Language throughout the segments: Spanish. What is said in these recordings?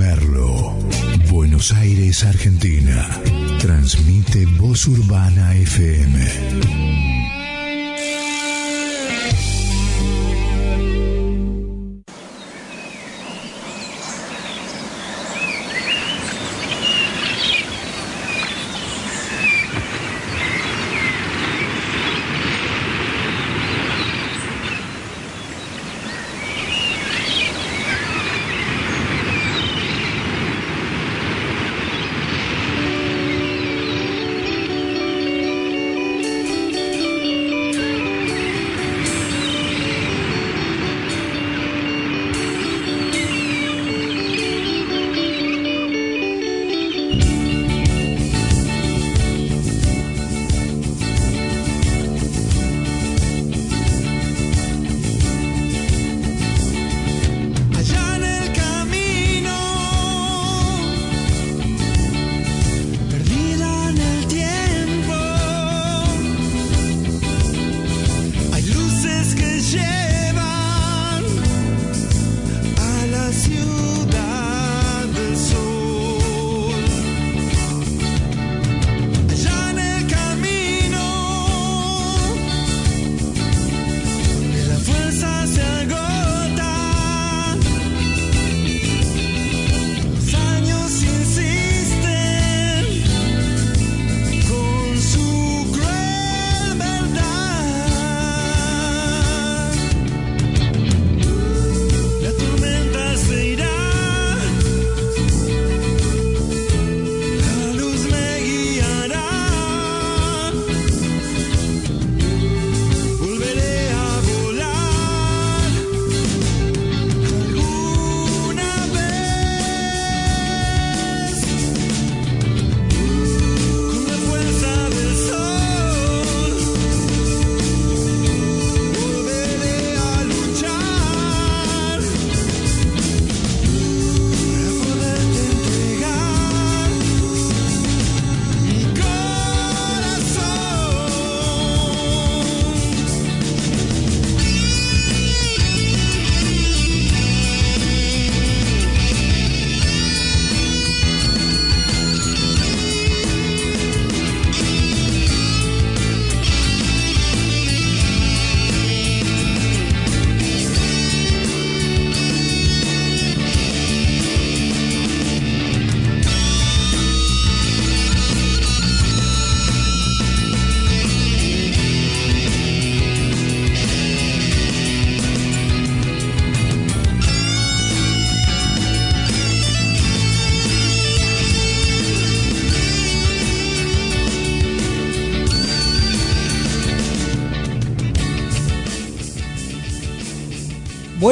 Merlo, Buenos Aires, Argentina. Transmite Voz Urbana FM.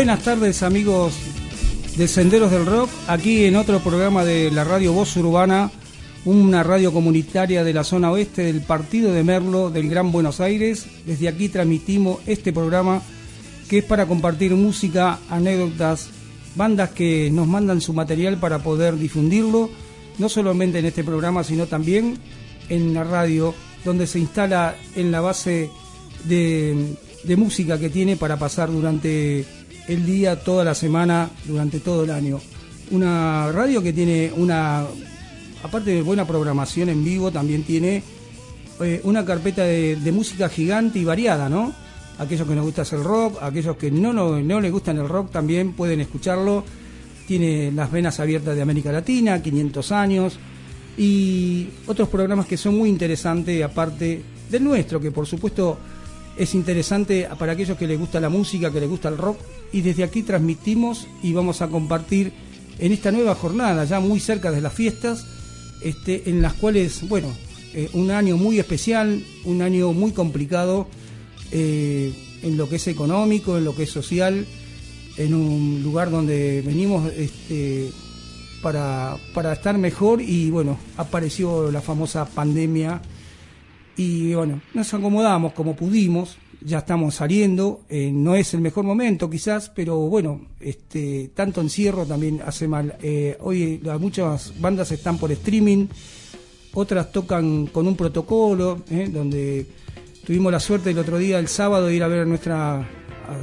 Buenas tardes amigos de Senderos del Rock, aquí en otro programa de la radio Voz Urbana, una radio comunitaria de la zona oeste del partido de Merlo del Gran Buenos Aires. Desde aquí transmitimos este programa que es para compartir música, anécdotas, bandas que nos mandan su material para poder difundirlo, no solamente en este programa, sino también en la radio, donde se instala en la base de, de música que tiene para pasar durante el día, toda la semana, durante todo el año. Una radio que tiene una, aparte de buena programación en vivo, también tiene eh, una carpeta de, música gigante y variada, ¿no? Aquellos que nos gusta el rock, aquellos que no, no, no les gustan el rock también pueden escucharlo. Tiene las venas abiertas de América Latina, 500 años, y otros programas que son muy interesantes, aparte del nuestro, que por supuesto es interesante para aquellos que les gusta la música, que les gusta el rock, y desde aquí transmitimos y vamos a compartir en esta nueva jornada, ya muy cerca de las fiestas, este, en las cuales, bueno, eh, un año muy especial, un año muy complicado eh, en lo que es económico, en lo que es social, en un lugar donde venimos este, para, para estar mejor y bueno, apareció la famosa pandemia y bueno, nos acomodamos como pudimos, ya estamos saliendo, eh, no es el mejor momento quizás, pero bueno, este, tanto encierro también hace mal. Eh, hoy muchas bandas están por streaming, otras tocan con un protocolo, eh, donde tuvimos la suerte el otro día, el sábado, de ir a ver a nuestra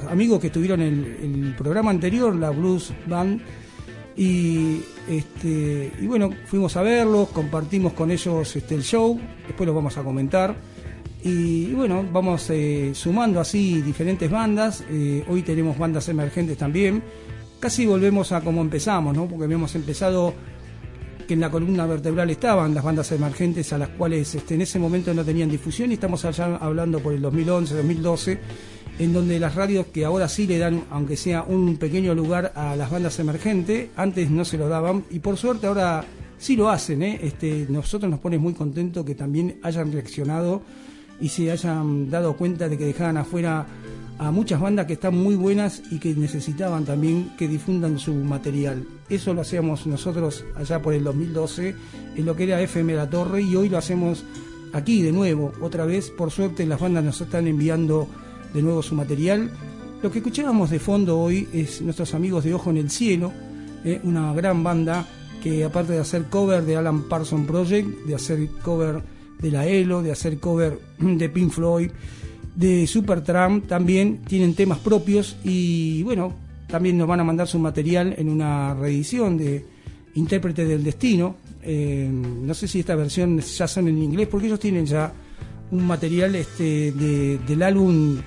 amigos que estuvieron en el, programa anterior, la Blues Band, Y, este, y bueno, fuimos a verlos, compartimos con ellos este, el show, después lo vamos a comentar. Y, bueno, vamos eh, sumando así diferentes bandas. Eh, hoy tenemos bandas emergentes también. Casi volvemos a como empezamos, ¿no? Porque habíamos empezado que en la columna vertebral estaban las bandas emergentes a las cuales este, en ese momento no tenían difusión y estamos allá hablando por el 2011, 2012 en donde las radios que ahora sí le dan, aunque sea un pequeño lugar a las bandas emergentes, antes no se lo daban y por suerte ahora sí lo hacen. ¿eh? Este, nosotros nos pone muy contentos que también hayan reaccionado y se hayan dado cuenta de que dejaban afuera a muchas bandas que están muy buenas y que necesitaban también que difundan su material. Eso lo hacíamos nosotros allá por el 2012 en lo que era FM La Torre y hoy lo hacemos aquí de nuevo, otra vez. Por suerte las bandas nos están enviando de nuevo su material. Lo que escuchábamos de fondo hoy es nuestros amigos de Ojo en el Cielo, eh, una gran banda que aparte de hacer cover de Alan Parson Project, de hacer cover de la ELO, de hacer cover de Pink Floyd, de Supertramp, también tienen temas propios y bueno, también nos van a mandar su material en una reedición de Intérprete del Destino. Eh, no sé si esta versión ya son en inglés, porque ellos tienen ya un material este, del álbum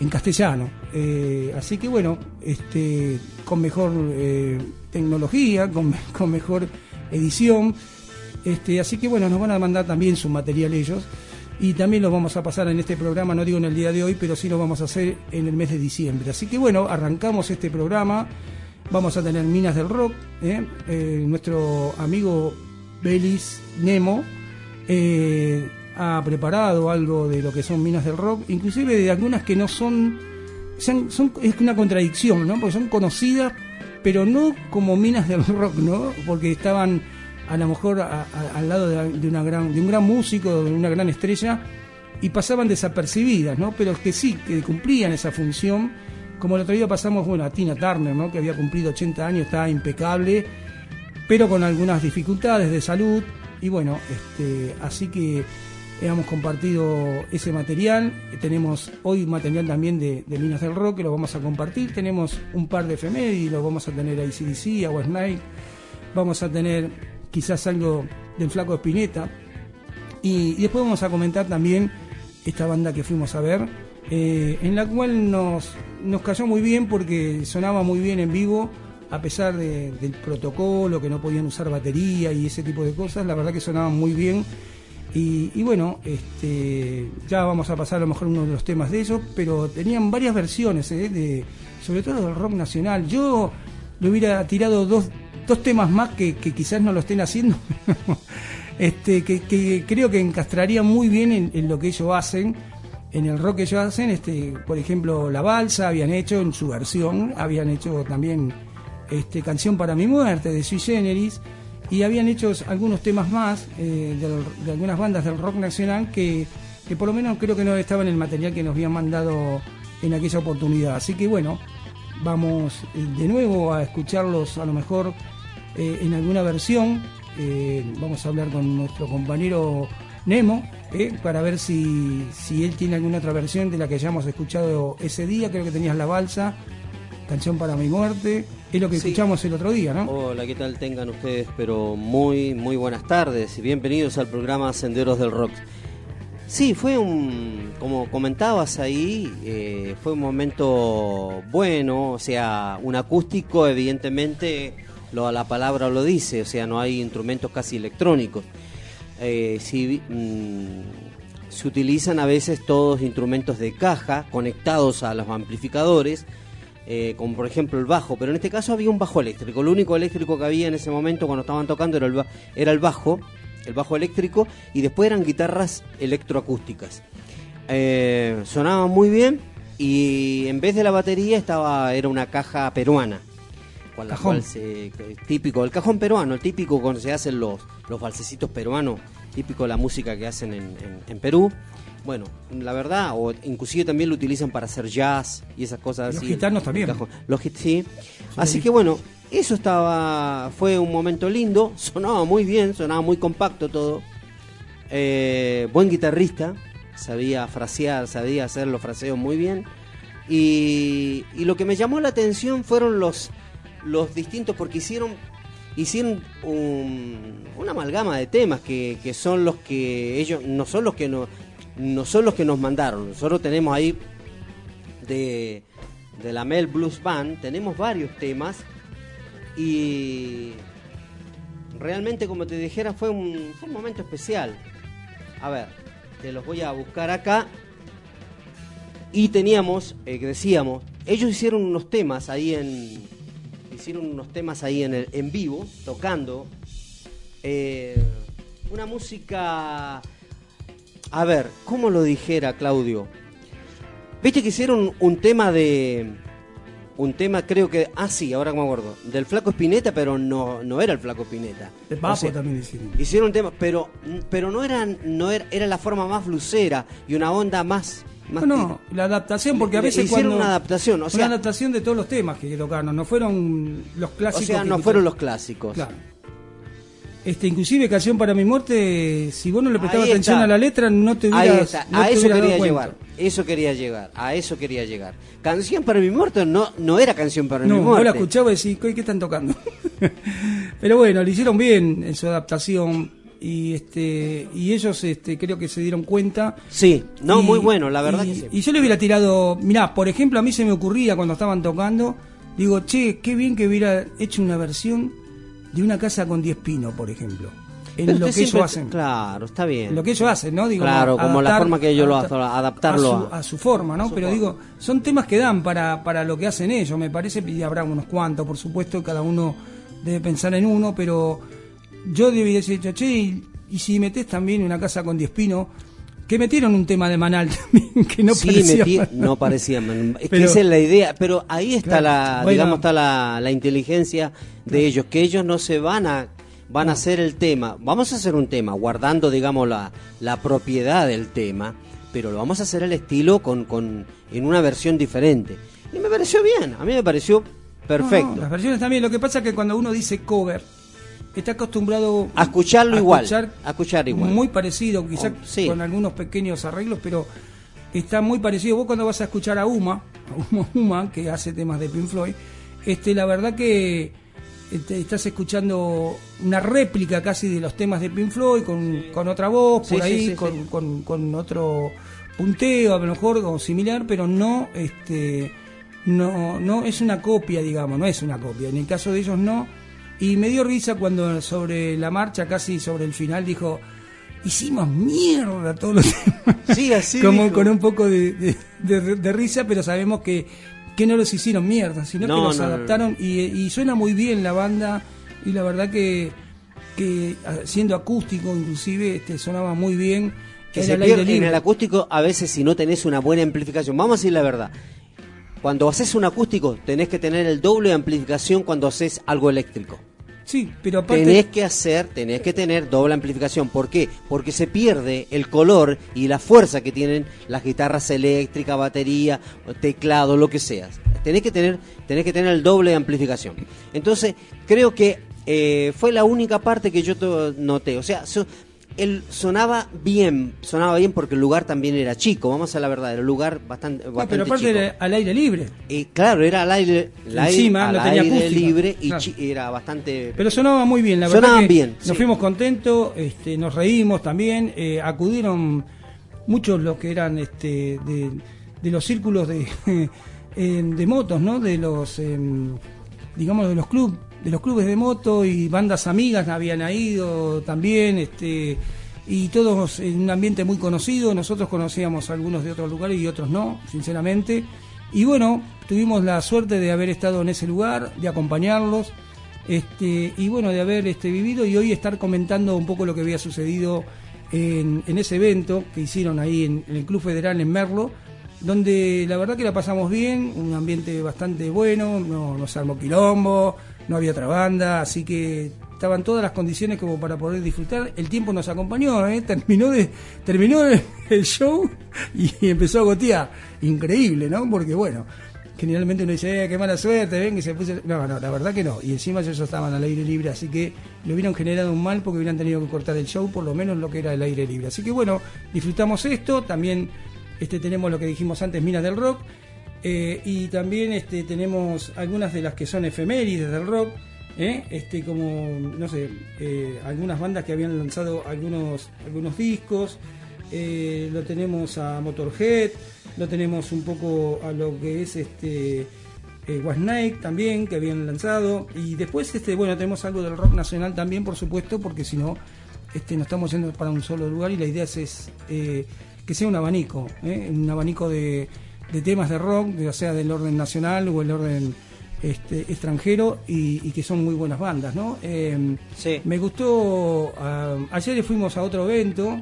en castellano. Eh, así que bueno, este, con mejor eh, tecnología, con, con, mejor edición. Este, así que bueno, nos van a mandar también su material ellos. Y también lo vamos a pasar en este programa, no digo en el día de hoy, pero sí lo vamos a hacer en el mes de diciembre. Así que bueno, arrancamos este programa. Vamos a tener Minas del Rock, ¿eh? nuestro amigo Belis Nemo ha preparado algo de lo que son minas del rock, inclusive de algunas que no son, son, es una contradicción, ¿no? Porque son conocidas, pero no como minas del rock, ¿no? Porque estaban a lo mejor al lado de, una gran, de un gran músico, de una gran estrella, y pasaban desapercibidas, ¿no? Pero que sí, que cumplían esa función. Como el otro día pasamos, bueno, a Tina Turner, ¿no? Que había cumplido 80 años, estaba impecable, pero con algunas dificultades de salud. Y bueno, este, así que hemos compartido ese material. Tenemos hoy material también de, Minas del Rock que lo vamos a compartir. Tenemos un par de y lo vamos a tener a ICDC, a West Night. Vamos a tener quizás algo del Flaco Espineta. Y, después vamos a comentar también esta banda que fuimos a ver, eh, en la cual nos, nos cayó muy bien porque sonaba muy bien en vivo a pesar del protocolo, que no podían usar batería y ese tipo de cosas, la verdad que sonaban muy bien y, bueno, este, ya vamos a pasar a lo mejor uno de los temas de ellos, pero tenían varias versiones, ¿eh? de, sobre todo del rock nacional. Yo le hubiera tirado dos, dos temas más que, quizás no lo estén haciendo, este, que, creo que encastrarían muy bien en, lo que ellos hacen, en el rock que ellos hacen. Este, por ejemplo, La Balsa habían hecho en su versión, habían hecho también este, Canción para mi muerte de Sui Generis y habían hecho algunos temas más eh, de, algunas bandas del rock nacional que, por lo menos creo que no estaban en el material que nos habían mandado en aquella oportunidad. Así que bueno, vamos eh, de nuevo a escucharlos a lo mejor eh, en alguna versión. vamos a hablar con nuestro compañero Nemo para ver si, si él tiene alguna otra versión de la que hayamos escuchado ese día. Creo que tenías La Balsa, Canción para mi muerte. Es lo que escuchamos el otro día, ¿no? Hola, ¿qué tal tengan ustedes? Pero muy, muy buenas tardes y bienvenidos al programa Senderos del Rock. Sí, fue un, como comentabas ahí, eh, fue un momento bueno, o sea, un acústico, evidentemente, lo, la palabra lo dice, o sea, no hay instrumentos casi electrónicos. Eh, mm, se utilizan a veces todos instrumentos de caja conectados a los amplificadores eh, como por ejemplo el bajo, pero en este caso había un bajo eléctrico. Lo único eléctrico que había en ese momento cuando estaban tocando era el, era el bajo, el bajo eléctrico, y después eran guitarras electroacústicas. Eh, sonaban muy bien y en vez de la batería estaba era una caja peruana. Con la cual se, típico, el cajón peruano, el típico cuando se hacen los, los balsecitos peruanos, típico de la música que hacen en, en Perú bueno, la verdad, o inclusive también lo utilizan para hacer jazz y esas cosas así. Los gitanos también. Los sí. Así que bueno, eso estaba, fue un momento lindo, sonaba muy bien, sonaba muy compacto todo. Eh, buen guitarrista, sabía frasear, sabía hacer los fraseos muy bien. Y, y, lo que me llamó la atención fueron los, los distintos, porque hicieron hicieron un, una amalgama de temas que, que son los que ellos, no son los que no, no son los que nos mandaron. Nosotros tenemos ahí de, de la Mel Blues Band, tenemos varios temas y realmente como te dijera fue un, fue un momento especial. A ver, te los voy a buscar acá. Y teníamos, eh, decíamos, ellos hicieron unos temas ahí en. Hicieron unos temas ahí en, el, en vivo, tocando. eh, una música. A ver, ¿cómo lo dijera Claudio? Viste que hicieron un tema de. Un tema, creo que. Ah, sí, ahora me acuerdo. Del Flaco Espineta, pero no, no era el Flaco Espineta. O Papo sea, también hicieron. Hicieron un tema, pero, pero no eran, no era, era la forma más blusera y una onda más. No, no, la adaptación, porque a veces hicieron cuando... una adaptación, o sea- Una adaptación de todos los temas que tocaron, no fueron los o clásicos. sea, que no fueron los clásicos. Claro. Este, inclusive Canción para mi muerte, si vos no le prestabas atención a la letra, no te Ahí hubieras, está, no a te eso quería llegar. Eso quería llegar, a eso quería llegar. Canción para mi muerto no, no era canción para No, mi muerte. la escuchaba y decís, ¿qué están tocando? Pero bueno, lo hicieron bien en su adaptación y este y ellos este creo que se dieron cuenta. Sí, no, Y- muy bueno, la verdad y, que sí. Y yo le hubiera tirado, mirá, por ejemplo, a mí se me ocurría cuando estaban tocando, digo, che, qué bien que hubiera hecho una versión de una casa con 10 pinos, por ejemplo. En Pero lo que ellos hacen. Claro, está bien. En lo que ellos hacen, ¿no? Digo, Claro, como la forma que ellos lo hacen, adaptarlo a su, a- a su forma, ¿no? su Pero forma. digo, son temas que dan para, para lo que hacen ellos, me parece, y habrá unos cuantos, por supuesto, cada uno debe pensar en uno, pero yo debí decir, che, y, y si metés también una casa con 10 pinos, que metieron un tema de Manal también, que no sí, parecía metí- Manal. no parecía. man. Es que esa es la idea, pero ahí está Claro, la, bueno. digamos, está la, la inteligencia de ellos, que ellos no se van a van a hacer el tema. Vamos a hacer un tema guardando, digamos, la, la propiedad del tema, pero lo vamos a hacer al estilo con, con en una versión diferente. Y me pareció bien, a mí me pareció perfecto. No, no, las versiones también, lo que pasa es que cuando uno dice cover, está acostumbrado A escucharlo a igual, escuchar a escuchar igual. Muy parecido, quizás Oh, sí. con algunos pequeños arreglos, pero está muy parecido. Vos cuando vas a escuchar a Uma, a Uma, Uma, que hace temas de Pink Floyd, este, la verdad que este, estás escuchando una réplica casi de los temas de Pink Floyd con, con otra voz, por sí, ahí, con. Con, con otro punteo, a lo mejor, o similar, pero no, este, no, no es una copia, digamos, no es una copia. En el caso de ellos no. Y me dio risa cuando sobre la marcha, casi sobre el final, dijo, hicimos mierda todos los temas. Sí, así Como dijo. con un poco de, de- de- de risa, pero sabemos que, que no los hicieron mierda, sino No, que los no, no, no. adaptaron Y, y suena muy bien la banda y la verdad que, que ah, siendo acústico inclusive este, sonaba muy bien. que se pierde en el acústico a veces si no tenés una buena amplificación. Vamos a decir la verdad. Cuando haces un acústico tenés que tener el doble de amplificación cuando haces algo eléctrico. Sí, pero. Tenés que hacer, tenés que tener doble amplificación. ¿Por qué? Porque se pierde el color y la fuerza que tienen las guitarras eléctricas, batería, teclado, lo que sea. Tenés que tener, tenés que tener el doble de amplificación. Entonces, creo que eh, fue la única parte que yo noté. O sea, él sonaba bien, sonaba bien porque el lugar también era chico. Vamos a la verdad, era un lugar bastante, No, bastante pero aparte chico. era al aire libre. Y claro, era al aire, al aire- Encima, al no tenía aire acústica. libre y Claro. chi- era bastante Pero sonaba muy bien, la verdad. Sonaban que bien, Nos sí. fuimos contentos, este, nos reímos también. eh, acudieron muchos los que eran este, de, de los círculos de, eh, de motos, ¿no? De los, em, digamos, de los clubes de los clubes de moto y bandas amigas habían ido también, este y todos en un ambiente muy conocido. Nosotros conocíamos algunos de otros lugares y otros no, sinceramente. Y bueno, tuvimos la suerte de haber estado en ese lugar, de acompañarlos, este, y bueno, de haber este, vivido y hoy estar comentando un poco lo que había sucedido en, en ese evento que hicieron ahí en, en el Club Federal en Merlo, donde la verdad que la pasamos bien, un ambiente bastante bueno, no, no se armó quilombo, no había otra banda, así que estaban todas las condiciones como para poder disfrutar. El tiempo nos acompañó, ¿eh? terminó de terminó el, show y empezó a gotear. Increíble, ¿no? Porque bueno, generalmente uno dice, eh, qué mala suerte, ven que se puso... No, no, la verdad que no. Y encima ellos estaban al aire libre, así que le hubieran generado un mal porque hubieran tenido que cortar el show, por lo menos lo que era el aire libre. Así que bueno, disfrutamos esto, también este tenemos lo que dijimos antes, Minas del Rock, eh, y también este, tenemos algunas de las que son efemérides del rock. ¿eh? este como no sé eh, algunas bandas que habían lanzado algunos algunos discos eh, lo tenemos a Motorhead lo tenemos un poco a lo que es este Was Night también que habían lanzado y después este bueno tenemos algo del rock nacional también por supuesto porque si no este no estamos yendo para un solo lugar y la idea es, que sea un abanico un abanico de, de temas de rock ya sea del orden nacional o el orden este, extranjero y, que son muy buenas bandas, ¿no? Em, me gustó, ah, ayer fuimos a otro evento,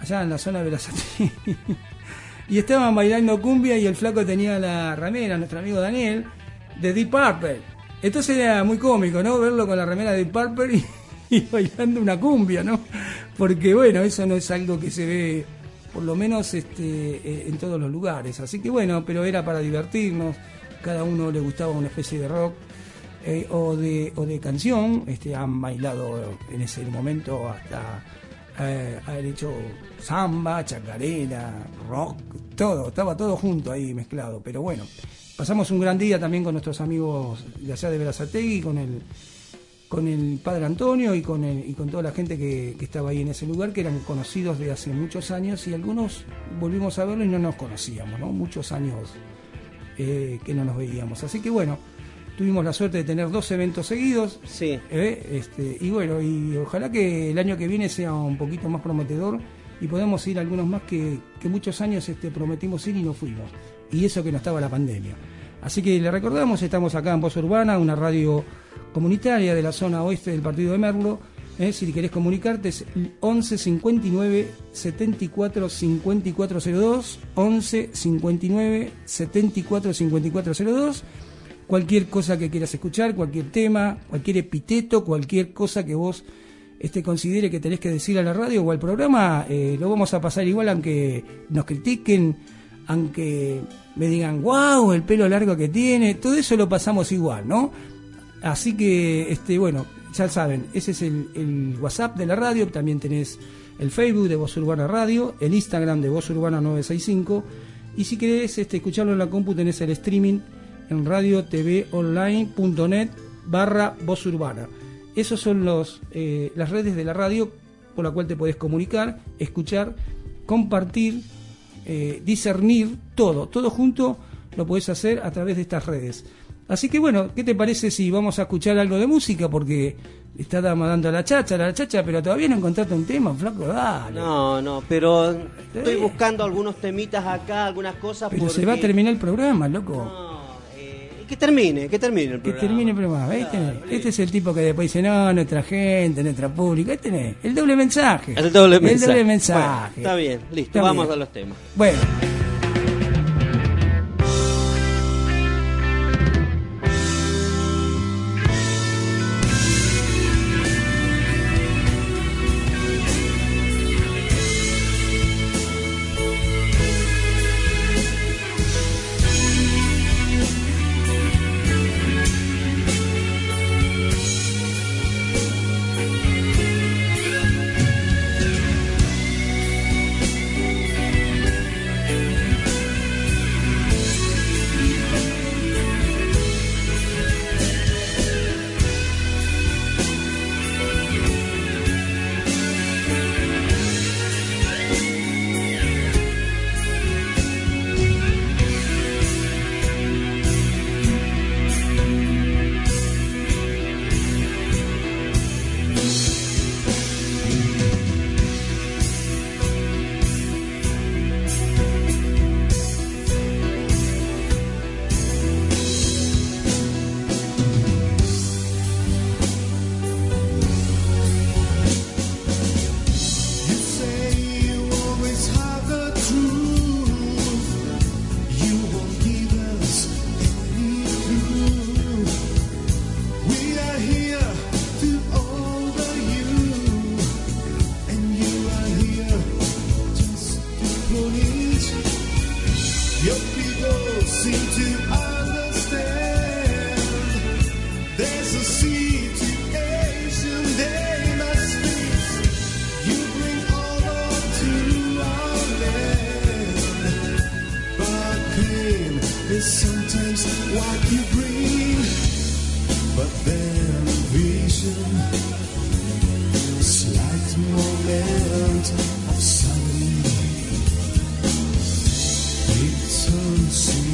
allá en la zona de Verazate, y estaban bailando cumbia y el flaco tenía la ramera, nuestro amigo Daniel, de Deep Purple. Entonces era muy cómico, ¿no? Verlo con la remera de Deep Purple y, bailando una cumbia, ¿no? Porque bueno, eso no es algo que se ve por lo menos este, eh, en todos los lugares. Así que bueno, pero era para divertirnos. Cada uno le gustaba una especie de rock eh, o, de, o de canción, este, han bailado en ese momento hasta eh, haber hecho samba, chacarera, rock, todo, estaba todo junto ahí mezclado, pero bueno, pasamos un gran día también con nuestros amigos de allá de Berazategui, con el con el padre Antonio y con, el, y con toda la gente que, que, estaba ahí en ese lugar, que eran conocidos de hace muchos años y algunos volvimos a verlo y no nos conocíamos, ¿no? Muchos años eh, que no nos veíamos. Así que bueno, tuvimos la suerte de tener dos eventos seguidos. Sí. Eh, este, y bueno, y ojalá que el año que viene sea un poquito más prometedor y podamos ir algunos más que, muchos años este, prometimos ir y no fuimos. Y eso que no estaba la pandemia. Así que le recordamos, estamos acá en Voz Urbana, una radio comunitaria de la zona oeste del partido de Merlo ¿eh? si querés comunicarte es 11 59 74 5402, 11 59 74 5402. Cualquier cosa que quieras escuchar, cualquier tema, cualquier epiteto, cualquier cosa que vos este, considere que tenés que decir a la radio o al programa, eh, lo vamos a pasar igual aunque nos critiquen, aunque me digan, wow, el pelo largo que tiene, todo eso lo pasamos igual, ¿no? Así que, este, bueno, ya saben, ese es el, WhatsApp de la radio, también tenés el Facebook de Voz Urbana Radio, el Instagram de Voz Urbana 965, y si querés este, escucharlo en la compu tenés el streaming en radio tv online.net barra Voz Urbana. Esas son los, eh, las redes de la radio por la cual te podés comunicar, escuchar, compartir, eh, discernir, todo, todo junto lo podés hacer a través de estas redes. Así que bueno, ¿qué te parece si vamos a escuchar algo de música? Porque está dando la chacha, la chacha, pero todavía no encontraste un tema, flaco, dale. No, no, pero estoy buscando algunos temitas acá, algunas cosas. Pero se va a terminar el programa, loco. No, que termine, que termine el programa. Que termine el programa, Este es el tipo que después dice, no, nuestra gente, nuestra pública, este es el doble mensaje. El doble mensaje. El doble mensaje. está bien, listo, vamos a los temas. Bueno. see.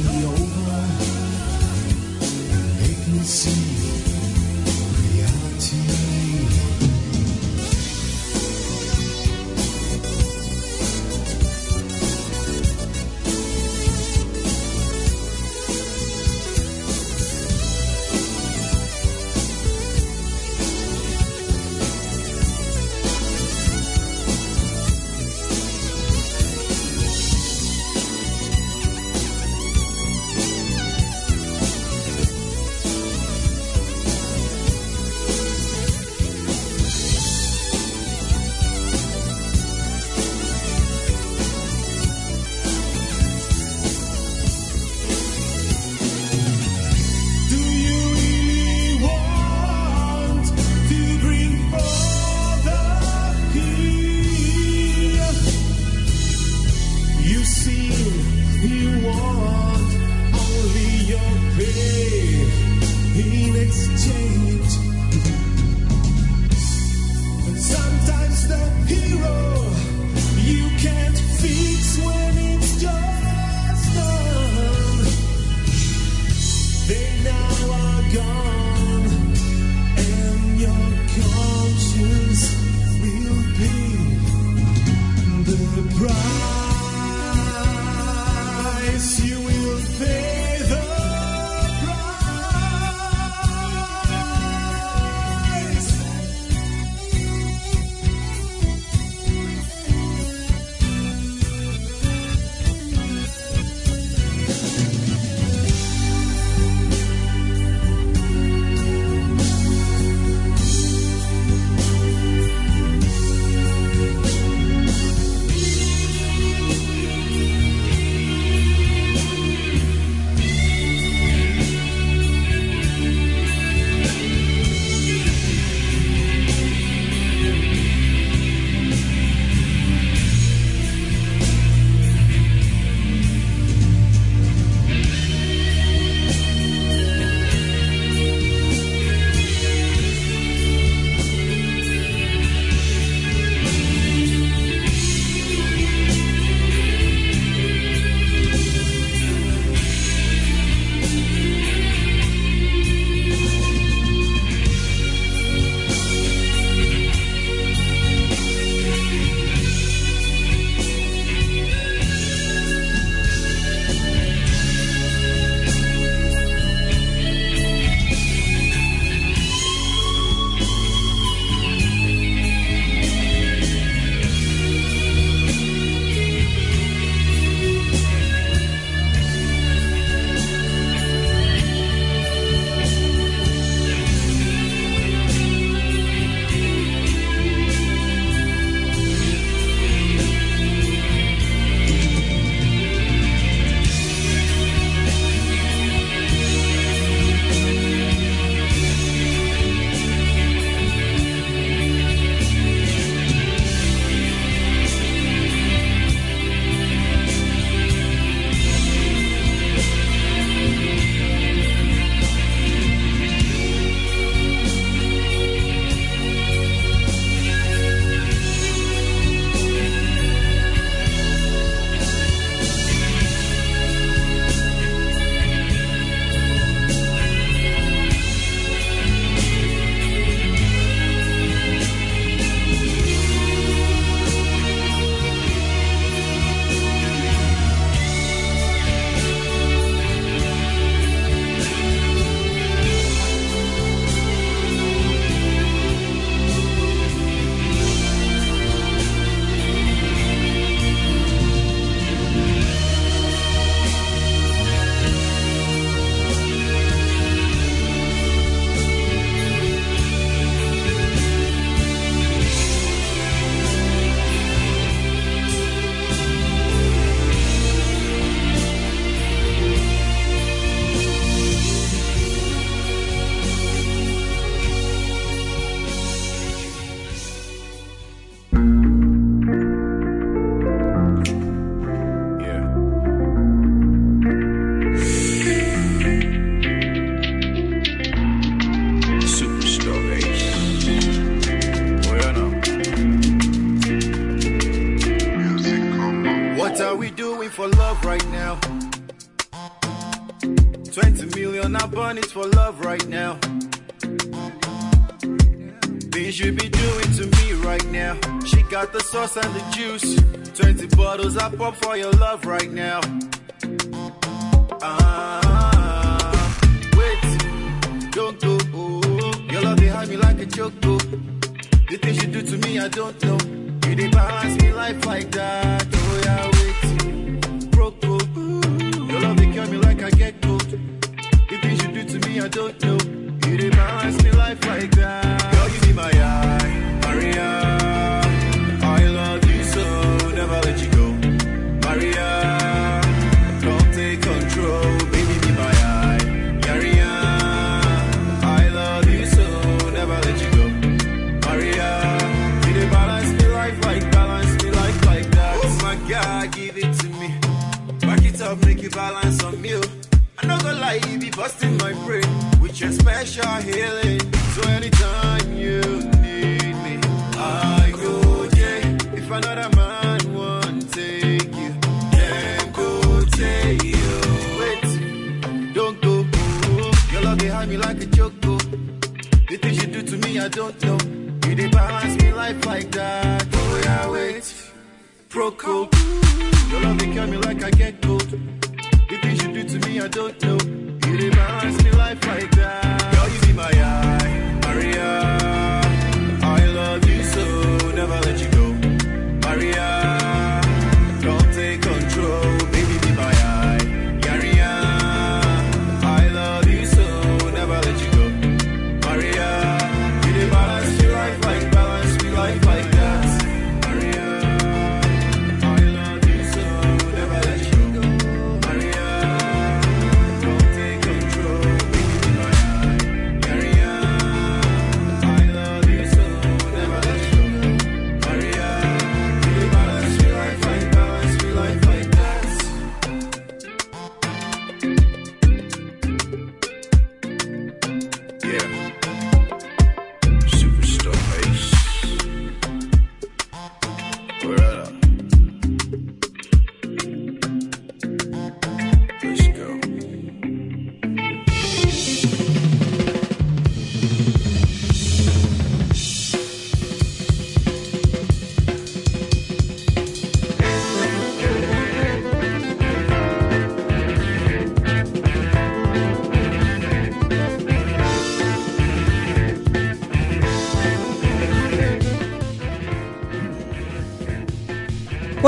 20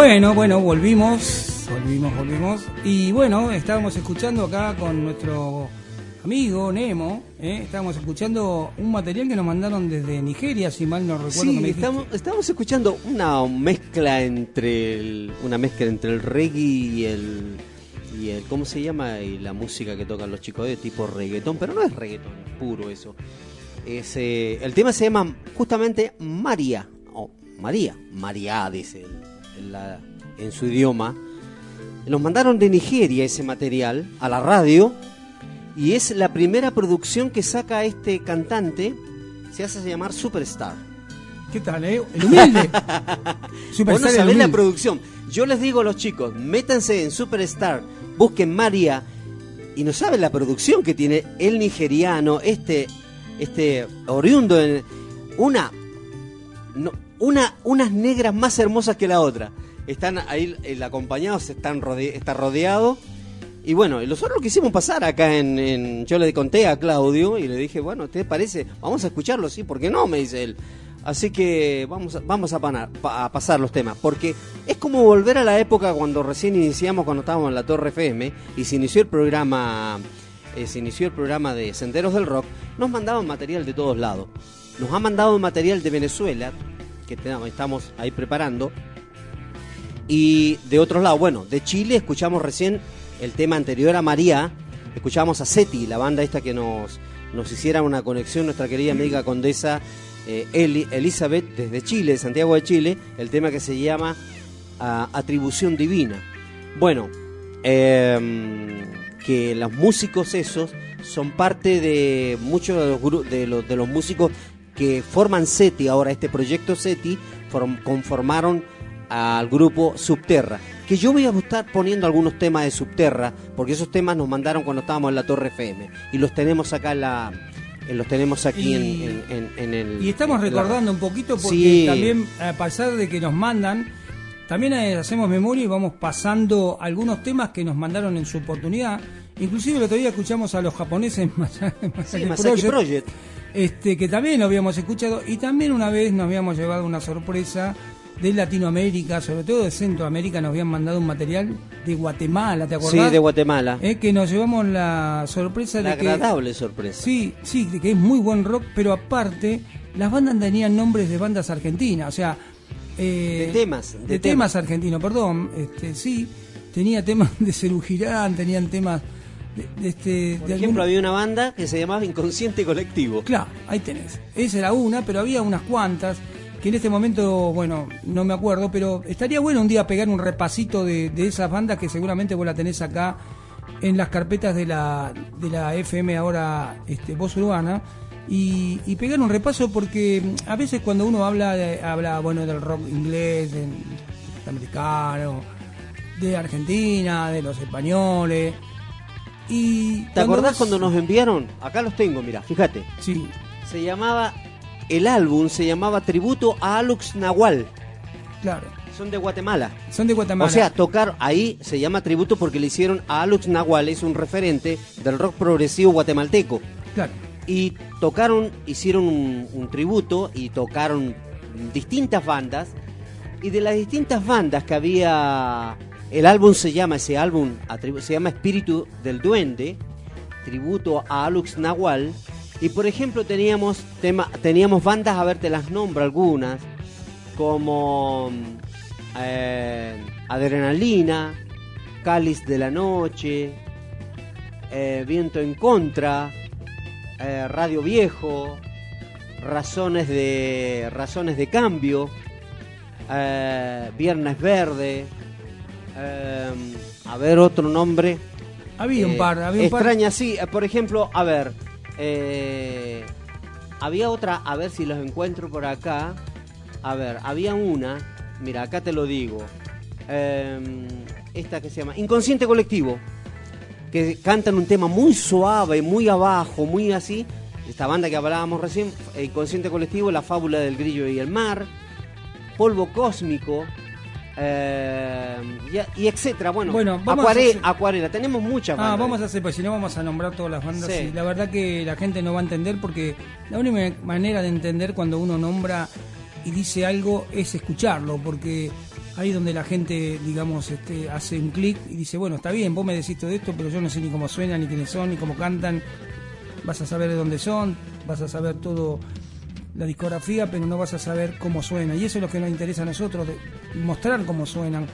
Bueno, bueno, volvimos, volvimos, volvimos. Y bueno, estábamos escuchando acá con nuestro amigo Nemo, ¿eh? estábamos escuchando un material que nos mandaron desde Nigeria, si mal no recuerdo que me Sí, estamos, estamos escuchando una mezcla entre el, una mezcla entre el reggae y el y el ¿cómo se llama? Y la música que tocan los chicos de tipo reggaetón, pero no es reggaetón puro eso. Es, eh, el tema se llama justamente María, o María, María dice el- en, la- en su idioma. Nos mandaron de Nigeria ese material a la radio y es la primera producción que saca este cantante. Se hace llamar Superstar. ¿Qué tal, eh? El humilde. Superstar no el sabés la producción. Yo les digo a los chicos, métanse en Superstar, busquen María y no saben la producción que tiene el nigeriano, este, este oriundo en una, no, una, unas negras más hermosas que la otra. Están ahí el acompañados, están está rodeado. Y bueno, nosotros lo quisimos pasar acá en, Yo le conté a Claudio y le dije, bueno, ¿te parece? Vamos a escucharlo, sí, ¿por qué no? Me dice él. Así que vamos vamos a pasar los temas, porque es como volver a la época cuando recién iniciamos, cuando estábamos en la Torre FM y se inició el programa, eh, se inició el programa de Senderos del Rock, nos mandaban material de todos lados. Nos ha mandado material de Venezuela, que estamos ahí preparando, y de otros lados, bueno, de Chile escuchamos recién el tema anterior a María, escuchamos a SETI, la banda esta que nos, nos hiciera una conexión, nuestra querida amiga condesa eh, Eli- Elizabeth desde Chile, Santiago de Chile, el tema que se llama ah, Atribución Divina. Bueno, em, que los músicos esos son parte de muchos de los, de de los músicos que forman SETI, ahora este proyecto SETI, form- conformaron al grupo Subterra. Que yo voy a estar poniendo algunos temas de Subterra, porque esos temas nos mandaron cuando estábamos en la Torre FM. Y los tenemos acá en la, eh, los tenemos aquí en- Y- en, en- en el... Y estamos en la- recordando un poquito porque Sí. también, a pesar de que nos mandan, también eh, hacemos memoria y vamos pasando algunos temas que nos mandaron en su oportunidad. Inclusive el otro día escuchamos a los japoneses en Masa- Sí, Masaki Masaki Project, Project. Este, que también lo habíamos escuchado y también una vez nos habíamos llevado una sorpresa de Latinoamérica, sobre todo de Centroamérica, nos habían mandado un material de Guatemala, ¿te acordás? Sí, de Guatemala. Eh, que nos llevamos la sorpresa La de que agradable sorpresa. Sí, sí, de que es muy buen rock, pero aparte, las bandas tenían nombres de bandas argentinas, o sea. eh, De temas, De, de temas, temas. argentinos, perdón. Este, sí, tenía temas de Cerú Girán, tenían temas de, este. Por de ejemplo, algún- había una banda que se llamaba Inconsciente Colectivo. Claro, ahí tenés. Esa era una, pero había unas cuantas que en este momento, bueno, no me acuerdo, pero estaría bueno un día pegar un repasito de, de esas bandas que seguramente vos la tenés acá en las carpetas de la, de la FM ahora este, Voz Urbana y, y pegar un repaso porque mm, a veces cuando uno habla de- habla bueno del rock inglés, del americano, de Argentina, de los españoles y ¿Te acordás cuando nos enviaron? Acá los tengo, mira, fíjate. Sí, Se llamaba, el álbum se llamaba Tributo a Alux Nahual. claro. Son de Guatemala. Son de Guatemala. O sea, tocar ahí se llama tributo porque le hicieron a Alux Nahual, es un referente del rock progresivo guatemalteco. claro. Y tocaron, hicieron un, un tributo y tocaron distintas bandas. Y de las distintas bandas que había, el álbum se llama, ese álbum se llama Espíritu del Duende, tributo a Alux Nahual. Y por ejemplo teníamos, tema, teníamos bandas, a ver, te las nombro algunas, como eh, Adrenalina, Cáliz de la Noche, eh, Viento en Contra, eh, Radio Viejo, Razones de, Razones de Cambio, Viernes Verde, eh, a ver otro nombre. Había un Eh, par, había un par. extraña, sí. eh, Por ejemplo, a ver, eh, había otra, a ver si los encuentro por acá. A ver, había una, mira, acá te lo digo. eh, esta que se llama Inconsciente Colectivo, que cantan un tema muy suave, muy abajo, muy así. Esta banda que hablábamos recién, eh, Inconsciente Colectivo, La Fábula del Grillo y el Mar, Polvo Cósmico. Eh, y, y etcétera, bueno, Bueno, vamos a acuare- hacer- acuarela, tenemos muchas Ah, bandas. vamos a hacer, pues si no vamos a nombrar todas las bandas. Sí. y la verdad que la gente no va a entender porque la única manera de entender cuando uno nombra y dice algo es escucharlo, porque ahí es donde la gente, digamos, este, hace un clic y dice, bueno, está bien, vos me decís todo esto, pero yo no sé ni cómo suenan, ni quiénes son, ni cómo cantan. Vas a saber de dónde son, vas a saber todo la discografía, pero no vas a saber cómo suena. Y eso es lo que nos interesa a nosotros, mostrar cómo suenan.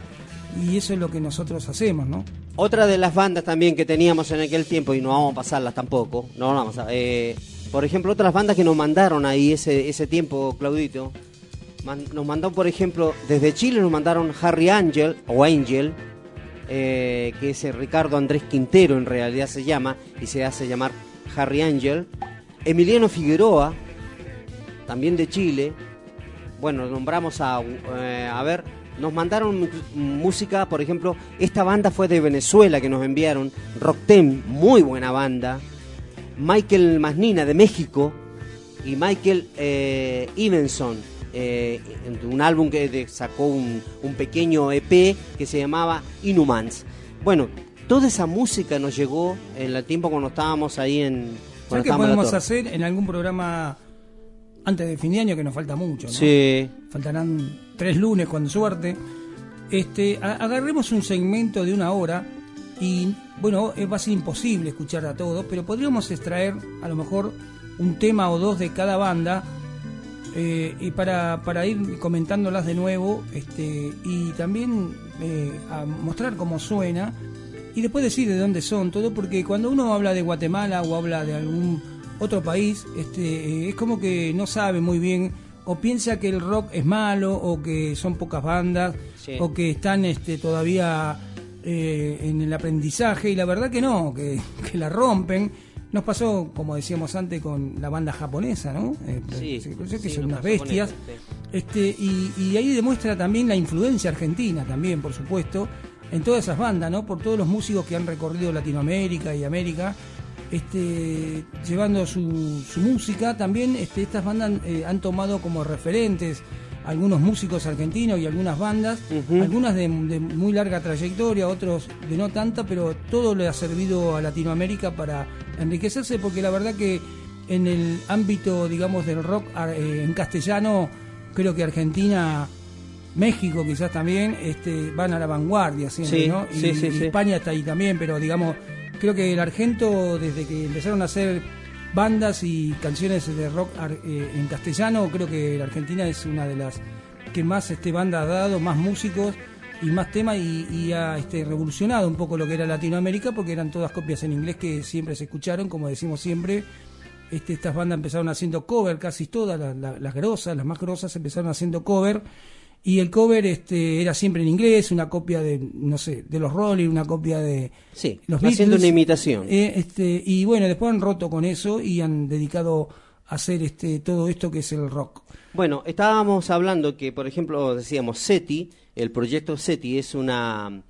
Y eso es lo que nosotros hacemos, ¿no? Otra de las bandas también que teníamos en aquel tiempo, y no vamos a pasarlas tampoco, no vamos a, eh, por ejemplo, otras bandas que nos mandaron ahí ese, ese tiempo, Claudito, nos mandó, por ejemplo, desde Chile nos mandaron Harry Angel, o Angel, eh, que es Ricardo Andrés Quintero en realidad se llama, y se hace llamar Harry Angel, Emiliano Figueroa, también de Chile, bueno, nombramos a, eh, a ver, nos mandaron música, por ejemplo, esta banda fue de Venezuela que nos enviaron, Rocktem, muy buena banda, Michael Masnina de México y Michael eh, Evenson, eh, un álbum que sacó un, un pequeño EP que se llamaba Inhumans. Bueno, toda esa música nos llegó en el tiempo cuando estábamos ahí en... ¿Sabes cuando qué podemos hacer en algún programa antes de fin de año que nos falta mucho? ¿no? Sí. Faltarán tres lunes con suerte. Este, agarremos un segmento de una hora y bueno, eh, va a ser imposible escuchar a todos, pero podríamos extraer a lo mejor un tema o dos de cada banda eh, y para, para ir comentándolas de nuevo este, y también eh, a mostrar cómo suena y después decir de dónde son, todo porque cuando uno habla de Guatemala o habla de algún otro país, este, eh, es como que no sabe muy bien o piensa que el rock es malo o que son pocas bandas Sí. o que están este, todavía eh, en el aprendizaje y la verdad que no, que, que la rompen. Nos pasó, como decíamos antes, con la banda japonesa, ¿no? Eh, Sí, creyó que sí, son unas bestias. sí. Este, y, y ahí demuestra también la influencia argentina, también, por supuesto, en todas esas bandas, ¿no? Por todos los músicos que han recorrido Latinoamérica y América este, llevando su, su música. También este, estas bandas eh, han tomado como referentes algunos músicos argentinos y algunas bandas, algunas de, de muy larga trayectoria, otros de no tanta, pero todo le ha servido a Latinoamérica para enriquecerse, porque la verdad que en el ámbito, digamos, del rock eh, en castellano, creo que Argentina, México quizás también, este, van a la vanguardia siempre, Sí, ¿no? Y, sí, sí, y sí. España está ahí también, pero digamos, creo que el argento, desde que empezaron a hacer bandas y canciones de rock eh, en castellano, creo que la Argentina es una de las que más este banda ha dado, más músicos y más temas y, ha este, revolucionado un poco lo que era Latinoamérica porque eran todas copias en inglés que siempre se escucharon, como decimos siempre. Este, estas bandas empezaron haciendo cover, casi todas, la- la- las grosas, las más grosas empezaron haciendo cover y el cover este, era siempre en inglés, una copia de, no sé, de los Rolling, una copia de, Sí, los haciendo Beatles, una imitación. eh, este, y bueno, después han roto con eso y han dedicado a hacer este, todo esto que es el rock. Bueno, estábamos hablando que, por ejemplo, decíamos SETI, el proyecto SETI es una...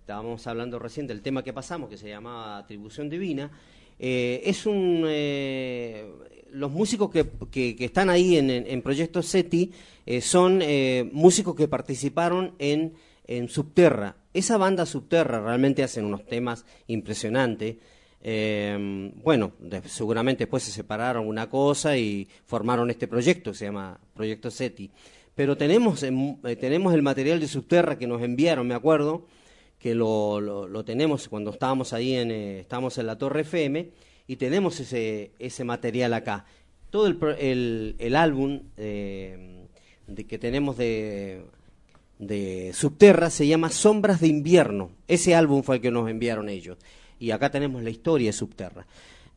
Estábamos hablando recién del tema que pasamos, que se llamaba Atribución Divina. Eh, es un... eh, los músicos que, que- están ahí en, en, en Proyecto SETI eh, son eh, músicos que participaron en, en Subterra. Esa banda Subterra realmente hacen unos temas impresionantes. Eh, bueno, seguramente después se separaron una cosa y formaron este proyecto, que se llama Proyecto SETI. Pero tenemos, en- tenemos el material de Subterra que nos enviaron, me acuerdo, que lo, lo- lo tenemos cuando estábamos ahí en, estábamos en la Torre FM y tenemos ese, ese material acá. Todo el, el, el álbum eh, de, que tenemos de, de Subterra se llama Sombras de Invierno. Ese álbum fue el que nos enviaron ellos. Y acá tenemos la historia de Subterra.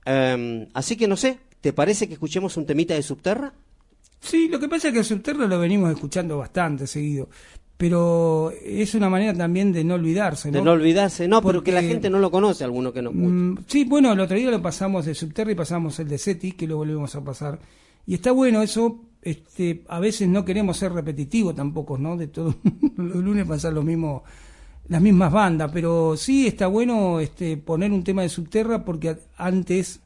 Em, así que no sé, ¿te parece que escuchemos un temita de Subterra? Sí, lo que pasa es que Subterra lo venimos escuchando bastante seguido, pero es una manera también de no olvidarse, ¿no? De no olvidarse, no, pero que la Porque- gente no lo conoce, alguno que no escucha. Mm, sí, bueno, el otro día lo pasamos de Subterra y pasamos el de SETI, que lo volvemos a pasar. Y está bueno eso, este, a veces no queremos ser repetitivos tampoco, ¿no? De todo los lunes pasar lo mismo, las mismas bandas, pero sí está bueno este, poner un tema de Subterra porque antes,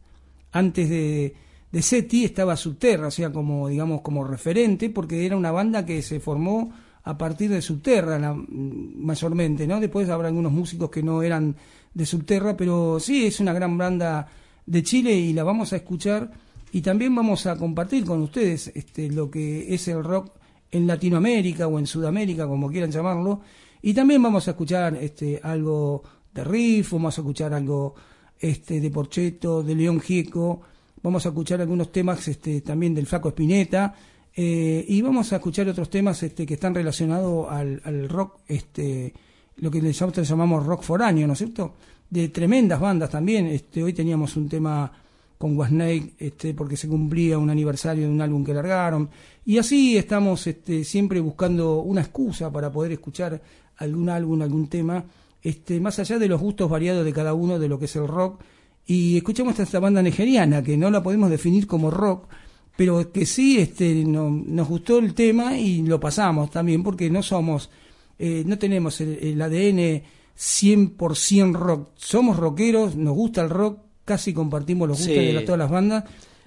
antes de, de SETI estaba Subterra, o sea, como, digamos, como referente, porque era una banda que se formó a partir de Subterra, la- mayormente, ¿no? Después habrá algunos músicos que no eran de Subterra, pero sí es una gran banda de Chile y la vamos a escuchar. Y también vamos a compartir con ustedes este, lo que es el rock en Latinoamérica o en Sudamérica, como quieran llamarlo, y también vamos a escuchar este, algo de Riff, vamos a escuchar algo este, de Porcheto, de León Gieco, vamos a escuchar algunos temas este, también del Flaco Espineta, eh, y vamos a escuchar otros temas este, que están relacionados al, rock, este, lo que nosotros llamamos rock foráneo, ¿no es cierto? De tremendas bandas también. Este, hoy teníamos un tema con Wasnake, este, porque se cumplía un aniversario de un álbum que largaron. Y así estamos este, siempre buscando una excusa para poder escuchar algún álbum, algún tema, este, más allá de los gustos variados de cada uno de lo que es el rock. Y escuchamos esta banda nigeriana, que no la podemos definir como rock, pero que sí este, no- nos gustó el tema y lo pasamos también, porque no somos, eh, no tenemos el, el ADN 100% rock. Somos rockeros, nos gusta el rock, casi compartimos los gustos Sí. de todas las bandas,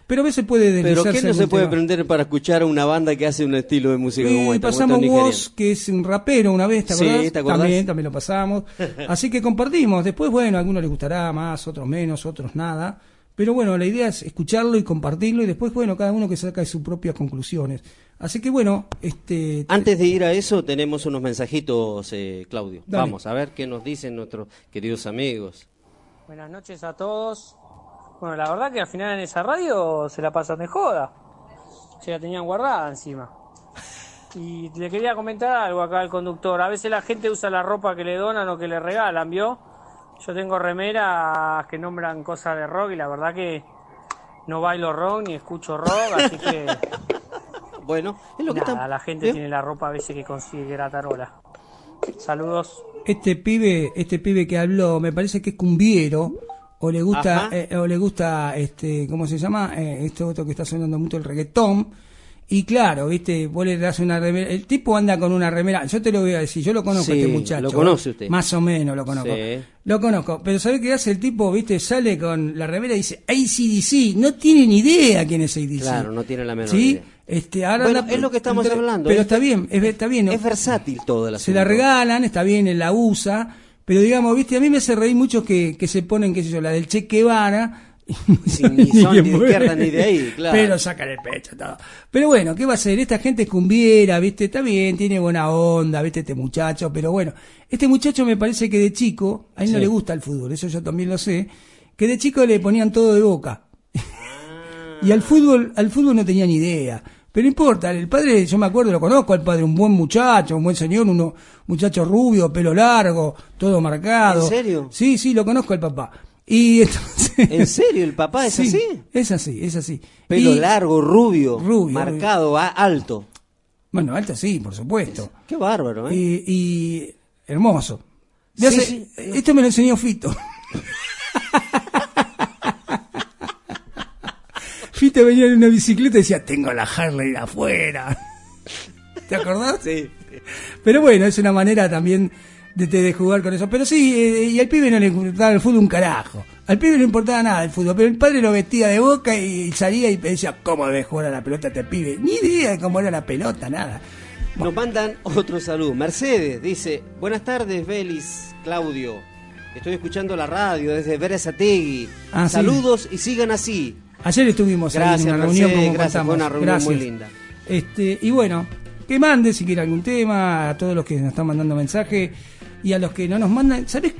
pero a veces puede Pero ¿qué no se puede tema. aprender para escuchar a una banda que hace un estilo de música como Y esta? como pasamos? Woz, que es un rapero una vez, ¿te Sí, acordás? ¿te acordás? También, también lo pasamos. Así que compartimos. Después, bueno, a algunos les gustará más, otros menos, otros nada. Pero bueno, la idea es escucharlo y compartirlo y después, bueno, cada uno que saca sus propias conclusiones. Así que bueno, este... Antes de ir a eso, tenemos unos mensajitos, eh, Claudio. Dale. Vamos a ver qué nos dicen nuestros queridos amigos. Buenas noches a todos. Bueno, la verdad que al final en esa radio se la pasan de joda. Se la tenían guardada encima. Y le quería comentar algo acá al conductor. A veces la gente usa la ropa que le donan o que le regalan, ¿vio? Yo tengo remeras que nombran cosas de rock y la verdad que no bailo rock ni escucho rock, así que Bueno, es lo que nada, está... la gente ¿Eh? tiene la ropa a veces que consigue gratarola. Saludos. este pibe, este pibe que habló, me parece que es cumbiero o le gusta eh, o le gusta este, ¿cómo se llama? Eh, este otro que está sonando mucho el reggaetón Y claro, viste, vos le das una remera. El tipo anda con una remera. Yo te lo voy a decir, yo lo conozco a Sí, este muchacho. lo conoce usted. Más o menos lo conozco. Sí. Lo conozco. Pero ¿sabés qué hace el tipo? Viste, sale con la remera y dice ACDC. No tiene ni idea quién es ACDC. Claro, no tiene la menor ¿Sí? idea. Este, ahora Bueno, es lo que estamos entre- hablando, Pero es- está bien, es, está bien. ¿no? Es versátil todo el se la regalan, está bien, la usa, pero digamos, viste, a mí me hace reír mucho que, que se ponen, qué sé yo, la del Che Guevara. saben ni son ni de izquierda ni de ahí, claro. Pero sacan el pecho todo. Pero bueno, ¿qué va a hacer? Esta gente es cumbiera, viste, está bien, tiene buena onda, viste, este muchacho, pero bueno, este muchacho me parece que de chico, a él no le gusta el fútbol, eso yo también lo sé, que de chico le ponían todo de boca. Y al fútbol, al fútbol no tenía ni idea. Pero no importa, el padre, yo me acuerdo, lo conozco al padre, un buen muchacho, un buen señor, uno, muchacho rubio, pelo largo, todo marcado. ¿En serio? Sí, sí, lo conozco al papá. Y entonces. ¿En serio? ¿El papá es Sí, así? Es así, es así. Pelo Y- largo, rubio, Rubio, marcado, alto. Bueno, alto sí, por supuesto. Qué bárbaro, ¿eh? Y, y hermoso. De Sí, hace- sí. Esto me lo enseñó Fito. Fito venía en una bicicleta y decía, tengo la Harley afuera. ¿Te acordás? Sí. Pero bueno, es una manera también de, de jugar con eso. Pero sí, eh, y al pibe no le importaba el fútbol un carajo. Al pibe no le importaba nada el fútbol, pero el padre lo vestía de boca y salía y decía, ¿cómo debe jugar a la pelota este pibe? Ni idea de cómo era la pelota, nada. Nos mandan otro saludo. Mercedes dice, buenas tardes, Belis, Claudio. Estoy escuchando la radio desde Berazategui. Ah, sí. Saludos y sigan así. Ayer estuvimos ahí en una Mercedes, reunión, como gracias, contamos. fue una reunión muy linda. Este, y bueno, que mande si quiere algún tema, a todos los que nos están mandando mensaje y a los que no nos mandan. ¿Sabes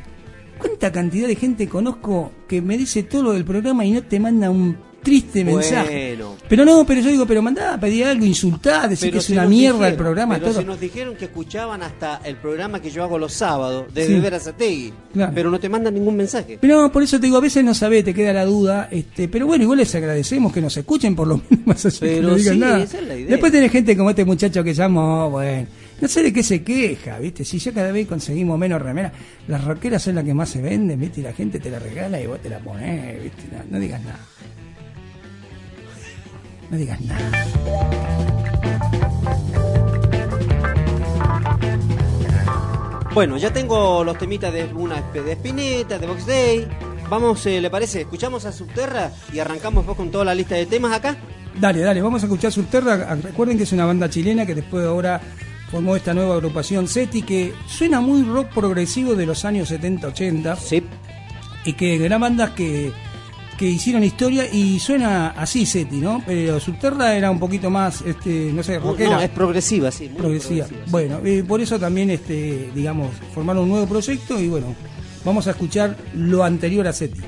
cuánta cantidad de gente conozco que me dice todo lo del programa y no te manda un triste mensaje? Bueno. Pero no, pero yo digo, pero mandá, pedí algo, insultá, decir que es si una mierda el programa, pero todo. si nos dijeron que escuchaban hasta el programa que yo hago los sábados desde Sí. Berazategui. Claro. Pero no te mandan ningún mensaje. Pero no, por eso te digo, a veces no sabés, te queda la duda, este, pero bueno, igual les agradecemos que nos escuchen por lo menos más allá de que Pero no digan sí, nada. es. Después tenés gente como este muchacho que llamó, bueno, no sé de qué se queja, ¿viste? Si ya cada vez conseguimos menos remeras, las roqueras son las que más se venden, ¿viste? Y la gente te la regala y vos te la ponés, ¿viste? No, no digas nada. No digas nada. Bueno, ya tengo los temitas de una de Spinetta, de Box Day. Vamos, eh, ¿le parece? Escuchamos a Subterra y arrancamos después con toda la lista de temas acá. Dale, dale, vamos a escuchar Subterra. Recuerden que es una banda chilena que después de ahora formó esta nueva agrupación SETI que suena muy rock progresivo de los años 70-80 Sí. y que gran bandas que, que hicieron historia y suena así SETI, ¿no? Pero Subterra era un poquito más, este, no sé, rockera. no, es progresiva, sí. muy progresiva. Bueno, eh, por eso también, este, digamos, formaron un nuevo proyecto y bueno, vamos a escuchar lo anterior a SETI.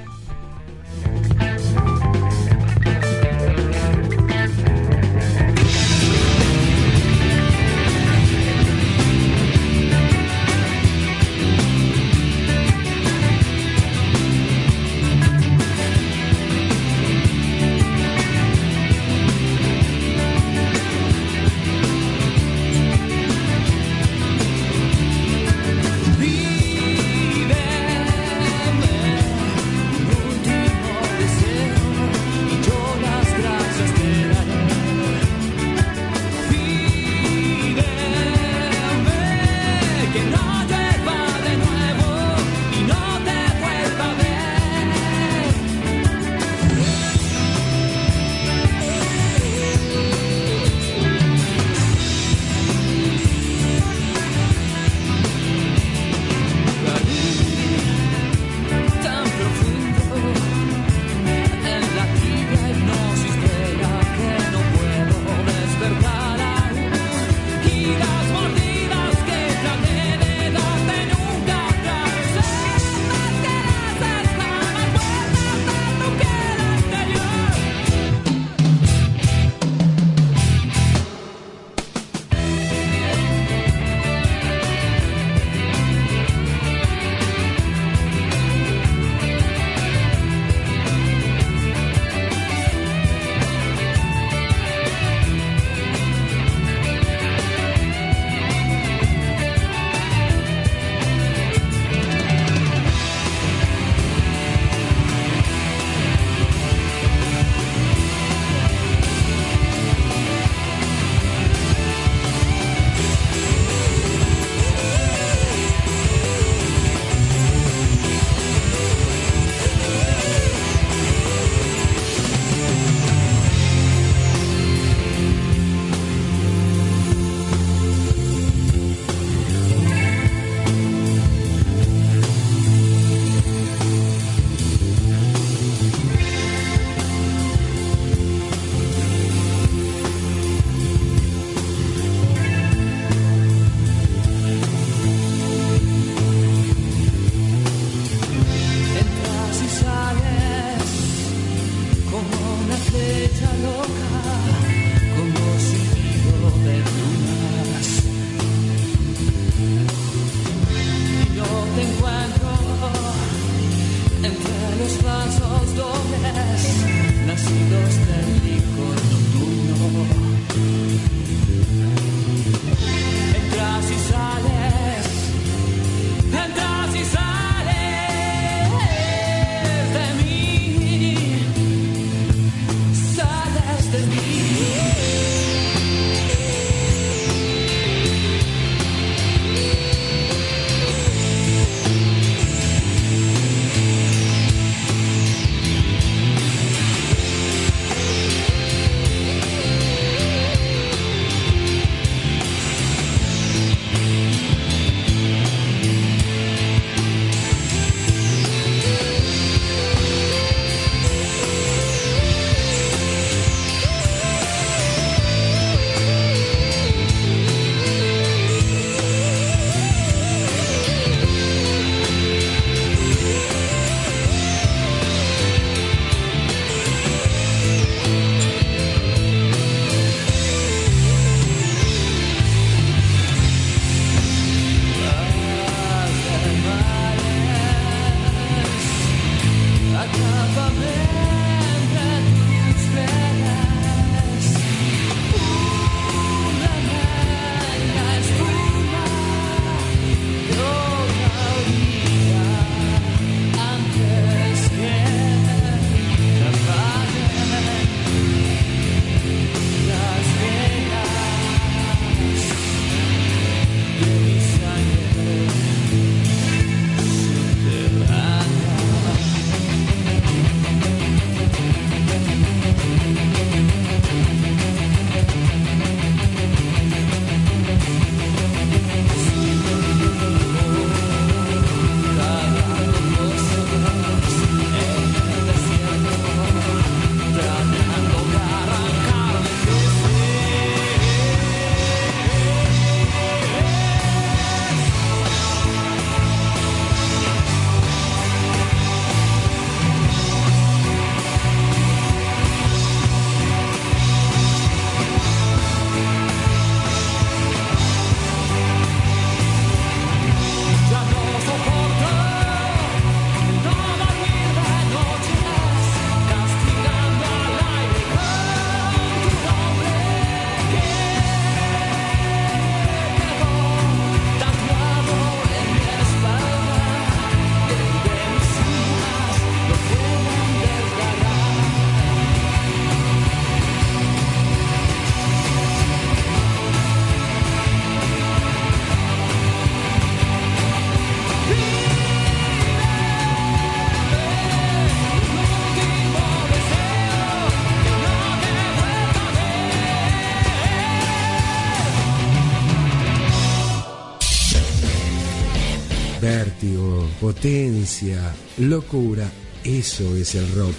Locura, eso es el rock.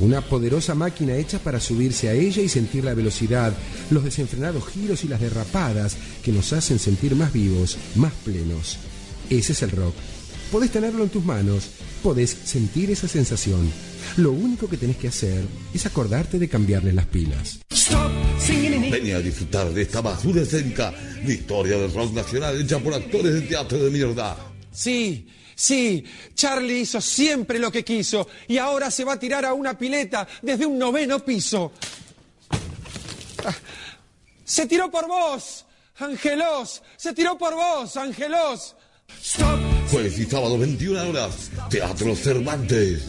Una poderosa máquina hecha para subirse a ella y sentir la velocidad, los desenfrenados giros y las derrapadas que nos hacen sentir más vivos, más plenos. Ese es el rock. Podés tenerlo en tus manos, podés sentir esa sensación. Lo único que tenés que hacer es acordarte de cambiarle las pilas. Venía a disfrutar de esta basura escénica, la historia del rock nacional hecha por actores de teatro de mierda. Sí, sí, Charlie hizo siempre lo que quiso y ahora se va a tirar a una pileta desde un noveno piso. Se tiró por vos, Angelos, se tiró por vos, Angelos. Jueves y sábado 21 horas, Teatro Cervantes.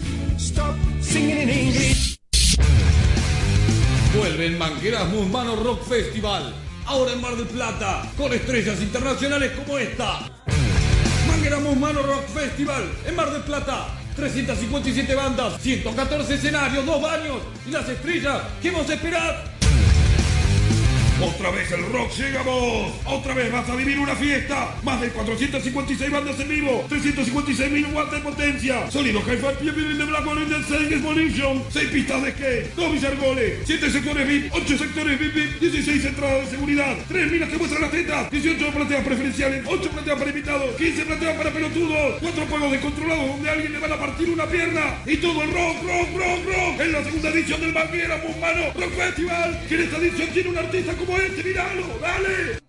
Vuelve en Mangueras Musmano Rock Festival. Ahora en Mar del Plata, con estrellas internacionales como esta. Mangueras Musmano Rock Festival en Mar del Plata. 357 bandas, 114 escenarios, dos baños y las estrellas que vos esperad. Otra vez el rock llega a vos. Otra vez vas a vivir una fiesta. Más de 456 bandas en vivo. 356 mil watts de potencia. Sonido hi-fi, Piedra de Black One del Demolition. 6 pistas de skate. 2 billargoles. 7 sectores VIP. 8 sectores VIP. VIP, 16 entradas de seguridad. 3 minas que muestran las tetas. 18 plateas preferenciales. 8 plateas para invitados. 15 plateas para pelotudos. 4 juegos descontrolados donde alguien le van a partir una pierna. Y todo el rock, rock, rock, rock. En la segunda edición del Banguera Humano Rock Festival. Que en esta edición tiene un artista como este. Míralo, dale.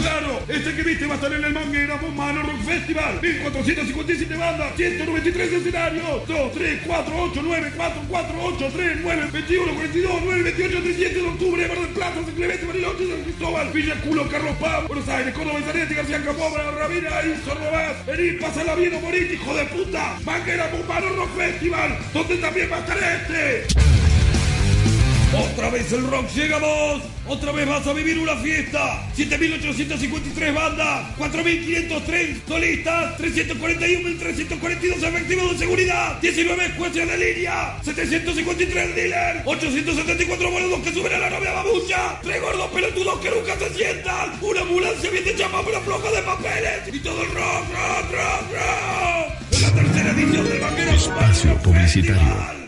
Claro, este que viste va a estar en el Manguera Humano Rock Festival. 1457 bandas, 193 escenarios. 2, 3, 4, 8, 9, 4, 4, 8, 3, 9, 21, 42, 9, 28, 37 de octubre. Mar del Plata, San Clemente, Bariloche, San Cristóbal, Villa Culo, Carlos Paz, Buenos Aires, Córdoba, Zanetti, García Camobra, Ravina y Sornobás. Vení, pásala bien o morir, hijo de puta. Manguera Humano Rock Festival, donde también va a estar este. Otra vez el rock llega a vos. Otra vez vas a vivir una fiesta. 7.853 bandas. 4.503 solistas. 341.342 efectivos de seguridad. 19 jueces de línea. 753 dealers. 874 boludos que suben a la novia babucha. 3 gordos pelotudos que nunca se sientan. Una ambulancia bien hecha para una floja de papeles. Y todo el rock, rock, rock, rock. La tercera edición del Vaquero Espacio publicitario.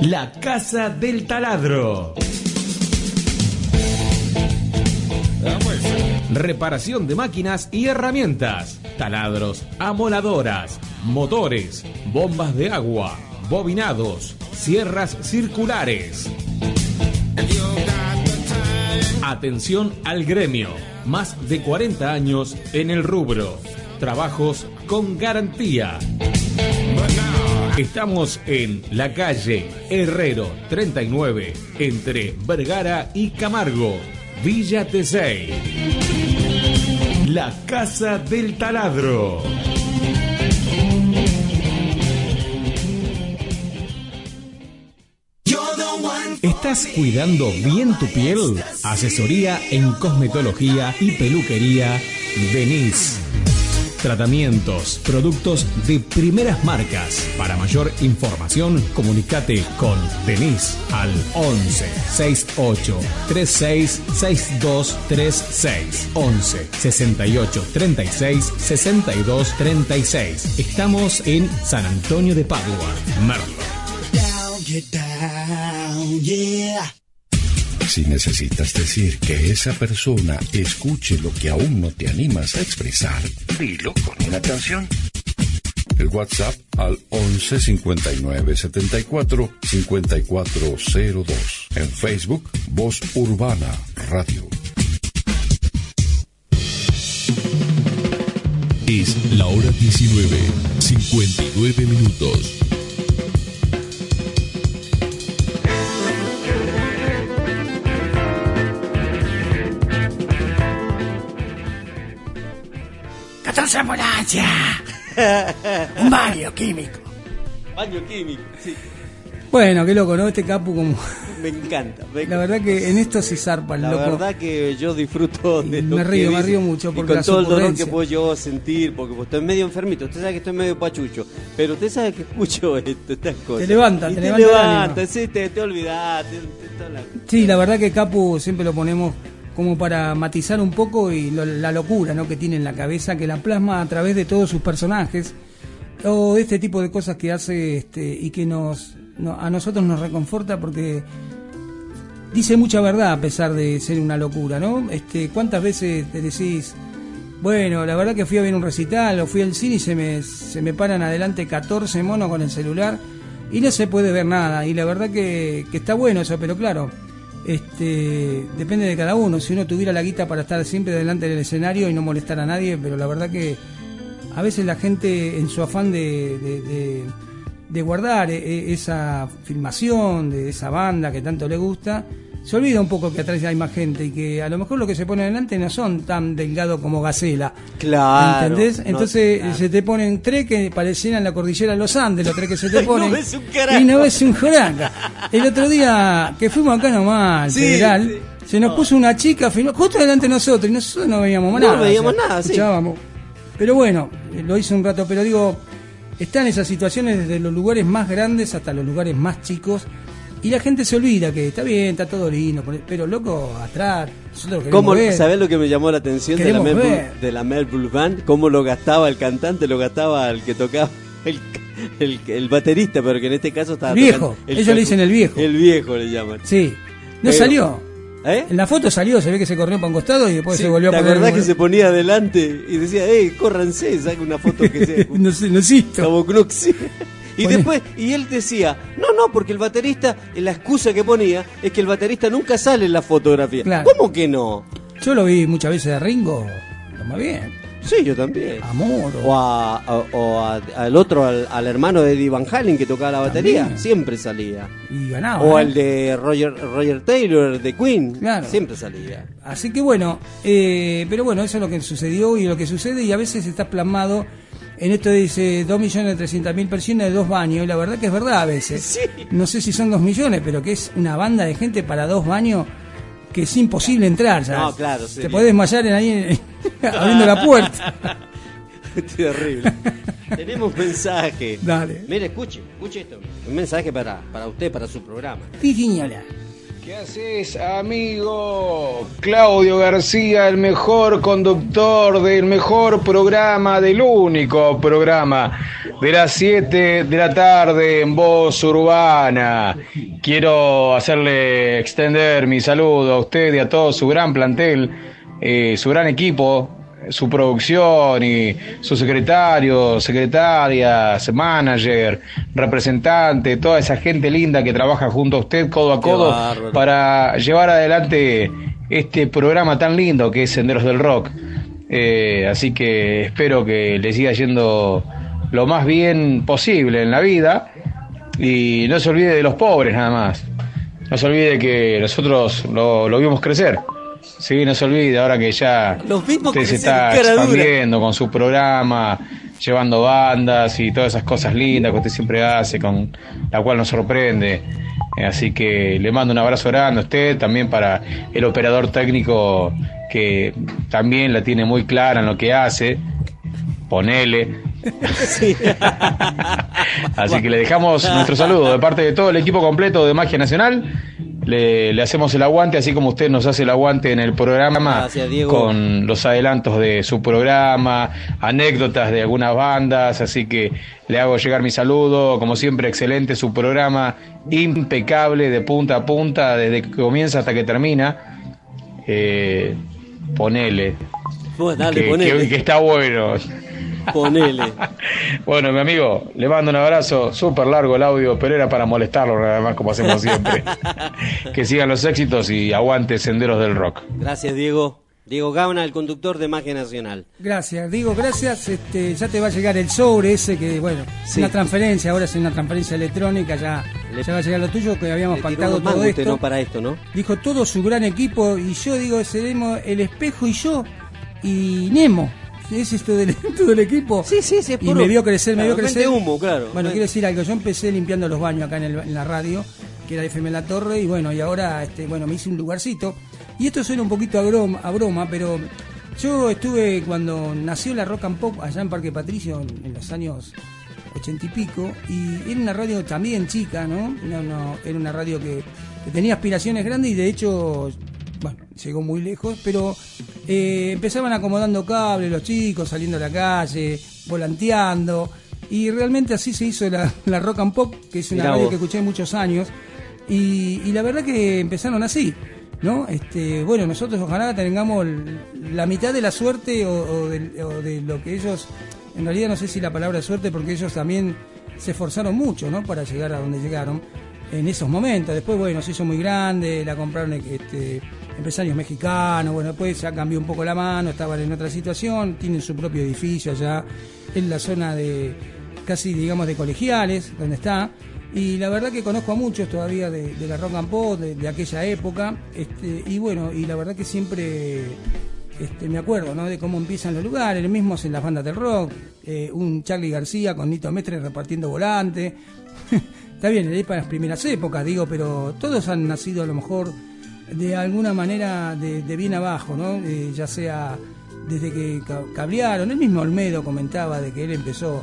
La Casa del Taladro. Reparación de máquinas y herramientas, taladros, amoladoras, motores, bombas de agua, bobinados, sierras circulares. Atención al gremio, más de 40 años en el rubro, trabajos con garantía. Estamos en la calle Herrero 39, entre Vergara y Camargo, Villa Tesey. La Casa del Taladro. ¿Estás cuidando bien tu piel? Asesoría en cosmetología y peluquería Denise. Tratamientos, productos de primeras marcas. Para mayor información, comunícate con Denise al 11 68 36 62 36 11 68 36 62 36. Estamos en San Antonio de Padua, Merlo. Si necesitas decir que esa persona escuche lo que aún no te animas a expresar, dilo con una canción. El WhatsApp al 11 59 74 5402. En Facebook, Voz Urbana Radio. Es la hora 19, 59 minutos. ¡Vamos a ambulancia! Un baño químico. Baño químico, sí. Bueno, qué loco, ¿no? Este capu como... Me encanta. me La verdad que en esto se zarpa el La loco. verdad que yo disfruto de lo Me que río, me río mucho y porque con las todo el dolor que puedo yo sentir, porque pues, estoy medio enfermito. Usted sabe que estoy medio pachucho, pero usted sabe que escucho esto, estas cosas. levanta, Y te te levanta levanta, sí, te, te olvidás. te- te- la- Sí, la verdad que Capu siempre lo ponemos como para matizar un poco y lo- la locura ¿no? que tiene en la cabeza, que la plasma a través de todos sus personajes, o este tipo de cosas que hace este, y que nos, no- a nosotros nos reconforta porque dice mucha verdad a pesar de ser una locura, ¿no? Este, ¿Cuántas veces te decís, bueno, la verdad que fui a ver un recital o fui al cine y se me, se me paran adelante 14 monos con el celular y no se puede ver nada? Y la verdad que, que está bueno eso, pero claro, este, depende de cada uno. Si uno tuviera la guita para estar siempre delante del escenario y no molestar a nadie, pero la verdad que a veces la gente en su afán de, de- guardar eh, esa filmación de esa banda que tanto le gusta, se olvida un poco que atrás hay más gente y que a lo mejor lo que se pone delante no son tan delgados como Gacela. Claro. ¿Entendés? no, Entonces claro. se te ponen tres que parecieran la cordillera de los Andes, los tres que se te Y no ponen. ves un carajo. y no ves un joraca. El otro día que fuimos acá nomás, al Sí, federal, sí. se nos puso una chica justo delante de nosotros y nosotros no veíamos No nada. veíamos nada, sí. escuchábamos. Pero bueno, eh, lo hice un rato, pero digo, están esas situaciones desde los lugares más grandes hasta los lugares más chicos. Y la gente se olvida que está bien, está todo lindo, pero loco, atrás, nosotros queremos ¿Cómo, ver. ¿Sabés lo que me llamó la atención de la, Melbourne, de la Melbourne Band? ¿Cómo lo gastaba el cantante? Lo gastaba el que tocaba, el, el, el baterista, pero que en este caso estaba El viejo, el ellos le dicen el viejo. El viejo le llaman. Sí, no Pero- salió. ¿Eh? En la foto salió, se ve que se corrió para un costado y después Sí, se volvió a ¿Te poner. acordás que se ponía adelante y decía, hey, córranse, saca una foto que sea no sé, no existo. como Knux? Y después, y él decía, no, no, porque el baterista, la excusa que ponía es que el baterista nunca sale en la fotografía. Claro. ¿Cómo que no? Yo lo vi muchas veces de Ringo, lo más bien. Sí, yo también. Amor. O, a- a- o a- al otro, al, al hermano de Eddie Van Halen que tocaba la batería, También. siempre salía. Y ganaba. O ¿eh? al de Roger, Roger Taylor de Queen, Claro. siempre salía. Así que bueno, eh, pero bueno, eso es lo que sucedió y lo que sucede y a veces está plasmado en esto dice 2.300.000 personas de dos baños y la verdad que es verdad a veces. Sí. No sé si son 2 millones, pero que es una banda de gente para dos baños que es imposible entrar. ya. No, claro, Te sería. podés desmayar en ahí abriendo la puerta. Terrible. Tenemos mensaje. Dale. Mire, escuche, escuche esto. Un mensaje para, para usted, para su programa. Sí, señora. ¿Qué haces, amigo? Claudio García, el mejor conductor del mejor programa, del único programa de las 7 de la tarde en Voz Urbana. Quiero hacerle extender mi saludo a usted y a todo su gran plantel, eh, su gran equipo, su producción y su secretario, secretarias, manager, representante, toda esa gente linda que trabaja junto a usted codo a codo para llevar adelante este programa tan lindo que es Senderos del Rock. Eh, así que espero que le siga yendo lo más bien posible en la vida y no se olvide de los pobres nada más. No se olvide que nosotros lo, lo vimos crecer. Sí, no se olvide ahora que ya Los vimos usted se está dura. expandiendo con su programa, llevando bandas y todas esas cosas lindas que usted siempre hace, con la cual nos sorprende. Eh, Así que le mando un abrazo grande a usted, también para el operador técnico que también la tiene muy clara en lo que hace. Ponele. Sí. Así que le dejamos nuestro saludo de parte de todo el equipo completo de Magia Nacional. Le, le hacemos el aguante, así como usted nos hace el aguante en el programa, Gracias, Diego. con los adelantos de su programa, anécdotas de algunas bandas. Así que le hago llegar mi saludo. Como siempre, excelente su programa, impecable de punta a punta, desde que comienza hasta que termina. Eh, ponele. Dale, que, ponele. que- que está bueno. Ponele. Bueno, mi amigo, le mando un abrazo, súper largo el audio, pero era para molestarlo nada más, como hacemos siempre. que sigan los éxitos y aguante Senderos del Rock. Gracias, Diego. Diego Gauna, el conductor de Magia Nacional. Gracias, digo gracias. Este, ya te va a llegar el sobre ese que, bueno, es Sí. una transferencia, ahora es una transferencia electrónica, ya, Le- ya va a llegar lo tuyo, que habíamos pactado todo esto. ¿no? Para esto, ¿no? Dijo todo su gran equipo y yo digo, seremos el espejo y yo y Nemo. Es esto del, todo el equipo. Sí, sí, sí. es Y me vio crecer, me vio crecer. humo, claro. Bueno, quiero decir algo. Yo empecé limpiando los baños acá en, el- en la radio, que era FM La Torre, y bueno, y ahora, este, bueno, me hice un lugarcito. Y esto suena un poquito a broma, a broma pero yo estuve cuando nació la Rock and Pop allá en Parque Patricio en, en los años ochenta y pico, y era una radio también chica, ¿no? No, no, era una radio que, que tenía aspiraciones grandes y de hecho, bueno, llegó muy lejos, pero eh, empezaban acomodando cables los chicos, saliendo a la calle, volanteando, y realmente así se hizo la, la Rock and Pop, que es una Mirá radio vos. que escuché muchos años, y, y la verdad que empezaron así. ¿No? Este, bueno, nosotros ojalá tengamos la mitad de la suerte o, o de, o de lo que ellos, en realidad no sé si la palabra suerte, porque ellos también se esforzaron mucho, ¿no? Para llegar a donde llegaron en esos momentos. Después, bueno, se hizo muy grande, la compraron este, empresarios mexicanos, bueno, después ya cambió un poco la mano, estaban en otra situación, tienen su propio edificio allá en la zona de, casi digamos, de colegiales, donde está. Y la verdad que conozco a muchos todavía de, la rock and pop, de, aquella época, este, y bueno, y la verdad que siempre este, me acuerdo ¿no? de cómo empiezan los lugares, los mismos en las bandas del rock, eh, un Charlie García con Nito Mestre repartiendo volante. Está bien, es para las primeras épocas, digo, pero todos han nacido a lo mejor de alguna manera de, bien abajo, ¿no? Eh, ya sea desde que ca- cablearon, el mismo Olmedo comentaba de que él empezó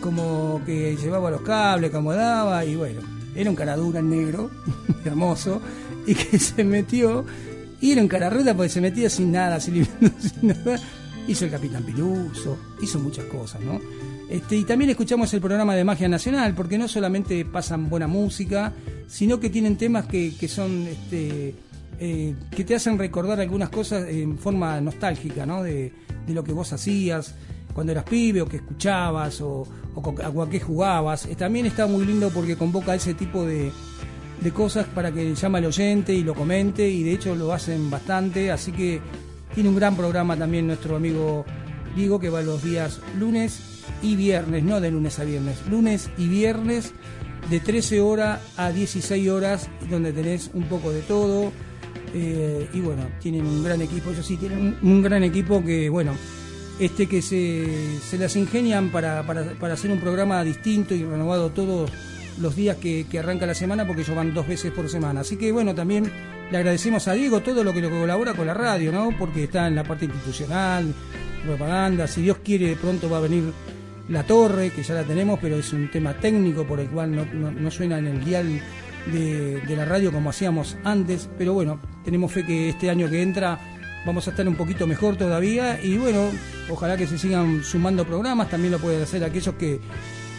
como que llevaba los cables, acomodaba y bueno, era un caradura negro, hermoso, y que se metió, y era un cararruta porque se metía sin nada, sin, sin nada, hizo el Capitán Piluso, hizo muchas cosas, ¿no? Este, y también escuchamos el programa de Magia Nacional, porque no solamente pasan buena música, sino que tienen temas que, que son este, eh, que te hacen recordar algunas cosas en forma nostálgica, ¿no? De, lo que vos hacías cuando eras pibe o que escuchabas o a qué jugabas. Eh, También está muy lindo porque convoca ese tipo de, de cosas para que llame al oyente y lo comente y de hecho lo hacen bastante, así que tiene un gran programa también nuestro amigo Diego que va los días lunes y viernes, no de lunes a viernes, lunes y viernes de 13 horas a 16 horas donde tenés un poco de todo eh, y bueno, tienen un gran equipo, ellos sí tienen un, gran equipo que bueno, este que se, se las ingenian para, para, para hacer un programa distinto y renovado todos los días que, arranca la semana porque ellos van dos veces por semana. Así que bueno, también le agradecemos a Diego todo lo que lo colabora con la radio, ¿no? Porque está en la parte institucional, propaganda, si Dios quiere pronto va a venir la torre, que ya la tenemos, pero es un tema técnico por el cual no, no- no suena en el dial de, la radio como hacíamos antes, pero bueno, tenemos fe que este año que entra vamos a estar un poquito mejor todavía y bueno, ojalá que se sigan sumando programas, también lo pueden hacer aquellos que,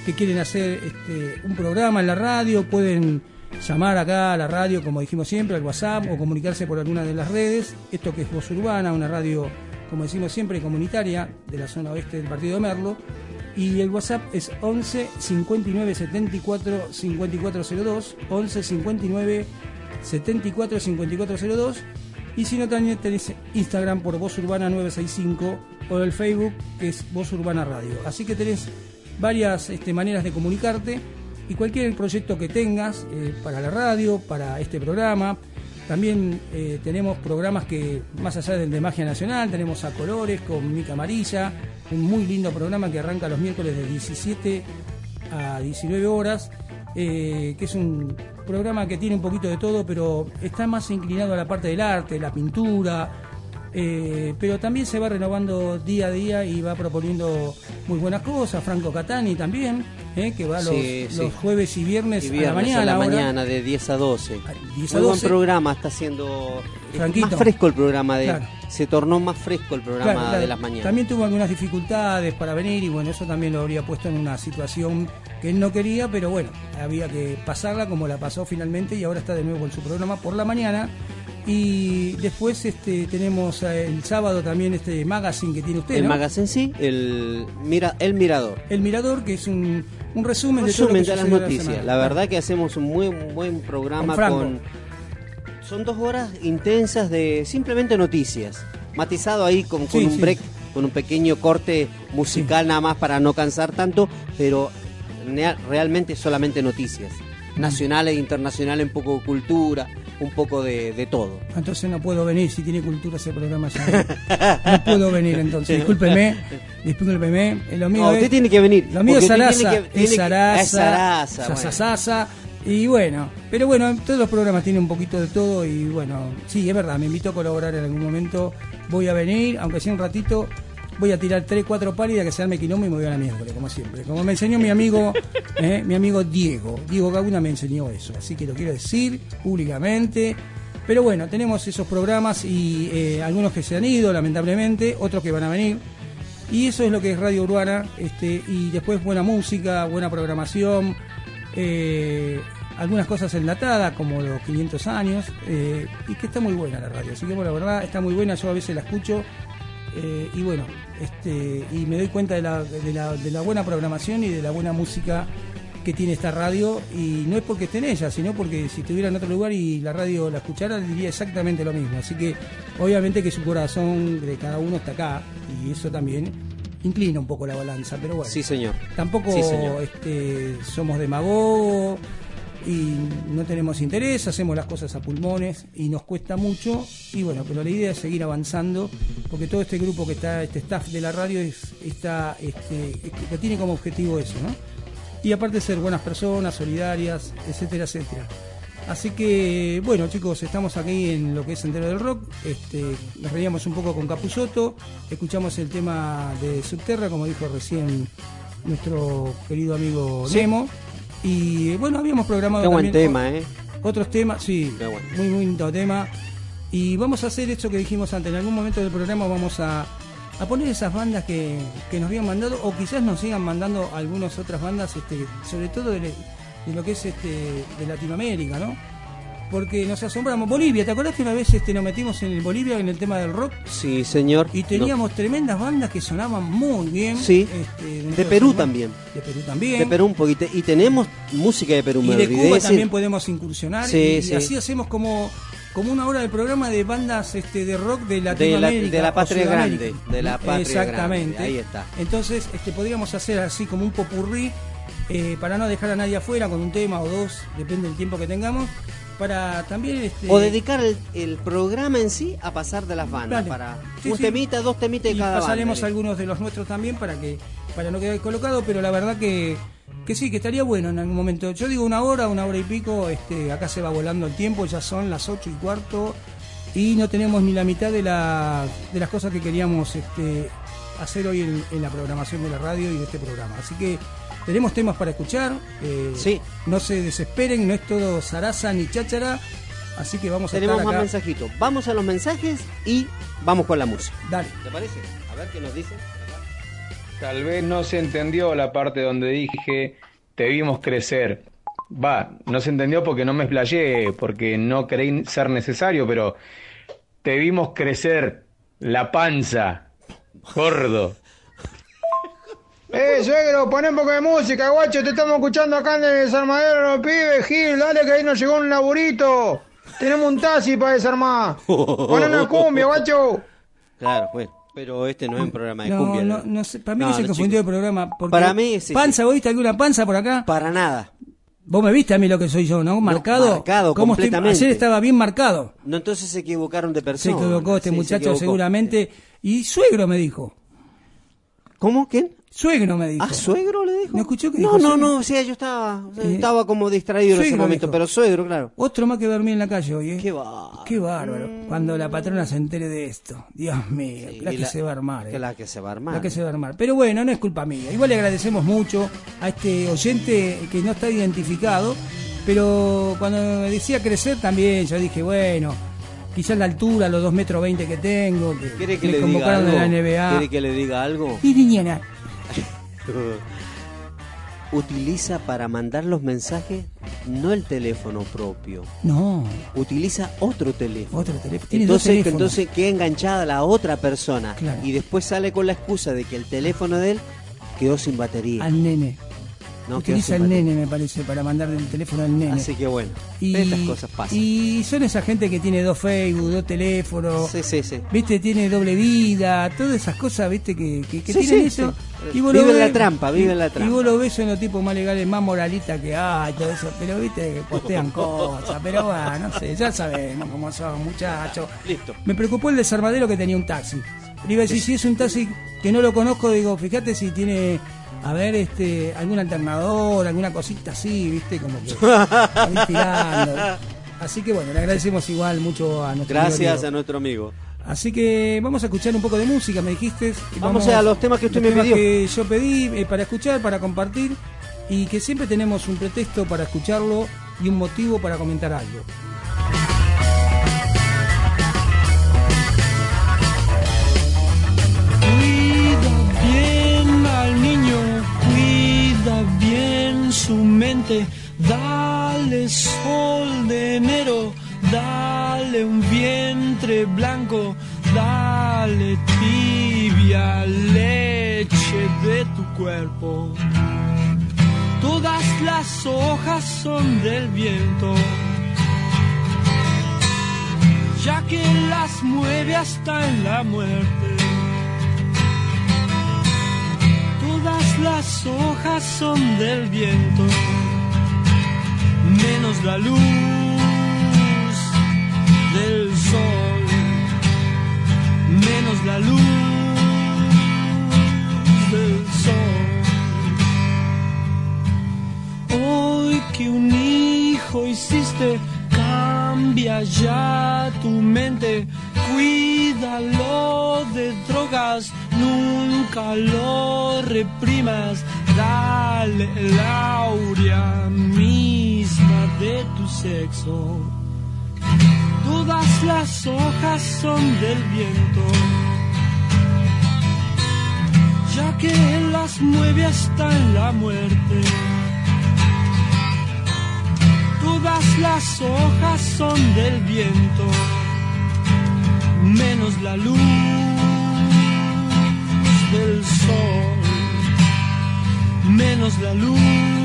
que quieren hacer este, un programa en la radio, pueden llamar acá a la radio, como dijimos siempre, al WhatsApp o comunicarse por alguna de las redes, esto que es Voz Urbana, una radio, como decimos siempre, comunitaria de la zona oeste del partido de Merlo, y el WhatsApp es 11 59 74 5402, 11 59 74 5402, y si no también tenés Instagram por Voz Urbana 965 o el Facebook que es Voz Urbana Radio. Así que tenés varias este, maneras de comunicarte y cualquier proyecto que tengas eh, para la radio, para este programa. También eh, tenemos programas que, más allá del de Magia Nacional, tenemos a Colores con Mica Amarilla, un muy lindo programa que arranca los miércoles de 17 a 19 horas, eh, que es un programa que tiene un poquito de todo, pero está más inclinado a la parte del arte, la pintura, eh, pero también se va renovando día a día y va proponiendo muy buenas cosas. Franco Catani también, eh, que va los, Sí, sí. los jueves y viernes, Y a la mañana. a la ahora. mañana de 10 a 12. 10 a Muy buen 12. programa, está Franquito. más fresco el programa de Claro. se tornó más fresco el programa Claro, claro. de las mañanas. También tuvo algunas dificultades para venir y bueno, eso también lo habría puesto en una situación que él no quería, pero bueno, había que pasarla como la pasó finalmente y ahora está de nuevo en su programa por la mañana. Y después este tenemos eh, el sábado también este magazine que tiene usted, el ¿no? magazine sí, el mira el mirador. El Mirador, que es un, un resumen, de todo lo Resumen que de las noticias. La verdad que hacemos un muy buen programa Con son dos horas intensas de simplemente noticias, matizado ahí con, con Sí, un sí. break, con un pequeño corte musical nada más para no cansar tanto, pero realmente solamente noticias. Nacionales e internacionales, un poco cultura, un poco de, de todo. Entonces no puedo venir, si tiene cultura ese programa ya. No puedo venir entonces, discúlpeme, discúlpeme. eh, Lo mío No, es, usted tiene que venir. Lo mío es Sarasa, es Sarasa, y bueno, pero bueno, todos los programas tienen un poquito de todo y bueno, sí, es verdad, me invitó a colaborar en algún momento, voy a venir, aunque sea un ratito, voy a tirar tres, cuatro pálidas que se arme quilombo y me voy a la miércoles, como siempre. Como me enseñó mi amigo, eh, mi amigo Diego, Diego Gaguna me enseñó eso, así que lo quiero decir públicamente. Pero bueno, tenemos esos programas y eh, algunos que se han ido, lamentablemente, otros que van a venir. Y eso es lo que es Radio Urbana, este, y después buena música, buena programación, eh, algunas cosas enlatadas, como los 500 años, eh, y que está muy buena la radio. Así que bueno, la verdad está muy buena, yo a veces la escucho, eh, y bueno, este, y me doy cuenta de la, de, la, de la buena programación y de la buena música que tiene esta radio, y no es porque esté en ella, sino porque si estuviera en otro lugar y la radio la escuchara, diría exactamente lo mismo. Así que obviamente que su corazón de cada uno está acá, y eso también inclina un poco la balanza, pero bueno. Sí, señor. Tampoco Sí, señor. este, somos demagogos y no tenemos interés, hacemos las cosas a pulmones y nos cuesta mucho. Y bueno, pero la idea es seguir avanzando, porque todo este grupo que está, este staff de la radio, es, está, este, es que- tiene como objetivo eso, ¿no? Y aparte ser buenas personas, solidarias, etcétera, etcétera. Así que, bueno, chicos, estamos aquí en lo que es Sendero del Rock. Este, nos reíamos un poco con Capusotto, escuchamos el tema de Subterra, como dijo recién nuestro querido amigo Sí. Y bueno, habíamos programado Qué buen también tema, ¿eh? otros temas, sí, Qué bueno. muy, muy lindo tema. Y vamos a hacer esto que dijimos antes, en algún momento del programa vamos a, a poner esas bandas que, que nos habían mandado, o quizás nos sigan mandando algunas otras bandas, este, sobre todo de, de lo que es este, de Latinoamérica, ¿no? Porque nos asombramos. Bolivia, ¿te acordás que una vez este, nos metimos en el Bolivia en el tema del rock? Sí, señor. Y teníamos tremendas bandas que sonaban muy bien. Sí. este, De Perú también. De Perú también. De Perú un poquito. Y tenemos música de Perú, Y de Cuba decir. también podemos incursionar. Sí, y, y sí. así hacemos como, como una hora del programa de bandas este, de rock de de la, Latinoamérica. de la patria grande. De la patria Exactamente. grande. Ahí está. Entonces este, podríamos hacer así como un popurrí eh, para no dejar a nadie afuera con un tema o dos, depende del tiempo que tengamos. Para también. Este, O dedicar el, el programa en sí a pasar de las bandas. Para Sí, un sí. temita, dos temitas de y cada pasaremos banda. algunos de los nuestros también para que para no quedar colocado, pero la verdad que, que sí, que estaría bueno en algún momento. Yo digo una hora, una hora y pico, este, acá se va volando el tiempo, ya son las ocho y cuarto y no tenemos ni la mitad de, la, de las cosas que queríamos este, hacer hoy en, en la programación de la radio y de este programa. Así que tenemos temas para escuchar. eh, Sí. No se desesperen, no es todo zaraza ni cháchara. Así que vamos a Tenemos más mensajitos. Vamos a los mensajes y vamos con la música. Dale. ¿Te parece? A ver qué nos dice. Tal vez no se entendió la parte donde dije te vimos crecer. Va, no se entendió porque no me explayé, porque no creí ser necesario, pero te vimos crecer la panza, gordo. Eh, suegro, poné un poco de música, guacho, te estamos escuchando acá en el desarmadero, los pibes, Gil, dale que ahí nos llegó un laburito. Tenemos un taxi para desarmar. Poné una cumbia, guacho. Claro, bueno. Pero este no es un programa de No, cumbia. no, no sé, para mí No, que se no, confundió chicos. el programa. Porque Para mí, sí, ¿Panza? ¿Vos viste alguna panza por acá? Para nada. Vos me viste a mí lo que soy yo, ¿no? Marcado. marcado ¿Cómo estoy? completamente. Ayer estaba bien marcado. No, entonces se equivocaron de Se persona. equivocó este Sí, se muchacho equivocó. seguramente. Y suegro me dijo. ¿Cómo? ¿Quién? Suegro me dijo. ¿Ah, suegro le dijo? ¿No escuchó que No, dijo no, suegro? no, o sea, yo estaba, Eh, estaba como distraído en ese momento, dijo. pero suegro, claro. Otro más que dormí en la calle hoy, ¿eh? Qué va. Qué bárbaro. Cuando la patrona se entere de esto. Dios mío, Sí, la que la- se va a armar. Que ¿eh? la que se va a armar. La que se va a armar. Pero bueno, no es culpa mía. Igual le agradecemos mucho a este oyente que no está identificado. Pero cuando me decía crecer también, yo dije, bueno, quizás la altura, los 2 metros 20 que tengo, que ¿Quiere que me le diga convocaron algo? de la NBA. ¿Quiere que le diga algo? Y niñera, Utiliza para mandar los mensajes no el teléfono propio. no, Utiliza otro teléfono. otro teléfono. Entonces, entonces queda enganchada la otra persona Claro. y después sale con la excusa de que el teléfono de él quedó sin batería. Al nene. No, Utiliza el nene, me parece, para mandar el teléfono al nene. Así que bueno, Y, estas cosas pasan. y son esa gente que tiene dos Facebook, dos teléfonos. Sí, sí, sí. ¿Viste? Tiene doble vida, todas esas cosas, ¿viste? Que, que, que Sí, tienen sí, eso. sí. lo Vive ves- la trampa, vive y- la Y trampa. vos lo ves en los tipos más legales, más moralistas que hay, todo eso. Pero, ¿viste? Que postean cosas. Pero, bueno, no sé, ya sabemos cómo son, muchachos. Listo. Me preocupó el desarmadero que tenía un taxi. Le iba a decir, si es un taxi que no lo conozco, digo, fíjate si tiene, a ver, este, algún alternador, alguna cosita así, viste, como que tirando. Así que bueno, le agradecemos igual mucho a nuestro amigo Gracias a nuestro amigo. Así que vamos a escuchar un poco de música, me dijiste. Vamos a los temas que usted los me temas pidió. que yo pedí eh, para escuchar, para compartir y que siempre tenemos un pretexto para escucharlo y un motivo para comentar algo. Su mente, dale sol de enero, dale un vientre blanco, dale tibia leche de tu cuerpo. Todas las hojas son del viento, ya que las mueve hasta en la muerte. Todas las hojas son del viento, menos la luz del sol, menos la luz del sol. Hoy que un hijo hiciste, cambia ya tu mente, cuídalo de drogas, nunca lo reprimas, dale el aurea misma de tu sexo. Todas las hojas son del viento, ya que las mueve hasta en la muerte. Todas las hojas son del viento, menos la luz del sol, menos la luz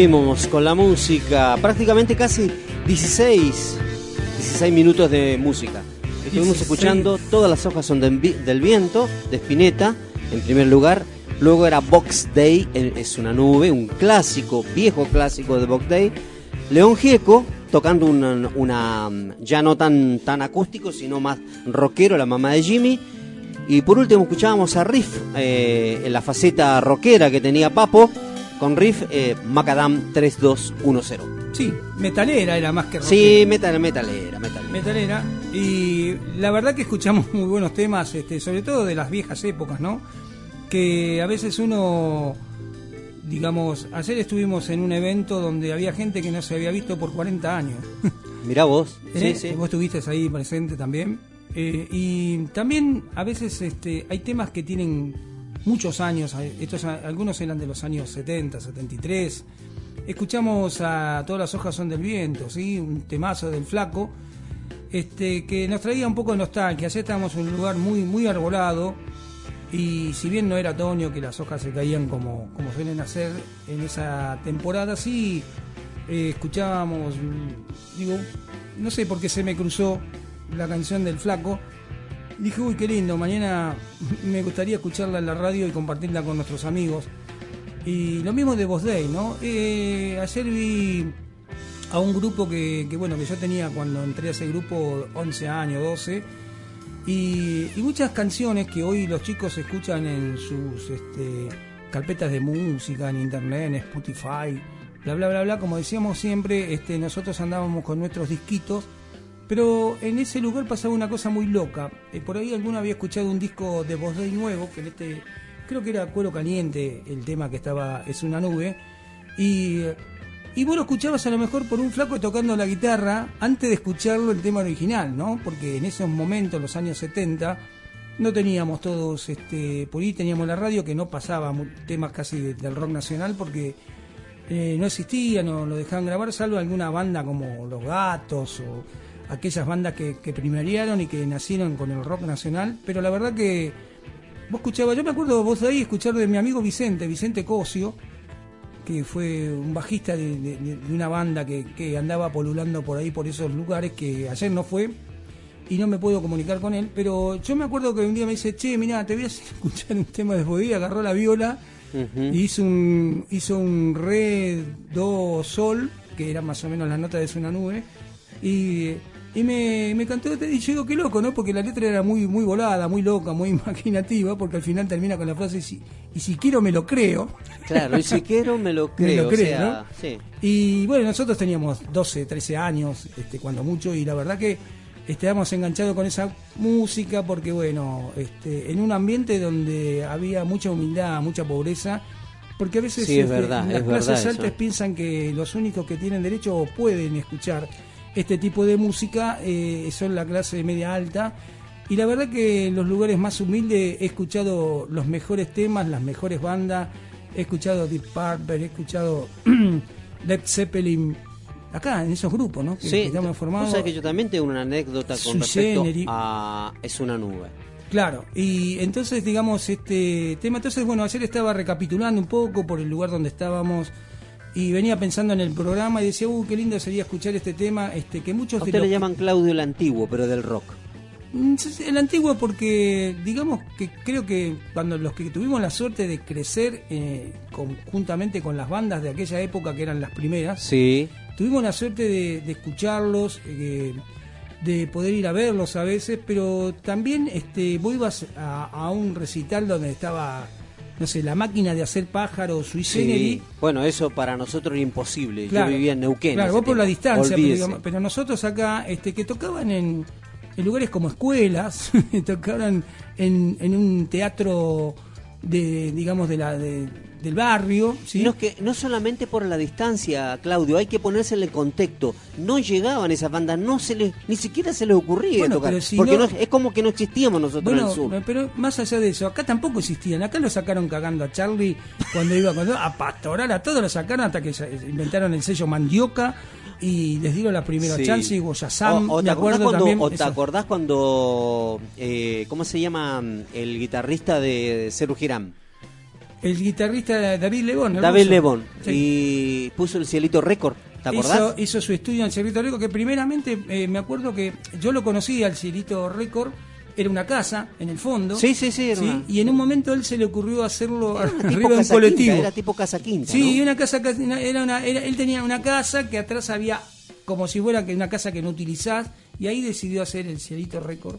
Ahí estuvimos con la música, prácticamente casi 16, 16 minutos de música. Estuvimos 16. escuchando Todas las hojas son del vi- del viento, de Spinetta, en primer lugar. Luego era Box Day, es una nube, un clásico, viejo clásico de Box Day. León Gieco, tocando una, una, ya no tan, tan acústico, sino más rockero, la mamá de Jimmy. Y por último escuchábamos a Riff, eh, en la faceta rockera que tenía Papo, con Riff eh, Macadam 3210. Sí, metalera era más que Sí, metal, metalera, metalera. metalera. Y la verdad que escuchamos muy buenos temas, este, sobre todo de las viejas épocas, ¿no? Que a veces uno, digamos, ayer estuvimos en un evento donde había gente que no se había visto por 40 años. Mirá vos, ¿Eh? sí, sí. Vos estuviste ahí presente también. Eh, y también a veces este, hay temas que tienen muchos años, eh, estos algunos eran de los años 70, 73. Escuchamos a Todas las hojas son del viento, ¿sí? un temazo del flaco, este, que nos traía un poco de nostalgia. Ayer estábamos en un lugar muy, muy arbolado y si bien no era otoño, que las hojas se caían como, como suelen hacer en esa temporada, sí eh, escuchábamos, mm, digo, no sé por qué se me cruzó la canción del flaco. Dije, uy, qué lindo, mañana me gustaría escucharla en la radio y compartirla con nuestros amigos. Y lo mismo de Voz Day, ¿no? Eh, ayer vi a un grupo que, que, bueno, que yo tenía cuando entré a ese grupo 11 años, 12, y, y muchas canciones que hoy los chicos escuchan en sus este, carpetas de música, en internet, en Spotify, bla, bla, bla, bla, como decíamos siempre, este, nosotros andábamos con nuestros disquitos, pero en ese lugar pasaba una cosa muy loca. Eh, por ahí alguno había escuchado un disco de Voz Day nuevo, que en este, creo que era Cuero Caliente, el tema que estaba, es una nube, y, y vos lo escuchabas a lo mejor por un flaco tocando la guitarra antes de escucharlo el tema original, ¿no? Porque en esos momentos, los años 70, no teníamos todos, este, por ahí teníamos la radio que no pasaba temas casi de- del rock nacional porque eh, no existía, no lo dejaban grabar, salvo alguna banda como Los Gatos o aquellas bandas que, que primerearon y que nacieron con el rock nacional, pero la verdad que vos escuchabas, yo me acuerdo vos de ahí escuchar de mi amigo Vicente, Vicente Cosio, que fue un bajista de, de- de una banda que, que andaba polulando por ahí, por esos lugares, que ayer no fue y no me puedo comunicar con él, pero yo me acuerdo que un día me dice, che, mira, te voy a hacer escuchar un tema de Bodí, agarró la viola y hizo un, hizo un re, do, sol, que era más o menos la nota de una nube, y, y me, me cantó, y yo digo, qué loco, ¿no? Porque la letra era muy, muy volada, muy loca, muy imaginativa, porque al final termina con la frase, y si, y si quiero me lo creo. Claro, y si quiero me lo creo. Me lo o creo, sea, ¿no? sí. Y bueno, nosotros teníamos 12, 13 años, este, cuando mucho, y la verdad que estábamos enganchados con esa música porque, bueno, este, en un ambiente donde había mucha humildad, mucha pobreza, porque a veces Sí, es este, verdad, las es clases verdad altas eso. piensan que los únicos que tienen derecho o pueden escuchar este tipo de música eh, son la clase media alta. Y la verdad que en los lugares más humildes he escuchado los mejores temas, las mejores bandas, he escuchado Deep Purple, he escuchado Led Zeppelin, acá en esos grupos, ¿no? Que, Sí, que vos formados. sabés que yo también tengo una anécdota con respecto generis. a Es una nube. Claro, y entonces digamos este tema, entonces bueno, ayer estaba recapitulando un poco por el lugar donde estábamos y venía pensando en el programa y decía, uh, qué lindo sería escuchar este tema, este que muchos A de usted los le llaman Claudio el Antiguo, pero del rock. Mm, El antiguo porque digamos que creo que cuando los que tuvimos la suerte de crecer eh, conjuntamente con las bandas de aquella época que eran las primeras, Sí. tuvimos la suerte de, de escucharlos, eh, de poder ir a verlos a veces, pero también este, vos ibas a, a un recital donde estaba, no sé, la máquina de hacer pájaros, sui Sí. Bueno, eso para nosotros era imposible. Claro. Yo vivía en Neuquén. Claro, vos por la distancia, pero, Olvídese. digamos, pero nosotros acá, este, que tocaban en, en lugares como escuelas, tocaban en, en un teatro de, digamos, de la, de- del barrio, ¿sí? No, es que, no solamente por la distancia, Claudio, hay que ponerse en el contexto. No llegaban esas bandas, no se les, ni siquiera se les ocurría Bueno, tocar. si porque no- no- es como que no existíamos nosotros en el sur. pero más allá de eso, acá tampoco existían. Acá lo sacaron cagando a Charlie cuando iba a pastoral, a todos lo sacaron hasta que inventaron el sello Mandioca y les dieron la primera Sí. chance y Guayasam, o, o me acuerdo cuando, también. o te acordás cuando eh, ¿cómo se llama el guitarrista de Ceru Girán? El guitarrista David Lebón. David. Lebón. Sí. Y puso el cielito récord, ¿te acordás? Hizo, hizo su estudio en el Cielito Récord, que primeramente eh, me acuerdo que yo lo conocí al Cielito Récord, era una casa en el fondo. Sí, sí, sí, era una- Y en un momento él se le ocurrió hacerlo arriba de un colectivo. quinta, era tipo casa quinta, Sí, ¿no? una casa, era una, era- él tenía una casa que atrás había como si fuera que una casa que no utilizás y ahí decidió hacer el Cielito Récord.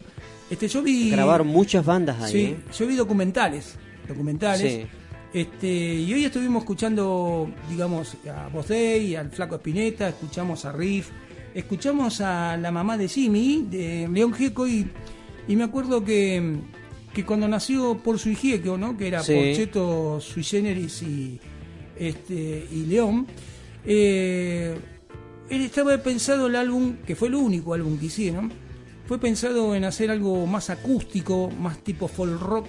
Este, yo vi Grabaron muchas bandas ahí. Sí, ¿eh? yo vi documentales, documentales. Sí. Este, y hoy estuvimos escuchando, digamos, a Boss Day, al Flaco Espineta, escuchamos a Riff, escuchamos a la mamá de Jimmy, de León Gieco, y, y me acuerdo que, que cuando nació por su Gieco, ¿no? que era Sí. Porcheto, Sui Generis y, este, y León, eh, él estaba pensado el álbum, que fue el único álbum que hicieron, fue pensado en hacer algo más acústico, más tipo folk rock.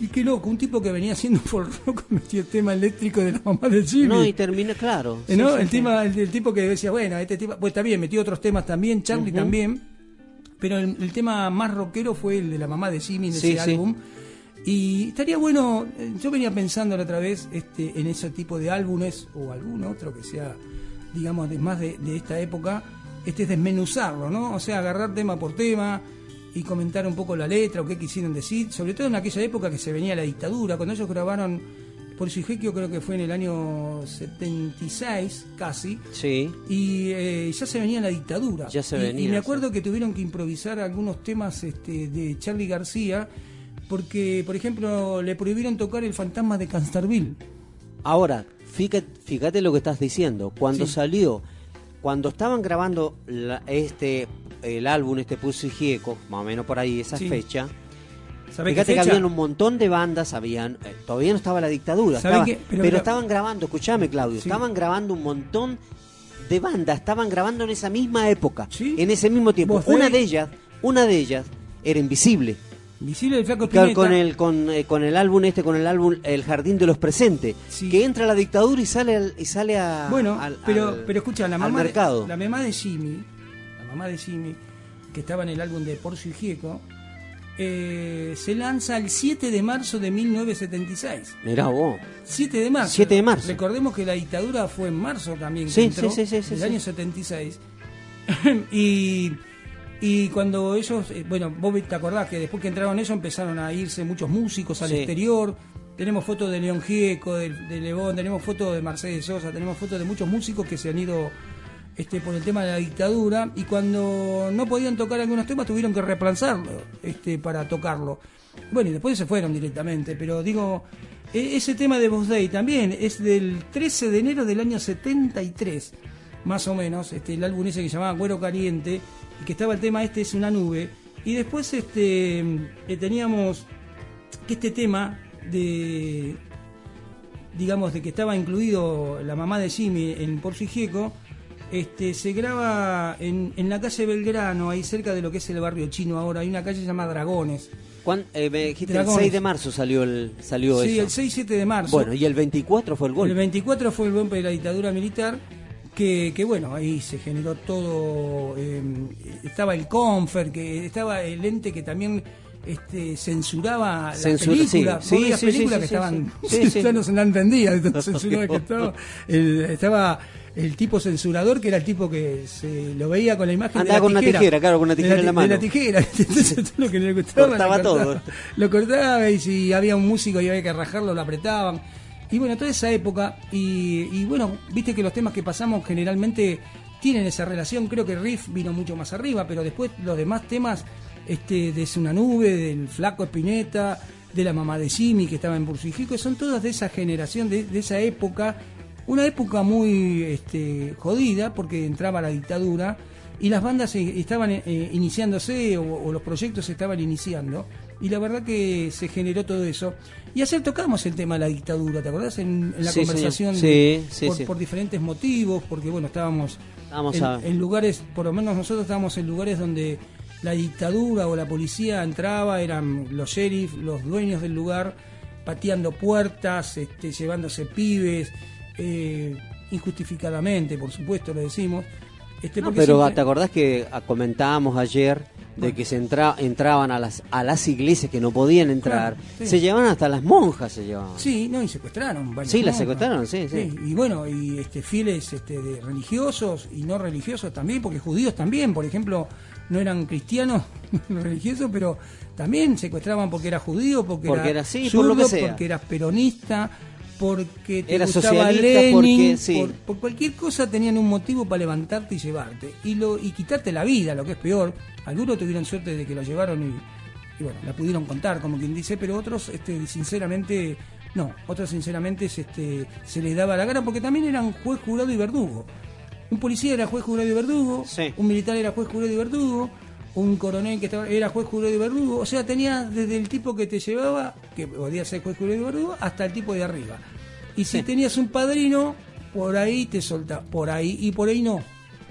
Y qué loco, un tipo que venía haciendo folk rock metió el tema eléctrico de la mamá de Jimmy. No, y termina, claro. Eh, ¿no? sí, el, sí. tema, el, el tipo que decía, bueno, este tipo, pues está bien, metió otros temas también, Charlie también, pero el, el tema más rockero fue el de la mamá de Jimmy de Sí, ese sí. álbum. Y estaría bueno, eh, yo venía pensando la otra vez este, en ese tipo de álbumes o algún otro que sea, digamos, de, más de, de esta época, este es desmenuzarlo, ¿no? O sea, agarrar tema por tema y comentar un poco la letra o qué quisieron decir, sobre todo en aquella época que se venía la dictadura, cuando ellos grabaron por Sigequio creo que fue en el año 76 casi, Sí. y eh, ya se venía la dictadura. Ya se Y- venía, Y, me sí. acuerdo que tuvieron que improvisar algunos temas este, de Charlie García, porque, por ejemplo, le prohibieron tocar el fantasma de Cansterville. Ahora, fíjate, fíjate lo que estás diciendo. Cuando Sí. salió, cuando estaban grabando la- este el álbum, este Pussy Gieco, más o menos por ahí, esa Sí. fecha, ¿Sabés fíjate que habían un montón de bandas, habían eh, todavía no estaba la dictadura. Pero estaban grabando, escuchame Claudio, Sí. estaban grabando un montón de bandas, estaban grabando en esa misma época, en ese mismo tiempo. Una de ellas, una de ellas era Invisible. Visible del Flaco Spinetta. con el con, eh, con el álbum este con el álbum El Jardín de los Presentes que entra a la dictadura y sale al- y sale a Bueno, al- pero, al- pero escucha, la mamá, de, mercado la mamá de Jimmy, la mamá de Jimmy, que estaba en el álbum de Porcio y Gieco, eh, se lanza el 7 de marzo de 1976. Mirá vos 7 de marzo. 7 de marzo. Recordemos que la dictadura fue en marzo también. Sí, entró, sí, sí, sí, sí, del sí. año 76. y, y cuando ellos, eh, bueno, vos te acordás que después que entraron ellos empezaron a irse muchos músicos al exterior. Tenemos fotos de León Gieco, de, de Lebón, tenemos fotos de Mercedes Sosa, tenemos fotos de muchos músicos que se han ido este, por el tema de la dictadura y cuando no podían tocar algunos temas tuvieron que reemplazarlo este, para tocarlo. Bueno, y después se fueron directamente, pero digo, e- ese tema de Boss Day también es del 13 de enero del año 73, más o menos, este, el álbum ese que se llamaba Cuero Caliente, y que estaba el tema Este es una nube, y después este, eh, teníamos que este tema de digamos de que estaba incluido la mamá de Jimmy en y Gieco, este, se graba en, en la calle Belgrano, ahí cerca de lo que es el barrio chino ahora, hay una calle llamada Dragones. ¿Cuán- eh, me dijiste Dragones. el 6 de marzo salió el salió Sí, eso el 6-7 de marzo. bueno y el 24 fue el gol El 24 fue el golpe de la dictadura militar, que, que bueno, ahí se generó todo. eh, estaba el Confer, que estaba el ente que también este, censuraba las Censura- películas. sí, sí, sí, películas sí, que estaban. ya no se la entendía de tan censuradas que estaba. El- estaba el tipo censurador, que era el tipo que se lo veía con la imagen Andaba de la con una tijera. claro, con una De tijera en la mano. De la tijera. Entonces, todo lo que le gustaba. Cortaba lo todo. Lo cortaba y si había un músico y había que rajarlo, lo apretaban. Y bueno, toda esa época, y, y bueno, viste que los temas que pasamos generalmente tienen esa relación, creo que Riff vino mucho más arriba, pero después los demás temas, este, de Es una nube, del Flaco Espineta, de la mamá de Jimmy que estaba en Bursijico, son todas de esa generación, de, de esa época, una época muy este, jodida porque entraba la dictadura y las bandas eh, estaban eh, iniciándose o, o los proyectos se estaban iniciando y la verdad que se generó todo eso. Y ayer tocamos el tema de la dictadura, ¿te acordás? En, en la Sí, conversación Sí, sí, por, diferentes motivos, porque bueno, estábamos, en, a- en lugares, por lo menos nosotros estábamos en lugares donde la dictadura o la policía entraba, eran los sheriff, los dueños del lugar, pateando puertas, este, llevándose pibes, eh, injustificadamente, por supuesto, lo decimos. Este, No, pero siempre- te acordás que ah, comentábamos ayer de que se entra, entraban a las a las iglesias que no podían entrar, Claro, sí. se llevaban hasta las monjas, se llevaban. Sí, no, y secuestraron. varias Sí, las secuestraron, sí, sí. Y bueno, y este, fieles este, de religiosos y no religiosos también, porque judíos también, por ejemplo, no eran cristianos religiosos, pero también secuestraban porque era judío, porque, Porque era, era así, por lo que zurdo, sea. porque eras peronista, porque te Era gustaba Lenin, porque- sí. por, por cualquier cosa tenían un motivo para levantarte y llevarte. Y, lo, y quitarte la vida, lo que es peor. Algunos tuvieron suerte de que lo llevaron y, y bueno, la pudieron contar, como quien dice, pero otros, este, sinceramente, no. Otros, sinceramente, se, este, se les daba la gana porque también eran juez, jurado y verdugo. Un policía era juez, jurado y verdugo. Un militar era juez, jurado y verdugo. Un coronel que estaba, era juez, jurado y verdugo. O sea, tenía desde el tipo que te llevaba, que podía ser juez, jurado y verdugo, hasta el tipo de arriba. Y si tenías un padrino, por ahí te solta, por ahí y por ahí no,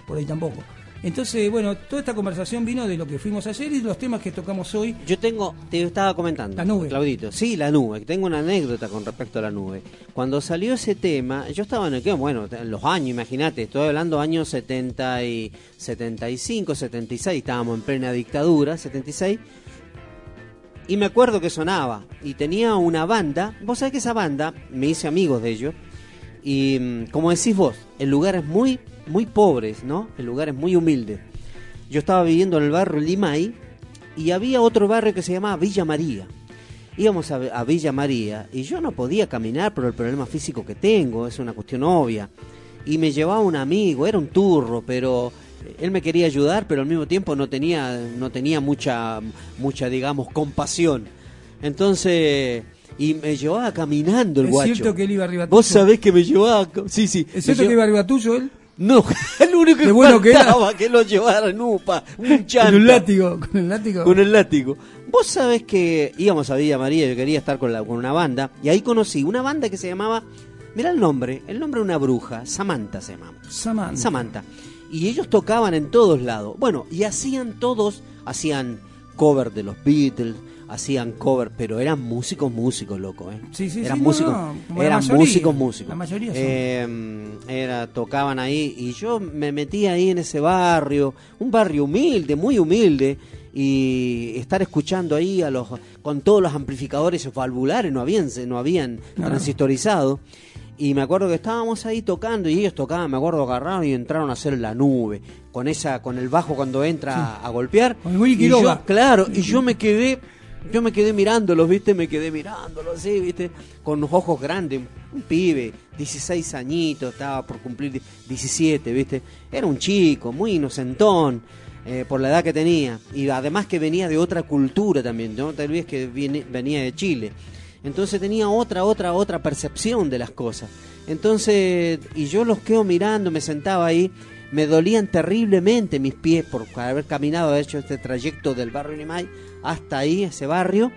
por ahí tampoco. Entonces, bueno, toda esta conversación vino de lo que fuimos ayer y de los temas que tocamos hoy. Yo tengo, te estaba comentando. La nube. Claudito. Sí, la nube. Tengo una anécdota con respecto a la nube. Cuando salió ese tema, yo estaba en el que, bueno, en los años, imagínate, estoy hablando años 70 y 75, 76, estábamos en plena dictadura, 76. Y me acuerdo que sonaba. Y tenía una banda. Vos sabés que esa banda, me hice amigos de ellos. Y mm, como decís vos, en lugares muy, muy pobres, ¿no? En lugares muy humildes. Yo estaba viviendo en el barrio Limay y había otro barrio que se llamaba Villa María. Íbamos a, a Villa María y yo no podía caminar por el problema físico que tengo, es una cuestión obvia. Y me llevaba un amigo, era un turro, pero él me quería ayudar, pero al mismo tiempo no tenía, no tenía mucha, mucha, digamos, compasión. Entonces, y me llevaba caminando el ¿Es guacho. cierto que él iba arriba Vos sabés que me llevaba, sí, sí. ¿Es cierto que iba arriba tuyo él? No, el único que bueno que era. faltaba que lo llevara en UPA, un chanta. Con un látigo, con el látigo. Con el látigo. Vos sabés que íbamos a Villa María, yo quería estar con, la, con una banda, y ahí conocí una banda que se llamaba, mira el nombre, el nombre de una bruja, Samantha se llamaba. Samantha. Samantha. Y ellos tocaban en todos lados. Bueno, y hacían todos, hacían cover de los Beatles, hacían cover, pero eran músicos, músicos, loco, ¿eh? Sí, sí, eran sí, músicos, no, eran mayoría. músicos, músicos. La mayoría son. Eh, era, tocaban ahí y yo me metí ahí en ese barrio, un barrio humilde, muy humilde, y estar escuchando ahí a los con todos los amplificadores valvulares, no habían, no habían No, transistorizado. Y me acuerdo que estábamos ahí tocando y ellos tocaban, me acuerdo, agarraron y entraron a hacer la nube, con esa, con el bajo cuando entra a golpear. Con el Willy Y yo, claro, y yo me quedé, yo me quedé mirándolos, viste, me quedé mirándolos así, viste, con los ojos grandes, un pibe, 16 añitos, estaba por cumplir 17, viste, era un chico, muy inocentón. eh, por la edad que tenía. Y además que venía de otra cultura también no te olvides que viene- venía de Chile. Entonces tenía otra, otra, otra percepción de las cosas. Entonces, y yo los quedo mirando, me sentaba ahí, me dolían terriblemente mis pies por haber caminado, haber hecho este trayecto del barrio Limay hasta ahí, ese barrio,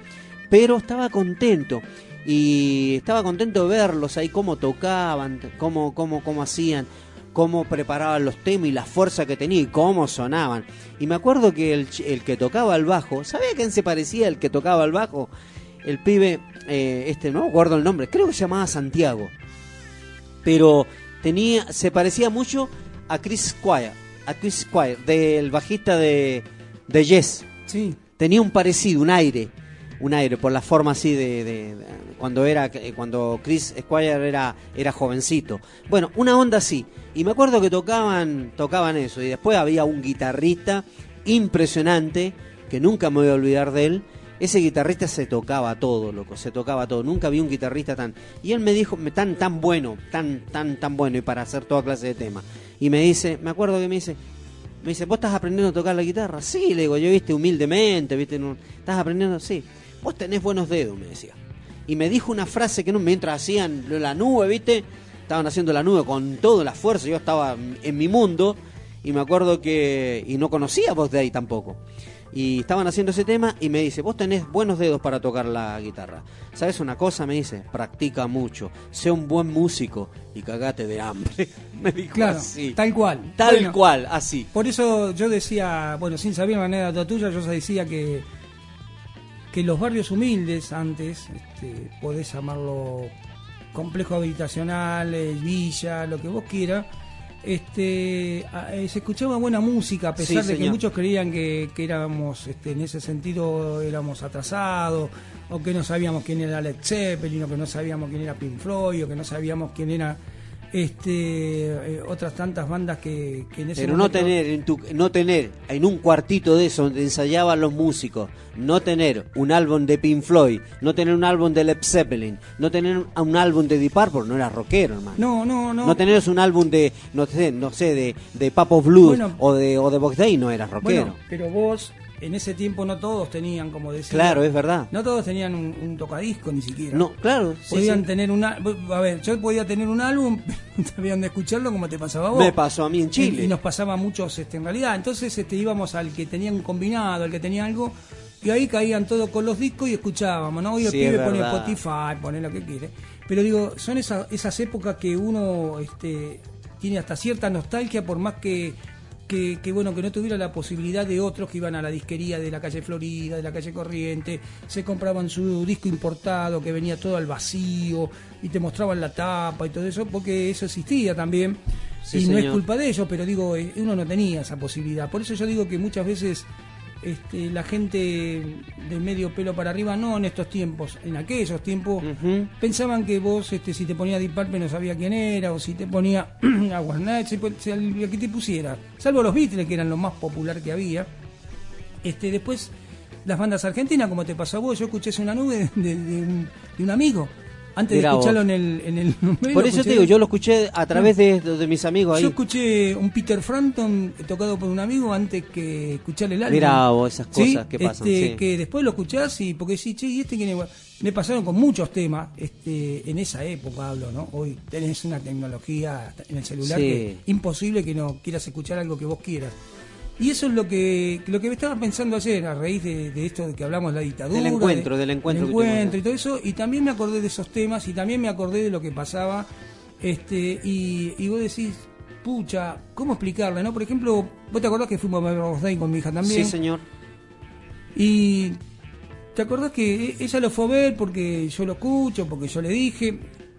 pero estaba contento. Y estaba contento de verlos ahí, cómo tocaban, cómo, cómo, cómo hacían, cómo preparaban los temas y la fuerza que tenía y cómo sonaban. Y me acuerdo que el, el que tocaba el bajo, ¿sabía quién se parecía el que tocaba el bajo? El pibe, eh, este, no acuerdo el nombre, creo que se llamaba Santiago. Pero tenía, se parecía mucho a Chris Squire, a Chris Squire, del bajista de, de Yes. Sí. Tenía un parecido, un aire, un aire, por la forma así de, cuando era, eh, cuando Chris Squire era, era jovencito. Bueno, una onda así. Y me acuerdo que tocaban, tocaban eso. Y después había un guitarrista impresionante, que nunca me voy a olvidar de él. Ese guitarrista se tocaba todo, loco, se tocaba todo. Nunca vi un guitarrista tan. Y él me dijo, tan, tan bueno, tan, tan, tan bueno, y para hacer toda clase de temas. Y me dice, me acuerdo que me dice, me dice, ¿vos estás aprendiendo a tocar la guitarra? Sí, le digo, yo viste humildemente, viste, no- ¿estás aprendiendo? Sí. Vos tenés buenos dedos, me decía. Y me dijo una frase que no, mientras hacían la nube, viste, estaban haciendo la nube con toda la fuerza, yo estaba en mi mundo, y me acuerdo que, y no conocía vos de ahí tampoco. Y estaban haciendo ese tema y me dice, vos tenés buenos dedos para tocar la guitarra. ¿Sabes una cosa? Me dice, practica mucho, sé un buen músico y cagate de hambre. me dijo Claro, así. tal cual. Tal Bueno, cual, así. Por eso yo decía, bueno, sin saber la anécdota tuya, yo decía que que los barrios humildes antes, este, podés llamarlo complejo habitacional, eh, villa, lo que vos quieras, este, eh, se escuchaba buena música, a pesar Sí, de que muchos creían que, que éramos, este, en ese sentido, éramos atrasados, o que no sabíamos quién era Led Zeppelin, o que no sabíamos quién era Pink Floyd, o que no sabíamos quién era este, eh, otras tantas bandas que, que en ese Pero no momento- tener, en tu, no tener en un cuartito de eso donde ensayaban los músicos, no tener un álbum de Pink Floyd, no tener un álbum de Led Zeppelin, no tener un, álbum de Deep Purple, no era rockero, hermano. No, no, no. No tener un álbum de, no sé, no sé de, de Papo Blues Bueno. o de o de Box Day, no eras rockero. Bueno, pero vos, en ese tiempo no todos tenían, como decía. Claro, es verdad. No todos tenían un, un tocadisco ni siquiera. No, claro, sí, Podían sí. tener una. A ver, yo podía tener un álbum, sabían de escucharlo como te pasaba a vos. Me pasó a mí en Chile. Y, y nos pasaba a muchos este, en realidad. Entonces este, íbamos al que tenía un combinado, al que tenía algo. Y ahí caían todos con los discos y escuchábamos, ¿no? Y el Sí, pibe pone. Spotify, pone lo que quiere. Pero digo, son esa- esas épocas que uno este, tiene hasta cierta nostalgia, por más que, que, que, bueno que no tuviera la posibilidad de otros que iban a la disquería de la calle Florida, de la calle Corriente, se compraban su disco importado que venía todo al vacío y te mostraban la tapa y todo eso, porque eso existía también. Sí, y no es culpa de ellos, pero digo, eh, uno no tenía esa posibilidad. Por eso yo digo que muchas veces este, la gente de medio pelo para arriba, no en estos tiempos, en aquellos tiempos, pensaban que vos, este, si te ponía Deep Purple no sabía quién era, o si te ponía a Warner, si, si al- que te pusiera, salvo los Beatles, que eran lo más popular que había. Este, después, las bandas argentinas, como te pasó a vos, yo escuché Es una nube de, de un, de un amigo. Antes Mirá de escucharlo vos. en el, en el Por eso te digo, yo lo escuché a través de, de mis amigos ahí. yo escuché un Peter Frampton tocado por un amigo antes que escuchar el álbum. Mirá vos, esas Sí, cosas que pasan, este, sí. Que después lo escuchás y porque sí, che, y este quién es? Me pasaron con muchos temas, este, en esa época hablo, ¿no? Hoy tenés una tecnología en el celular Sí. que imposible que no quieras escuchar algo que vos quieras. Y eso es lo que lo que me estaba pensando ayer a raíz de, de esto de que hablamos de la dictadura. Del encuentro, de- del encuentro del encuentro y todo eso. Y también me acordé de esos temas y también me acordé de lo que pasaba. este Y, y vos decís, pucha, ¿cómo explicarle? no Por ejemplo, vos te acordás que fuimos a ver Rose Day con mi hija también. Sí, señor. Y te acordás que e- ella lo fue a ver porque yo lo escucho, porque yo le dije,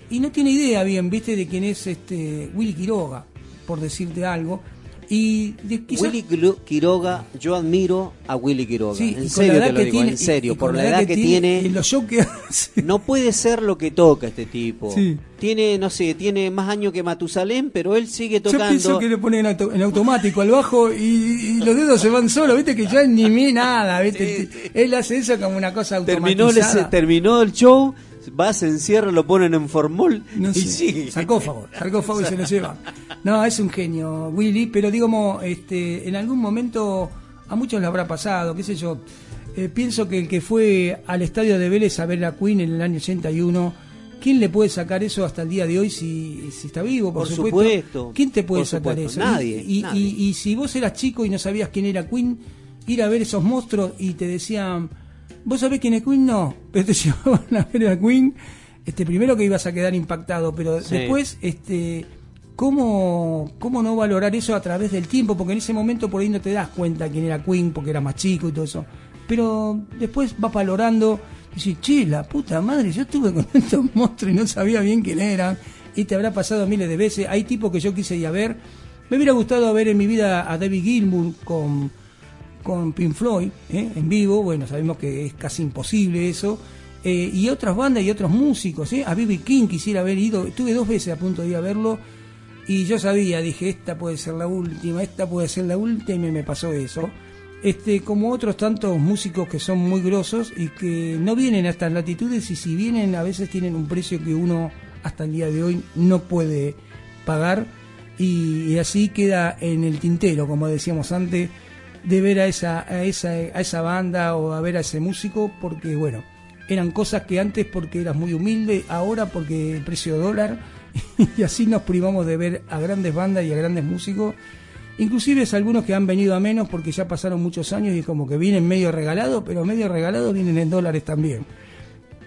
y no tiene idea bien, viste, de quién es este Willy Quiroga, por decirte algo. Y de, quizás- Willy Quiro- Quiroga, yo admiro a Willy Quiroga. Sí, en serio la te lo que digo, tiene- en serio, y- y por con la edad que tiene. y los shows que hace. No puede ser lo que toca este tipo. Sí. Tiene, no sé, tiene más años que Matusalén, pero él sigue Yo pienso tocando. que le ponen en, auto- en automático al bajo y, y los dedos se van solos, viste que ya ni me nada, viste. Él hace eso como una cosa Terminó el, automatizada. terminó el show, va, se encierra, lo ponen en formol No y sé, sigue. sarcófago, sarcófago y se lo lleva. No, es un genio, Willy, pero digamos, este, en algún momento a muchos le habrá pasado, qué sé yo. Eh, pienso que el que fue al estadio de Vélez a ver a Queen en el año 81, ¿quién le puede sacar eso hasta el día de hoy si, si está vivo? Por, Por supuesto, ¿Quién te puede por sacar supuesto, eso? nadie, Y, y- nadie. y- y si vos eras chico y no sabías quién era Queen, ir a ver esos monstruos y te decían, ¿vos sabés quién es Queen? No, pero te llevaban a ver a Queen. Este, primero que ibas a quedar impactado, pero Sí. después, este, ¿cómo, ¿cómo no valorar eso a través del tiempo? Porque en ese momento por ahí no te das cuenta quién era Queen, porque era más chico y todo eso. Pero después vas valorando y dices, che, la puta madre, yo estuve con estos monstruos y no sabía bien quién eran. Y te habrá pasado miles de veces. Hay tipos que yo quise ir a ver. Me hubiera gustado ver en mi vida a David Gilmour con, con Pink Floyd ¿eh? en vivo. Bueno, sabemos que es casi imposible eso. Eh, y otras bandas y otros músicos. ¿eh? A B.B. King quisiera haber ido. Estuve dos veces a punto de ir a verlo. Y yo sabía, dije, esta puede ser la última, esta puede ser la última y me pasó eso. Este, como otros tantos músicos que son muy grosos y que no vienen a estas latitudes y si vienen a veces tienen un precio que uno hasta el día de hoy no puede pagar y, y así queda en el tintero, como decíamos antes, de ver a esa, a esa, a esa banda o a ver a ese músico porque bueno, eran cosas que antes porque eras muy humilde, ahora porque el precio dólar y así nos privamos de ver a grandes bandas y a grandes músicos Inclusive es algunos que han venido a menos porque ya pasaron muchos años y como que vienen medio regalados, pero medio regalados vienen en dólares también.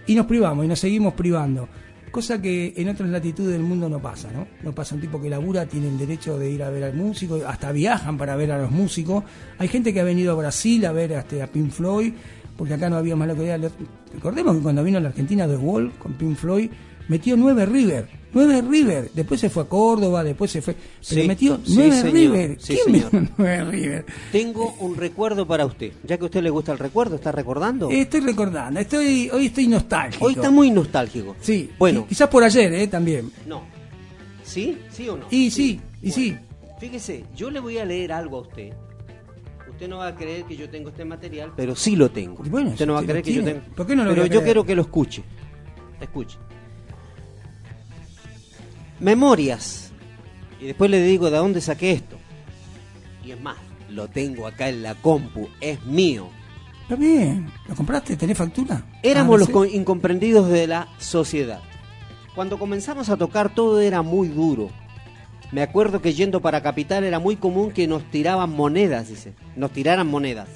Y nos privamos y nos seguimos privando. Cosa que en otras latitudes del mundo no pasa, ¿no? No pasa un tipo que labura, tiene el derecho de ir a ver al músico, hasta viajan para ver a los músicos. Hay gente que ha venido a Brasil a ver este, a Pink Floyd, porque acá no había más localidad. Recordemos que cuando vino a la Argentina The Wall con Pink Floyd, metió nueve River. Nueve River. Después se fue a Córdoba, después se fue. Pero Sí, metió nueve River. sí, ¿Quién señor. metió nueve River? Tengo un recuerdo para usted. Ya que a usted le gusta el recuerdo, ¿está recordando? Estoy recordando, estoy, hoy estoy nostálgico. Hoy está muy nostálgico. Sí, Bueno. qui- quizás por ayer, ¿eh? También. No. ¿Sí? ¿Sí o no? Y sí, y sí. Fíjese, yo le voy a leer algo a usted. Usted no va a creer que yo tengo este material, pero sí lo tengo. Bueno, usted no va a creer que yo tengo. ¿por qué no lo pero yo quiero que lo escuche. Escuche. Memorias. Y después le digo de dónde saqué esto. Y es más, lo tengo acá en la compu, es mío. Está bien. ¿Lo compraste? ¿Tenés factura? Éramos Ah, los incomprendidos de la sociedad. Cuando comenzamos a tocar todo era muy duro. Me acuerdo que yendo para Capital era muy común que nos tiraban monedas, dice. Nos tiraran monedas.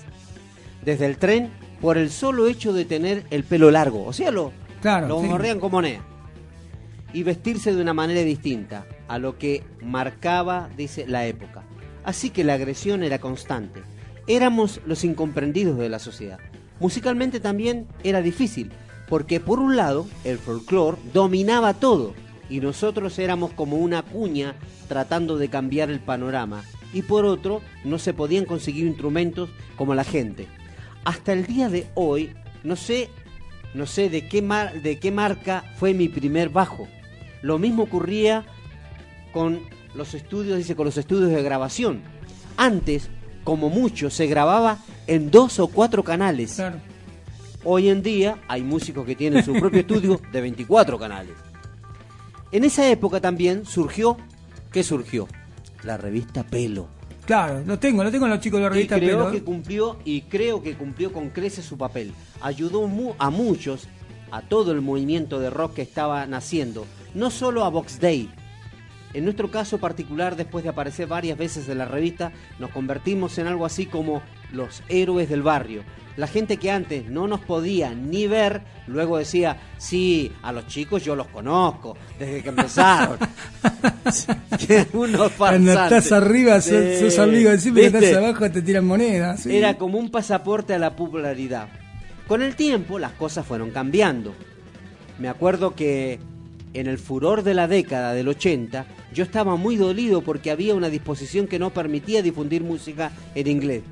Desde el tren por el solo hecho de tener el pelo largo. O sea, lo, Claro, lo sí. morrean con moneda. Y vestirse de una manera distinta a lo que marcaba, dice, la época. Así que la agresión era constante. Éramos los incomprendidos de la sociedad. Musicalmente también era difícil, porque por un lado el folclore dominaba todo y nosotros éramos como una cuña tratando de cambiar el panorama y por otro no se podían conseguir instrumentos como la gente. Hasta el día de hoy no sé no sé de qué mar- de qué marca fue mi primer bajo. Lo mismo ocurría con los estudios, dice, con los estudios de grabación. Antes, como mucho, se grababa en dos o cuatro canales. Hoy en día hay músicos que tienen su propio estudio de 24 canales. En esa época también surgió, ¿qué surgió? La revista Pelo. Claro, lo tengo, lo tengo en los chicos de la Y revista creo Pelo. que cumplió y creo que cumplió con creces su papel. Ayudó mu- a muchos, a todo el movimiento de rock que estaba naciendo, no solo a Box Day. En nuestro caso particular, después de aparecer varias veces en la revista, nos convertimos en algo así como los héroes del barrio. La gente que antes no nos podía ni ver, luego decía, sí, a los chicos yo los conozco, desde que empezaron. Unos Cuando estás arriba, sos, Sí. sos amigo, siempre que estás abajo te tiran monedas. sí. Era como un pasaporte a la popularidad. Con el tiempo las cosas fueron cambiando. Me acuerdo que en el furor de la década del 80 yo estaba muy dolido porque había una disposición que no permitía difundir música en inglés.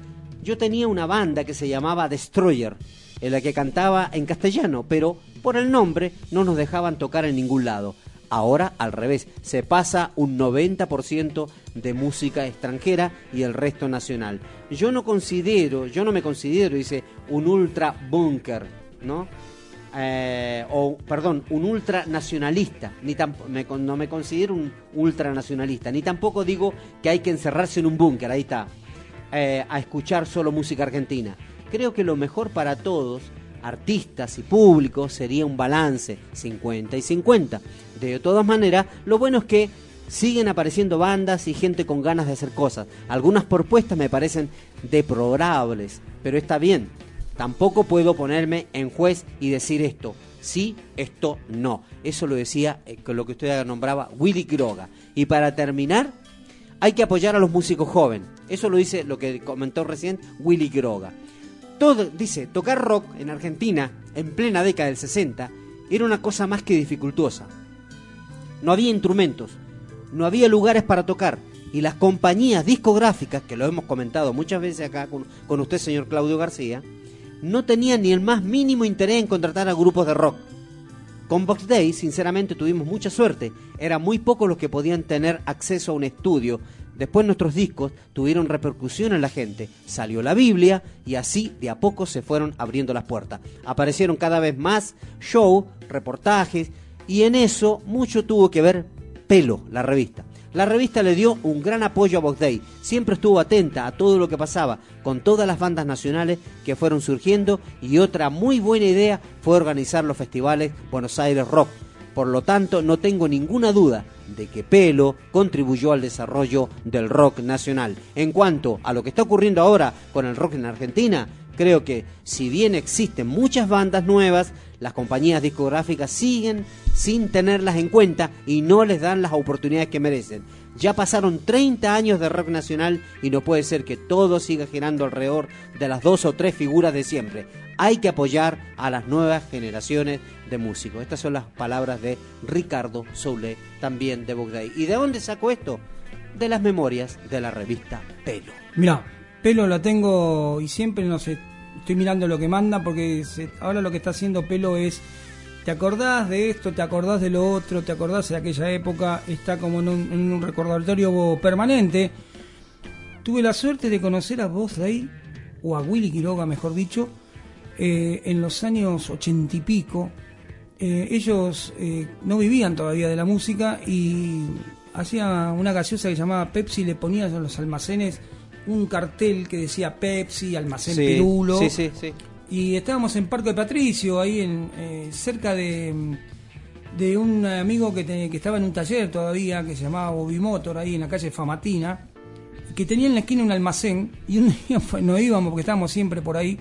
Yo tenía una banda que se llamaba Destroyer, en la que cantaba en castellano, pero por el nombre no nos dejaban tocar en ningún lado. Ahora al revés, se pasa un 90% de música extranjera y el resto nacional. Yo no considero, yo no me considero, dice, un ultra bunker, ¿no? Eh, o perdón, un ultranacionalista, ni me no me considero un ultranacionalista, ni tampoco digo que hay que encerrarse en un búnker, ahí está, eh, a escuchar solo música argentina. Creo que lo mejor para todos, artistas y públicos, sería un balance 50 y 50. De todas maneras, lo bueno es que siguen apareciendo bandas y gente con ganas de hacer cosas. Algunas propuestas me parecen deplorables, pero está bien. Tampoco puedo ponerme en juez y decir esto. Sí, esto no. Eso lo decía eh, lo que usted nombraba Willy Groga. Y para terminar, hay que apoyar a los músicos jóvenes. Eso lo dice lo que comentó recién Willy Groga. Todo, dice, tocar rock en Argentina en plena década del 60 era una cosa más que dificultosa. No había instrumentos, no había lugares para tocar y las compañías discográficas, que lo hemos comentado muchas veces acá con, con usted, señor Claudio García, no tenían ni el más mínimo interés en contratar a grupos de rock. Con Box Day, sinceramente, tuvimos mucha suerte. Eran muy pocos los que podían tener acceso a un estudio. Después nuestros discos tuvieron repercusión en la gente. Salió la Biblia y así de a poco se fueron abriendo las puertas. Aparecieron cada vez más show, reportajes y en eso mucho tuvo que ver Pelo, la revista. La revista le dio un gran apoyo a Box Day. Siempre estuvo atenta a todo lo que pasaba con todas las bandas nacionales que fueron surgiendo y otra muy buena idea fue organizar los festivales Buenos Aires Rock. Por lo tanto, no tengo ninguna duda de que Pelo contribuyó al desarrollo del rock nacional. En cuanto a lo que está ocurriendo ahora con el rock en Argentina, creo que si bien existen muchas bandas nuevas, las compañías discográficas siguen sin tenerlas en cuenta y no les dan las oportunidades que merecen. Ya pasaron 30 años de rock nacional y no puede ser que todo siga girando alrededor de las dos o tres figuras de siempre. Hay que apoyar a las nuevas generaciones de músicos. Estas son las palabras de Ricardo Soule, también de Bogday. ¿Y de dónde sacó esto? De las memorias de la revista Pelo. Mira, Pelo la tengo y siempre no sé, estoy mirando lo que manda porque ahora lo que está haciendo Pelo es te acordás de esto, te acordás de lo otro, te acordás de aquella época, está como en un, en un recordatorio permanente. Tuve la suerte de conocer a vos de ahí, o a Willy Quiroga mejor dicho, eh, en los años ochenta y pico. Eh, ellos eh, no vivían todavía de la música y hacía una gaseosa que llamaba Pepsi, le ponían en los almacenes un cartel que decía Pepsi, almacén Sí, Pirulo. sí, sí, sí. Y estábamos en Parque Patricio, ahí en eh, cerca de, de un amigo que, te- que estaba en un taller todavía, que se llamaba Bobby Motor, ahí en la calle Famatina, que tenía en la esquina un almacén, y un día nos íbamos, porque estábamos siempre por ahí,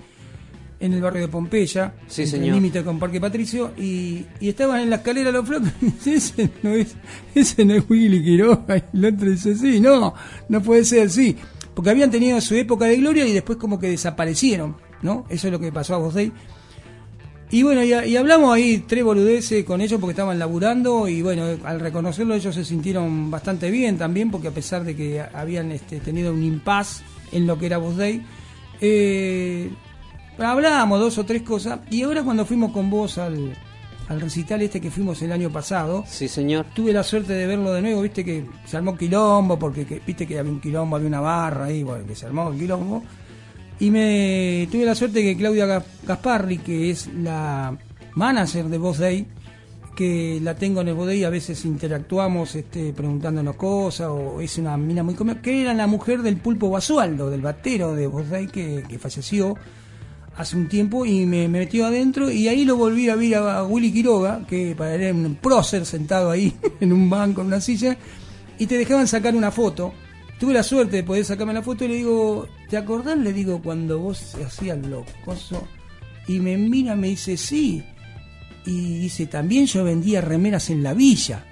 en el barrio de Pompeya, Sí, señor. límite con Parque Patricio, y, y estaban en la escalera los flacos, y dice, ese no es, ese no es Willy Quiroga, y el otro dice, sí, no, no puede ser, sí, porque habían tenido su época de gloria y después como que desaparecieron, ¿no? Eso es lo que pasó a Bosday. Y bueno, y, hablamos ahí tres boludeces con ellos porque estaban laburando y bueno, al reconocerlo ellos se sintieron bastante bien también porque a pesar de que habían este, tenido un impas en lo que era Voz Day, eh, hablábamos dos o tres cosas y ahora cuando fuimos con vos al, al recital este que fuimos el año pasado, Sí, señor. tuve la suerte de verlo de nuevo, viste que se armó quilombo, porque que- viste que había un quilombo, había una barra ahí, bueno, que se armó el quilombo. Y me tuve la suerte que Claudia Ga- Gasparri, que es la manager de Voz Day, que la tengo en el Voz Day, a veces interactuamos este, preguntándonos cosas, o es una mina muy cómica, que era la mujer del Pulpo Basualdo, del batero de Voz Day, que, que falleció hace un tiempo y me, me metió adentro y ahí lo volví a ver a, a Willy Quiroga, que para él era un prócer sentado ahí en un banco, en una silla, y te dejaban sacar una foto. Tuve la suerte de poder sacarme la foto y le digo, ¿te acordás? Le digo, cuando vos hacías lo coso. Y me mira, me dice, sí. Y dice, también yo vendía remeras en la villa.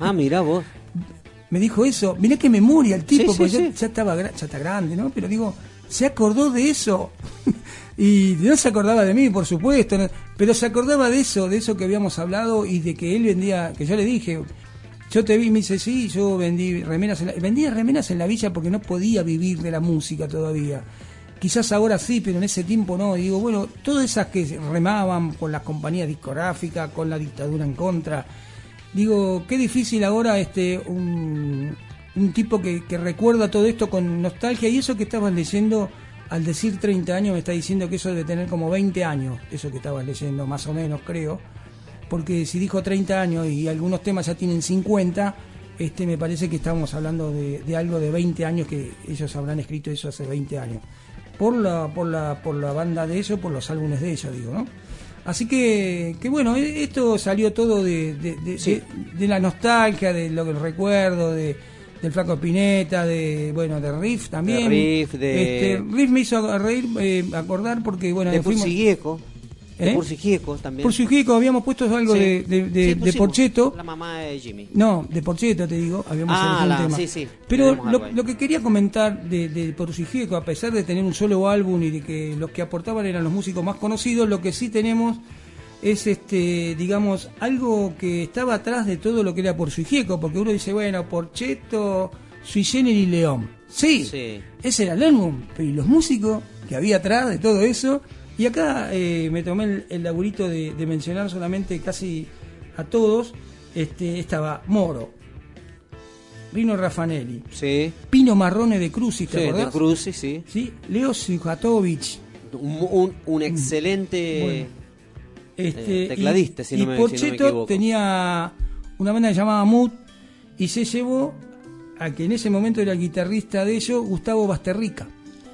Ah, mirá vos. Me dijo eso. Mirá qué memoria el tipo, Sí, porque sí, ya, ya estaba, ya está grande, ¿no? Pero digo, se acordó de eso. y no se acordaba de mí, por supuesto, pero se acordaba de eso, de eso que habíamos hablado y de que él vendía, que yo le dije, yo te vi, me dice, sí, yo vendí remeras en la, vendía remeras en la villa porque no podía vivir de la música todavía. Quizás ahora sí, pero en ese tiempo no. Y digo, bueno, todas esas que remaban con las compañías discográficas, con la dictadura en contra. Digo, qué difícil ahora este un, un tipo que, que recuerda todo esto con nostalgia. Y eso que estabas leyendo, al decir 30 años, me está diciendo que eso debe tener como 20 años, eso que estabas leyendo, más o menos, creo porque si dijo 30 años y algunos temas ya tienen 50, este me parece que estamos hablando de, de algo de 20 años que ellos habrán escrito eso hace 20 años. Por la, por la, por la banda de ellos, por los álbumes de ellos, digo, ¿no? Así que, que bueno, e- esto salió todo de, de, de- de- de la nostalgia, de lo que recuerdo, de, del Flaco Pineta, de bueno, de Riff también. De Riff, de- Este, Riff me hizo reír, eh, acordar porque bueno, de fuimos- Pursigieco. De ¿Eh? Pursigieco también. por su Jico habíamos puesto algo Sí. de, de, de- Sí, de. Porcheto. La mamá de Jimmy. No, de Porcheto te digo, habíamos Ah, la- un tema. sí, sí, Pero lo, lo que quería comentar de, de a pesar de tener un solo álbum y de que los que aportaban eran los músicos más conocidos, lo que sí tenemos es este, digamos, algo que estaba atrás de todo lo que era Porcijeco, porque uno dice, bueno, Porcheto, Sui y León. Sí, Sí. ese era el álbum, pero ¿y los músicos que había atrás de todo eso? Y acá eh, me tomé el, el laburito de, de mencionar solamente casi a todos. Este, estaba Moro, Rino Raffanelli, Sí. Pino Marrone de Crucis, ¿te Sí, de acordás? Cruz, sí, sí. Sí, Leo Sujatovic. Un, un, un excelente Bueno. Este, eh, tecladista, y, si, no y me, si no me Porcheto equivoco. tenía una banda que llamaba Mood y se llevó a que en ese momento era el guitarrista de ellos, Gustavo Basterrica.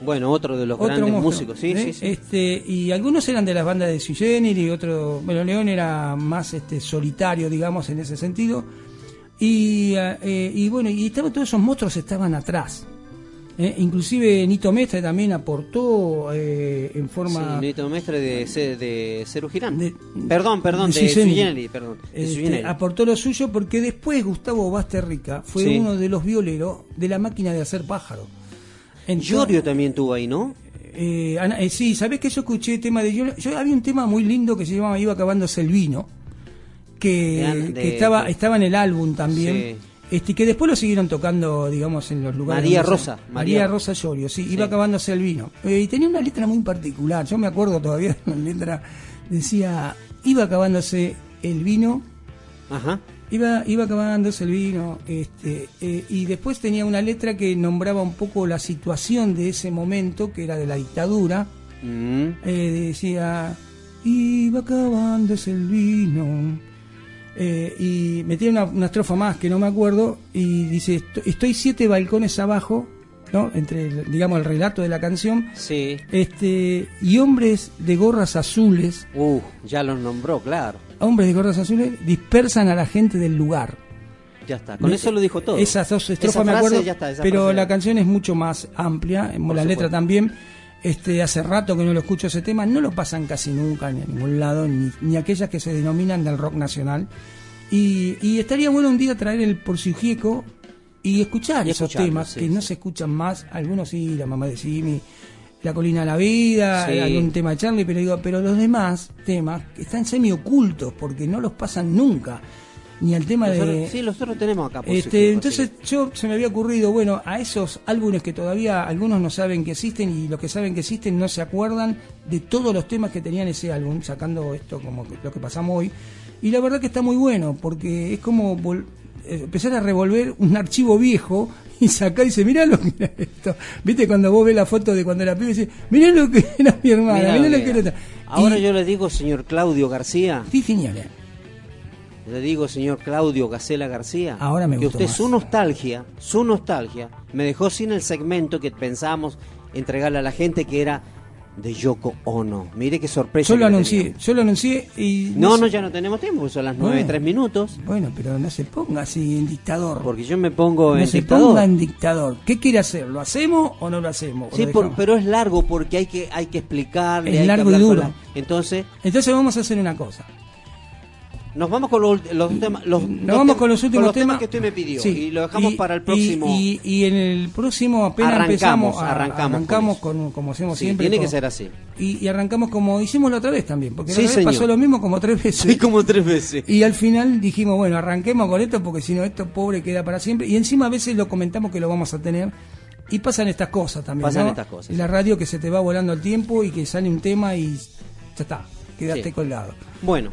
Bueno, otro de los Otro grandes monstruo, músicos, sí, ¿eh? sí, sí. Este, y algunos eran de las bandas de Sui y otro, bueno, León era más este solitario, digamos, en ese sentido. Y, eh, eh, y bueno, y estaban, todos esos monstruos estaban atrás. ¿Eh? Inclusive Nito Mestre también aportó eh, en forma... Sí, Nito Mestre de, Ce- de Ceru Girán. perdón, perdón, de. Generis, perdón. De Este, aportó lo suyo porque después Gustavo Basterrica fue Sí. uno de los violeros de la máquina de hacer pájaro. Entonces- Llorio también tuvo ahí, ¿no? Eh, Ana- eh, sí, ¿sabés que yo escuché tema de... Yo, yo había un tema muy lindo que se llamaba Iba acabándose el vino, que, De que de- estaba, de- estaba en el álbum también. Sí. Este, que después lo siguieron tocando, digamos, en los lugares. María Rosa, María, María- Rosa Llorio, sí, Sí. iba acabándose el vino. Eh, y tenía una letra muy particular, yo me acuerdo todavía de la letra, decía, iba acabándose el vino, Ajá. Iba, iba acabándose el vino, este, eh, y después tenía una letra que nombraba un poco la situación de ese momento, que era de la dictadura. Mm. Eh, decía, iba acabándose el vino. Eh, y metía una, una estrofa más que no me acuerdo, y dice, "Esto- estoy siete balcones abajo, ¿no? Entre, el- digamos, el relato de la canción. Sí. Este, y hombres de gorras azules, Uh, ya los nombró, claro. hombres de gorras azules dispersan a la gente del lugar. Ya está. Con Me- eso lo dijo todo. Esas dos Esa estrofas me frase acuerdo, ya está, esa pero la canción es mucho más amplia, la supuesto. letra también. Este, hace rato que no lo escucho ese tema, no lo pasan casi nunca ni a ningún lado, ni, ni aquellas que se denominan del rock nacional. Y, y estaría bueno un día traer el porciugieco y escuchar Y esos temas sí, que sí. no se escuchan más, algunos sí, la mamá de Simi, la colina de la vida, Sí. algún tema de Charlie, pero digo, pero los demás temas que están semi ocultos porque no los pasan nunca, ni el tema Nosotros- de Sí, nosotros tenemos acá. este, entonces yo se me había ocurrido, bueno, a esos álbumes que todavía algunos no saben que existen y los que saben que existen no se acuerdan de todos los temas que tenían ese álbum, sacando esto como lo que pasamos hoy. Y la verdad que está muy bueno, porque es como eh, empezar a revolver un archivo viejo y sacar y dice, mirá lo que era esto. Viste cuando vos ves la foto de cuando era pibe y dices, mirá lo que era mi hermana, Mirá mirá, lo lo que era. era. esta". Ahora Y- yo le digo, señor Claudio García. Sí, señora. Le digo, señor Claudio Gacela García. Ahora me que usted más. su nostalgia, su nostalgia, me dejó sin el segmento que pensábamos entregarle a la gente que era de Yoko Ono. Mire qué sorpresa. Yo que lo anuncié, teníamos. yo lo anuncié y... No, no, ya no tenemos tiempo, son las nueve Bueno. tres minutos. Bueno, pero no se ponga así en dictador. Porque yo me pongo no en se dictador. ponga en dictador. ¿Qué quiere hacer? ¿Lo hacemos o no lo hacemos? ¿O Sí, lo por- pero es largo porque hay que hay que explicarle. Es hay que largo y hablar con duro. la- Entonces, Entonces vamos a hacer una cosa. Nos vamos con los, los temas. Los, Nos vamos con los últimos temas temas que usted me pidió. Sí. Y lo dejamos Y- para el próximo. Y, y en el próximo apenas Arrancamos, empezamos, a- arrancamos arrancamos con como hacemos Sí, siempre. tiene que ser así. Y, arrancamos como hicimos la otra vez también, porque Sí, la otra vez pasó lo mismo como tres veces. Sí, como tres veces. Y al final dijimos, bueno, arranquemos con esto porque si no, esto pobre queda para siempre. Y encima a veces lo comentamos que lo vamos a tener. Y pasan estas cosas también. Pasan ¿no? estas cosas, la radio que se te va volando el tiempo y que sale un tema y ya está, quedaste colgado. Bueno,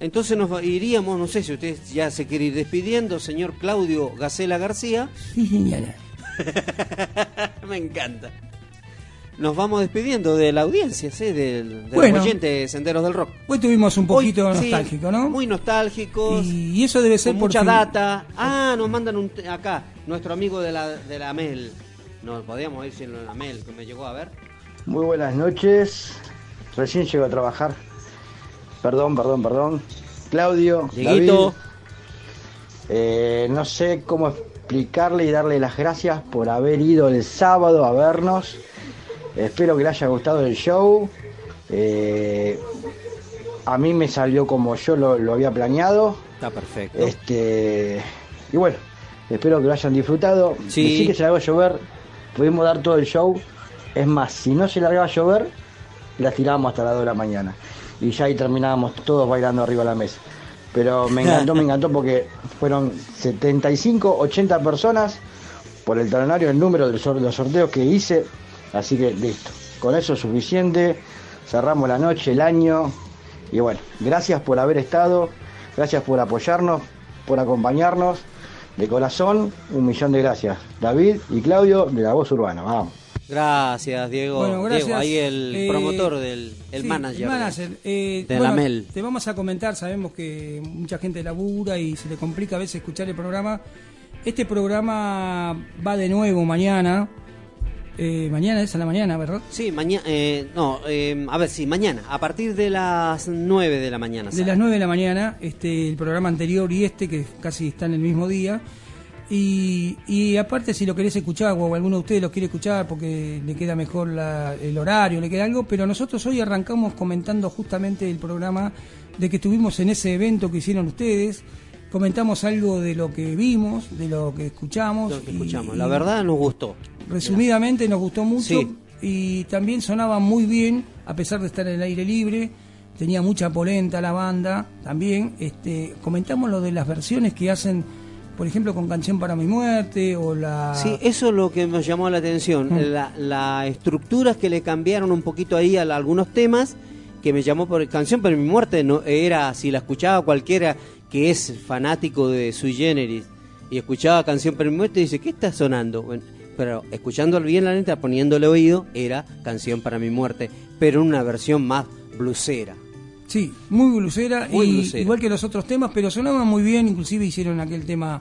entonces nos va- iríamos, no sé si usted ya se quiere ir despidiendo, señor Claudio Gacela García. Sí, señora. Me encanta. Nos vamos despidiendo de la audiencia, ¿sí? del, del Bueno. oyente de Senderos del Rock. Hoy tuvimos un poquito Hoy, sí, nostálgico, ¿no? Muy nostálgicos. Y, y eso debe ser con por mucha data. Ah, nos mandan un acá, nuestro amigo de la, de la MEL. No, podríamos decirlo en la MEL, que me llegó a ver. Muy buenas noches. Recién llego a trabajar. Perdón, perdón, perdón. Claudio. David, eh, no sé cómo explicarle y darle las gracias por haber ido el sábado a vernos. Espero que le haya gustado el show. Eh, a mí me salió como yo lo, lo había planeado. Está perfecto. Este y bueno, espero que lo hayan disfrutado. Sí. Decí que se largó a llover, pudimos dar todo el show. Es más, si no se largaba a llover, la tirábamos hasta las 2 de la mañana. Y ya ahí terminábamos todos bailando arriba de la mesa. Pero me encantó, me encantó porque fueron 75, 80 personas por el talonario, el número de los sor- los sorteos que hice. Así que listo. Con eso es suficiente. Cerramos la noche, el año. Y bueno, gracias por haber estado. Gracias por apoyarnos, por acompañarnos. De corazón, un millón de gracias. David y Claudio de la Voz Urbana. Vamos. Gracias, Diego. Bueno, gracias. Diego, ahí el Eh, promotor del el Sí, manager. el manager. Eh, de bueno, la MEL. Te vamos a comentar, sabemos que mucha gente labura y se le complica a veces escuchar el programa. Este programa va de nuevo mañana. Eh, mañana es a la mañana, ¿verdad? Sí, mañana. no, eh, a ver, sí, mañana. A partir de las 9 de la mañana. De sale. las 9 de la mañana, este, el programa anterior y este, que casi están el mismo día. Y, y aparte, si lo querés escuchar, o alguno de ustedes lo quiere escuchar porque le queda mejor la- el horario, le queda algo, pero nosotros hoy arrancamos comentando justamente el programa de que estuvimos en ese evento que hicieron ustedes. Comentamos algo de lo que vimos, de lo que escuchamos. Lo que escuchamos. y La verdad nos gustó. Resumidamente, nos gustó mucho. Sí. y también sonaba muy bien, a pesar de estar en el aire libre, tenía mucha polenta la banda, también, este, comentamos lo de las versiones que hacen, por ejemplo, con Canción para mi muerte, o la... Sí, eso es lo que nos llamó la atención. Mm. La, la estructuras que le cambiaron un poquito ahí a la- algunos temas que me llamó por canción, pero mi muerte no era si la escuchaba cualquiera que es fanático de Sui Generis y escuchaba canción para mi muerte dice qué está sonando. Bueno, pero escuchando bien la letra, poniéndole oído, era canción para mi muerte, pero en una versión más blusera. Sí, muy blusera, Muy y blusera. igual que los otros temas, pero sonaban muy bien, inclusive hicieron aquel tema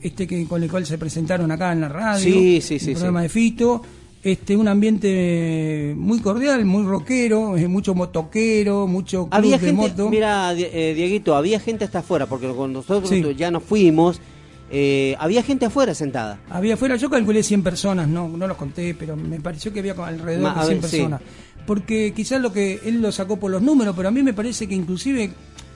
este que con el cual se presentaron acá en la radio, Sí, sí, sí, el programa de Fito, este un ambiente muy cordial, muy rockero, eh, mucho motoquero, mucho club Había de gente, moto. mira, eh, Dieguito, había gente hasta afuera, porque cuando nosotros ya nos fuimos, eh, había gente afuera sentada. Había afuera, yo calculé 100 personas, no no los conté, pero me pareció que había alrededor Ma- de a 100 ver, sí. Porque quizás lo que él lo sacó por los números, pero a mí me parece que inclusive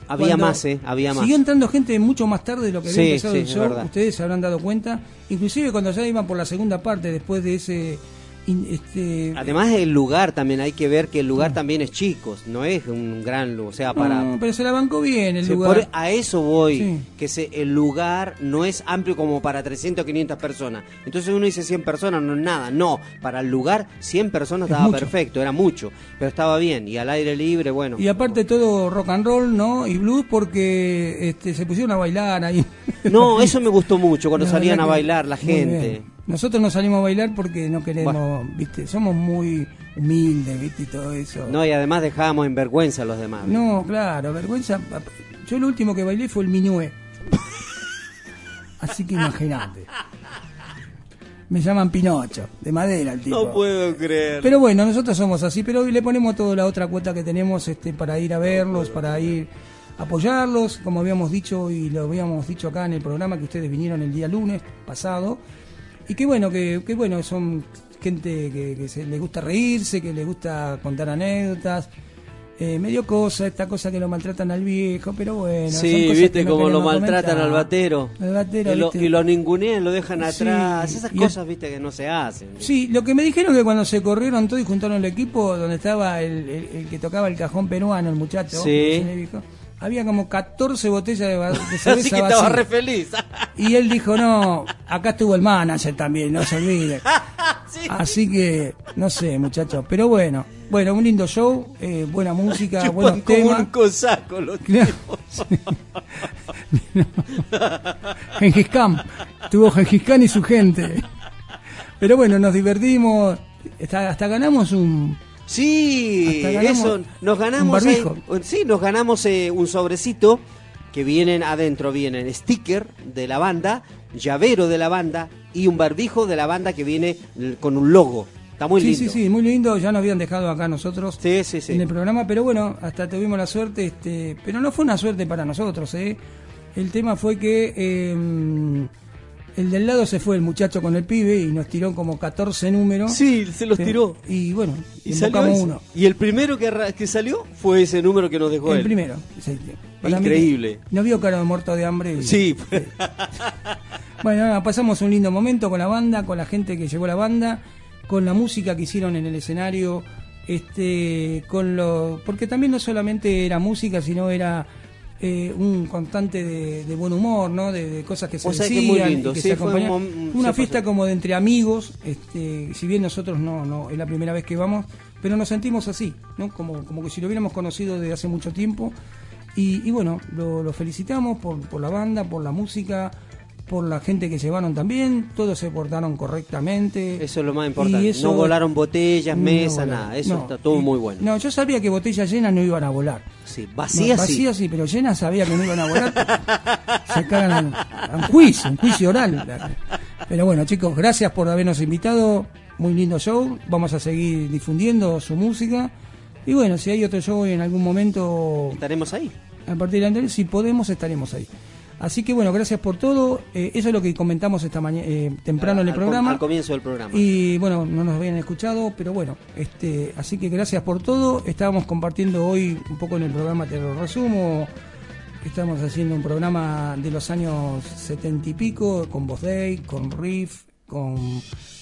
Había más, ¿eh? Había más. Siguió entrando gente mucho más tarde de lo que había Sí, empezado sí, el show, ustedes se habrán dado cuenta, inclusive cuando ya iban por la segunda parte después de ese este Además el lugar también, hay que ver que el lugar también es chico, no es un gran lugar, o sea, para... No, pero se la bancó bien el lugar. por- a eso voy, Sí. que se, el lugar no es amplio como para 300 o 500 personas. Entonces uno dice 100 personas, no es nada. No, para el lugar 100 personas Es estaba perfecto, era mucho, pero estaba bien. Y al aire libre, bueno. Y aparte todo rock and roll, ¿no? Y blues porque este, se pusieron a bailar ahí. No, eso me gustó mucho cuando La salían a bailar la gente. Nosotros no salimos a bailar porque no queremos, viste, somos muy humildes, viste, y todo eso. No, y además dejábamos en vergüenza a los demás. No, claro, vergüenza. Yo lo último que bailé fue el minué. Así que imagínate. Me llaman Pinocho, de madera el tipo. No puedo creer. Pero bueno, nosotros somos así, pero hoy le ponemos toda la otra cuota que tenemos este, para ir a verlos, para ir a apoyarlos, como habíamos dicho y lo habíamos dicho acá en el programa que ustedes vinieron el día lunes pasado. Y qué bueno, que, que bueno, son gente que, que se, le gusta reírse, que le gusta contar anécdotas. Eh, medio cosa, esta cosa que lo maltratan al viejo, pero bueno. Sí, viste no cómo lo maltratan comentar. al batero. Al batero, y, lo, y lo ningunean, lo dejan Sí, atrás. Esas el- cosas, viste, que no se hacen. Sí, lo que me dijeron que cuando se corrieron todos y juntaron el equipo, donde estaba el, el- el que tocaba el cajón peruano, el muchacho, Sí. me dijo, había como 14 botellas de, de cerveza Así que estaba vacía. re feliz. Y él dijo, no, acá estuvo el manager también, no se olvide. Así que, no sé, muchachos, pero bueno, bueno, un lindo show, eh, buena música, Chupan buenos como temas. un cosaco los Gengis Khan, tuvo Gengis Khan y su gente. Pero bueno, nos divertimos, hasta, hasta ganamos un... Sí, eso, nos ganamos ahí- sí, nos ganamos eh, un sobrecito que vienen adentro, vienen sticker de la banda, llavero de la banda y un barbijo de la banda que viene con un logo. Está muy sí, lindo. sí, sí, muy lindo, ya nos habían dejado acá nosotros Sí, sí, sí. en el programa, pero bueno, hasta tuvimos la suerte, este, pero no fue una suerte para nosotros, ¿eh? El tema fue que eh, el del lado se fue el muchacho con el pibe y nos tiró como 14 números. Sí, se los tiró. Y bueno, Y salió uno. Y el primero que, que salió fue ese número que nos dejó El él. primero. sí. Mí Increíble. que No vio cara de muerto de hambre. y- Sí. Bueno, nada, pasamos un lindo momento con la banda, con la gente que llevó la banda, con la música que hicieron en el escenario, este, con lo, porque también no solamente era música, sino era eh, un constante de, de buen humor, ¿no? De, de cosas que se O sea que decían muy lindo, y que sí, se fue un una fiesta pasó. como de entre amigos, este, si bien nosotros no, no es la primera vez que vamos, pero nos sentimos así, ¿no? Como, como que si lo hubiéramos conocido desde hace mucho tiempo. Y, y bueno, lo, lo felicitamos por, por la banda, por la música, por la gente que llevaron también, todos se portaron correctamente. Eso es lo más importante. Eso- no volaron botellas, No mesas, nada. Eso No. está todo Y- muy bueno. No, yo sabía que botellas llenas no iban a volar. Sí, No, vacías sí. vacías sí, pero llenas sabía que no iban a volar. se cagan a un juicio, un juicio oral. Pero bueno, chicos, gracias por habernos invitado. Muy lindo show. Vamos a seguir difundiendo su música. Y bueno, si hay otro show en algún momento, Estaremos ahí. a partir de anterior, si podemos, estaremos ahí. Así que bueno, gracias por todo. Eh, eso es lo que comentamos esta mañana temprano en el Al com- programa. Al comienzo del programa. Y bueno, no nos habían escuchado, pero bueno, este, así que gracias por todo. Estábamos compartiendo hoy un poco en el programa, te lo resumo. Estamos haciendo un programa de los años setenta y pico, con Day, con Riff, con,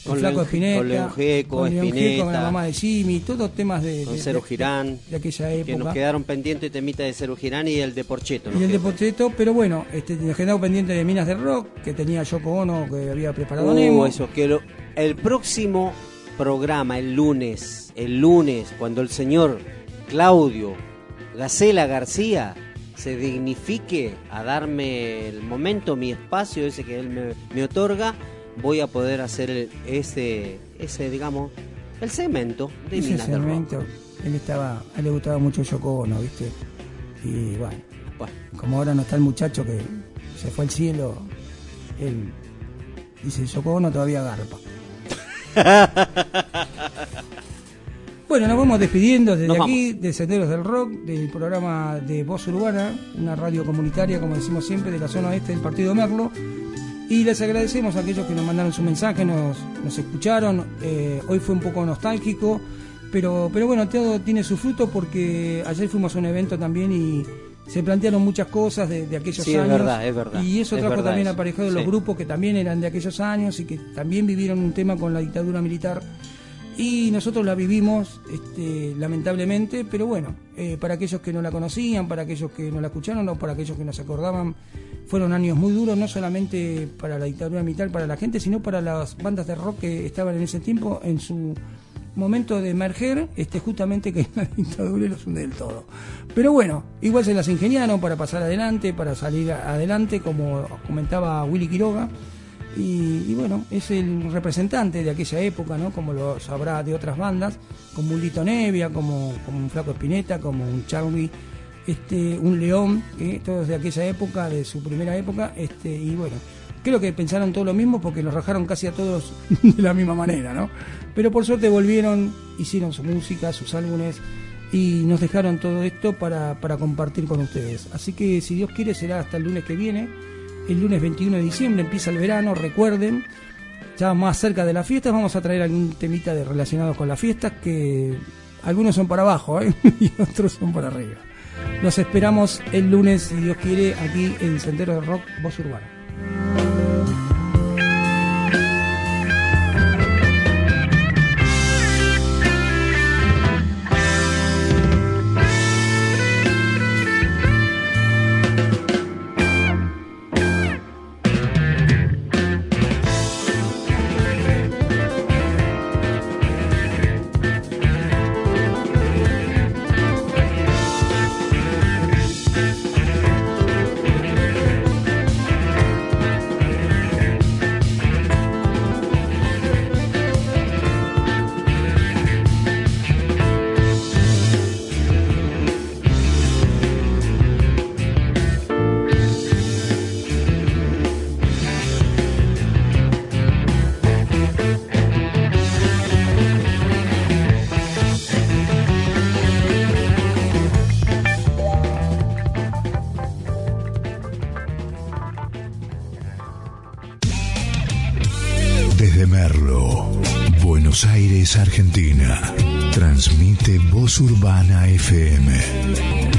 Con el Flaco Espineta, con León Gieco, con Gieco, Espineta. con la mamá de Jimmy, todos temas de, Con de- Cero de- Girán. de aquella Que época. nos quedaron pendientes temita de Cero Girán y el de Porcheto. Y el de quedó. Pocheto, pero bueno, este, nos quedamos pendiente de Minas del Rock, que tenía Yoko Ono, que había preparado Uh, Nemo. eso, que lo- el próximo programa, el lunes, el lunes, cuando el señor Claudio Gacela García se dignifique a darme el momento, mi espacio, ese que él me, me otorga, voy a poder hacer ese, ese, digamos, el segmento de Ese Minas del Rock. segmento, él estaba, a él le gustaba mucho Yoko Ono, ¿viste? Y bueno, como ahora no está el muchacho que se fue al cielo, él dice, Yoko Ono todavía garpa. Bueno, nos vamos despidiendo desde Nos aquí, de Senderos del Rock, del programa de Voz Urbana, una radio comunitaria, como decimos siempre, de la zona oeste del Partido Merlo. Y les agradecemos a aquellos que nos mandaron su mensaje, nos, nos escucharon. Eh, hoy fue un poco nostálgico, pero, pero bueno, todo tiene su fruto porque ayer fuimos a un evento también y se plantearon muchas cosas de, de aquellos Sí, es años. verdad, es verdad, Y eso es trajo también eso. aparejado los Sí. grupos que también eran de aquellos años y que también vivieron un tema con la dictadura militar. Y nosotros la vivimos, este, lamentablemente, pero bueno, eh, para aquellos que no la conocían, para aquellos que no la escucharon o para aquellos que no se acordaban, fueron años muy duros, no solamente para la dictadura militar, para la gente, sino para las bandas de rock que estaban en ese tiempo en su momento de emerger, este, justamente que la dictadura los hunde del todo. Pero bueno, igual se las ingeniaron para pasar adelante, para salir adelante, como comentaba Willy Quiroga. Y, bueno, es el representante de aquella época, ¿no? Como lo sabrá de otras bandas, como un Lito Nevia, como, como un Flaco Espineta, como un Charlie, este, un León, que todos de aquella época, de su primera época, este, y bueno, creo que pensaron todo lo mismo porque los rajaron casi a todos de la misma manera, ¿no? Pero por suerte volvieron, hicieron su música, sus álbumes y nos dejaron todo esto para, para compartir con ustedes. Así que si Dios quiere será hasta el lunes que viene. El lunes 21 de diciembre empieza el verano, recuerden. Ya más cerca de las fiestas vamos a traer algún temita de, relacionados con las fiestas que algunos son para abajo ¿eh? y otros son para arriba. Los esperamos el lunes, si Dios quiere, aquí en Sendero de Rock Voz Urbana. Argentina. Transmite Voz Urbana FM.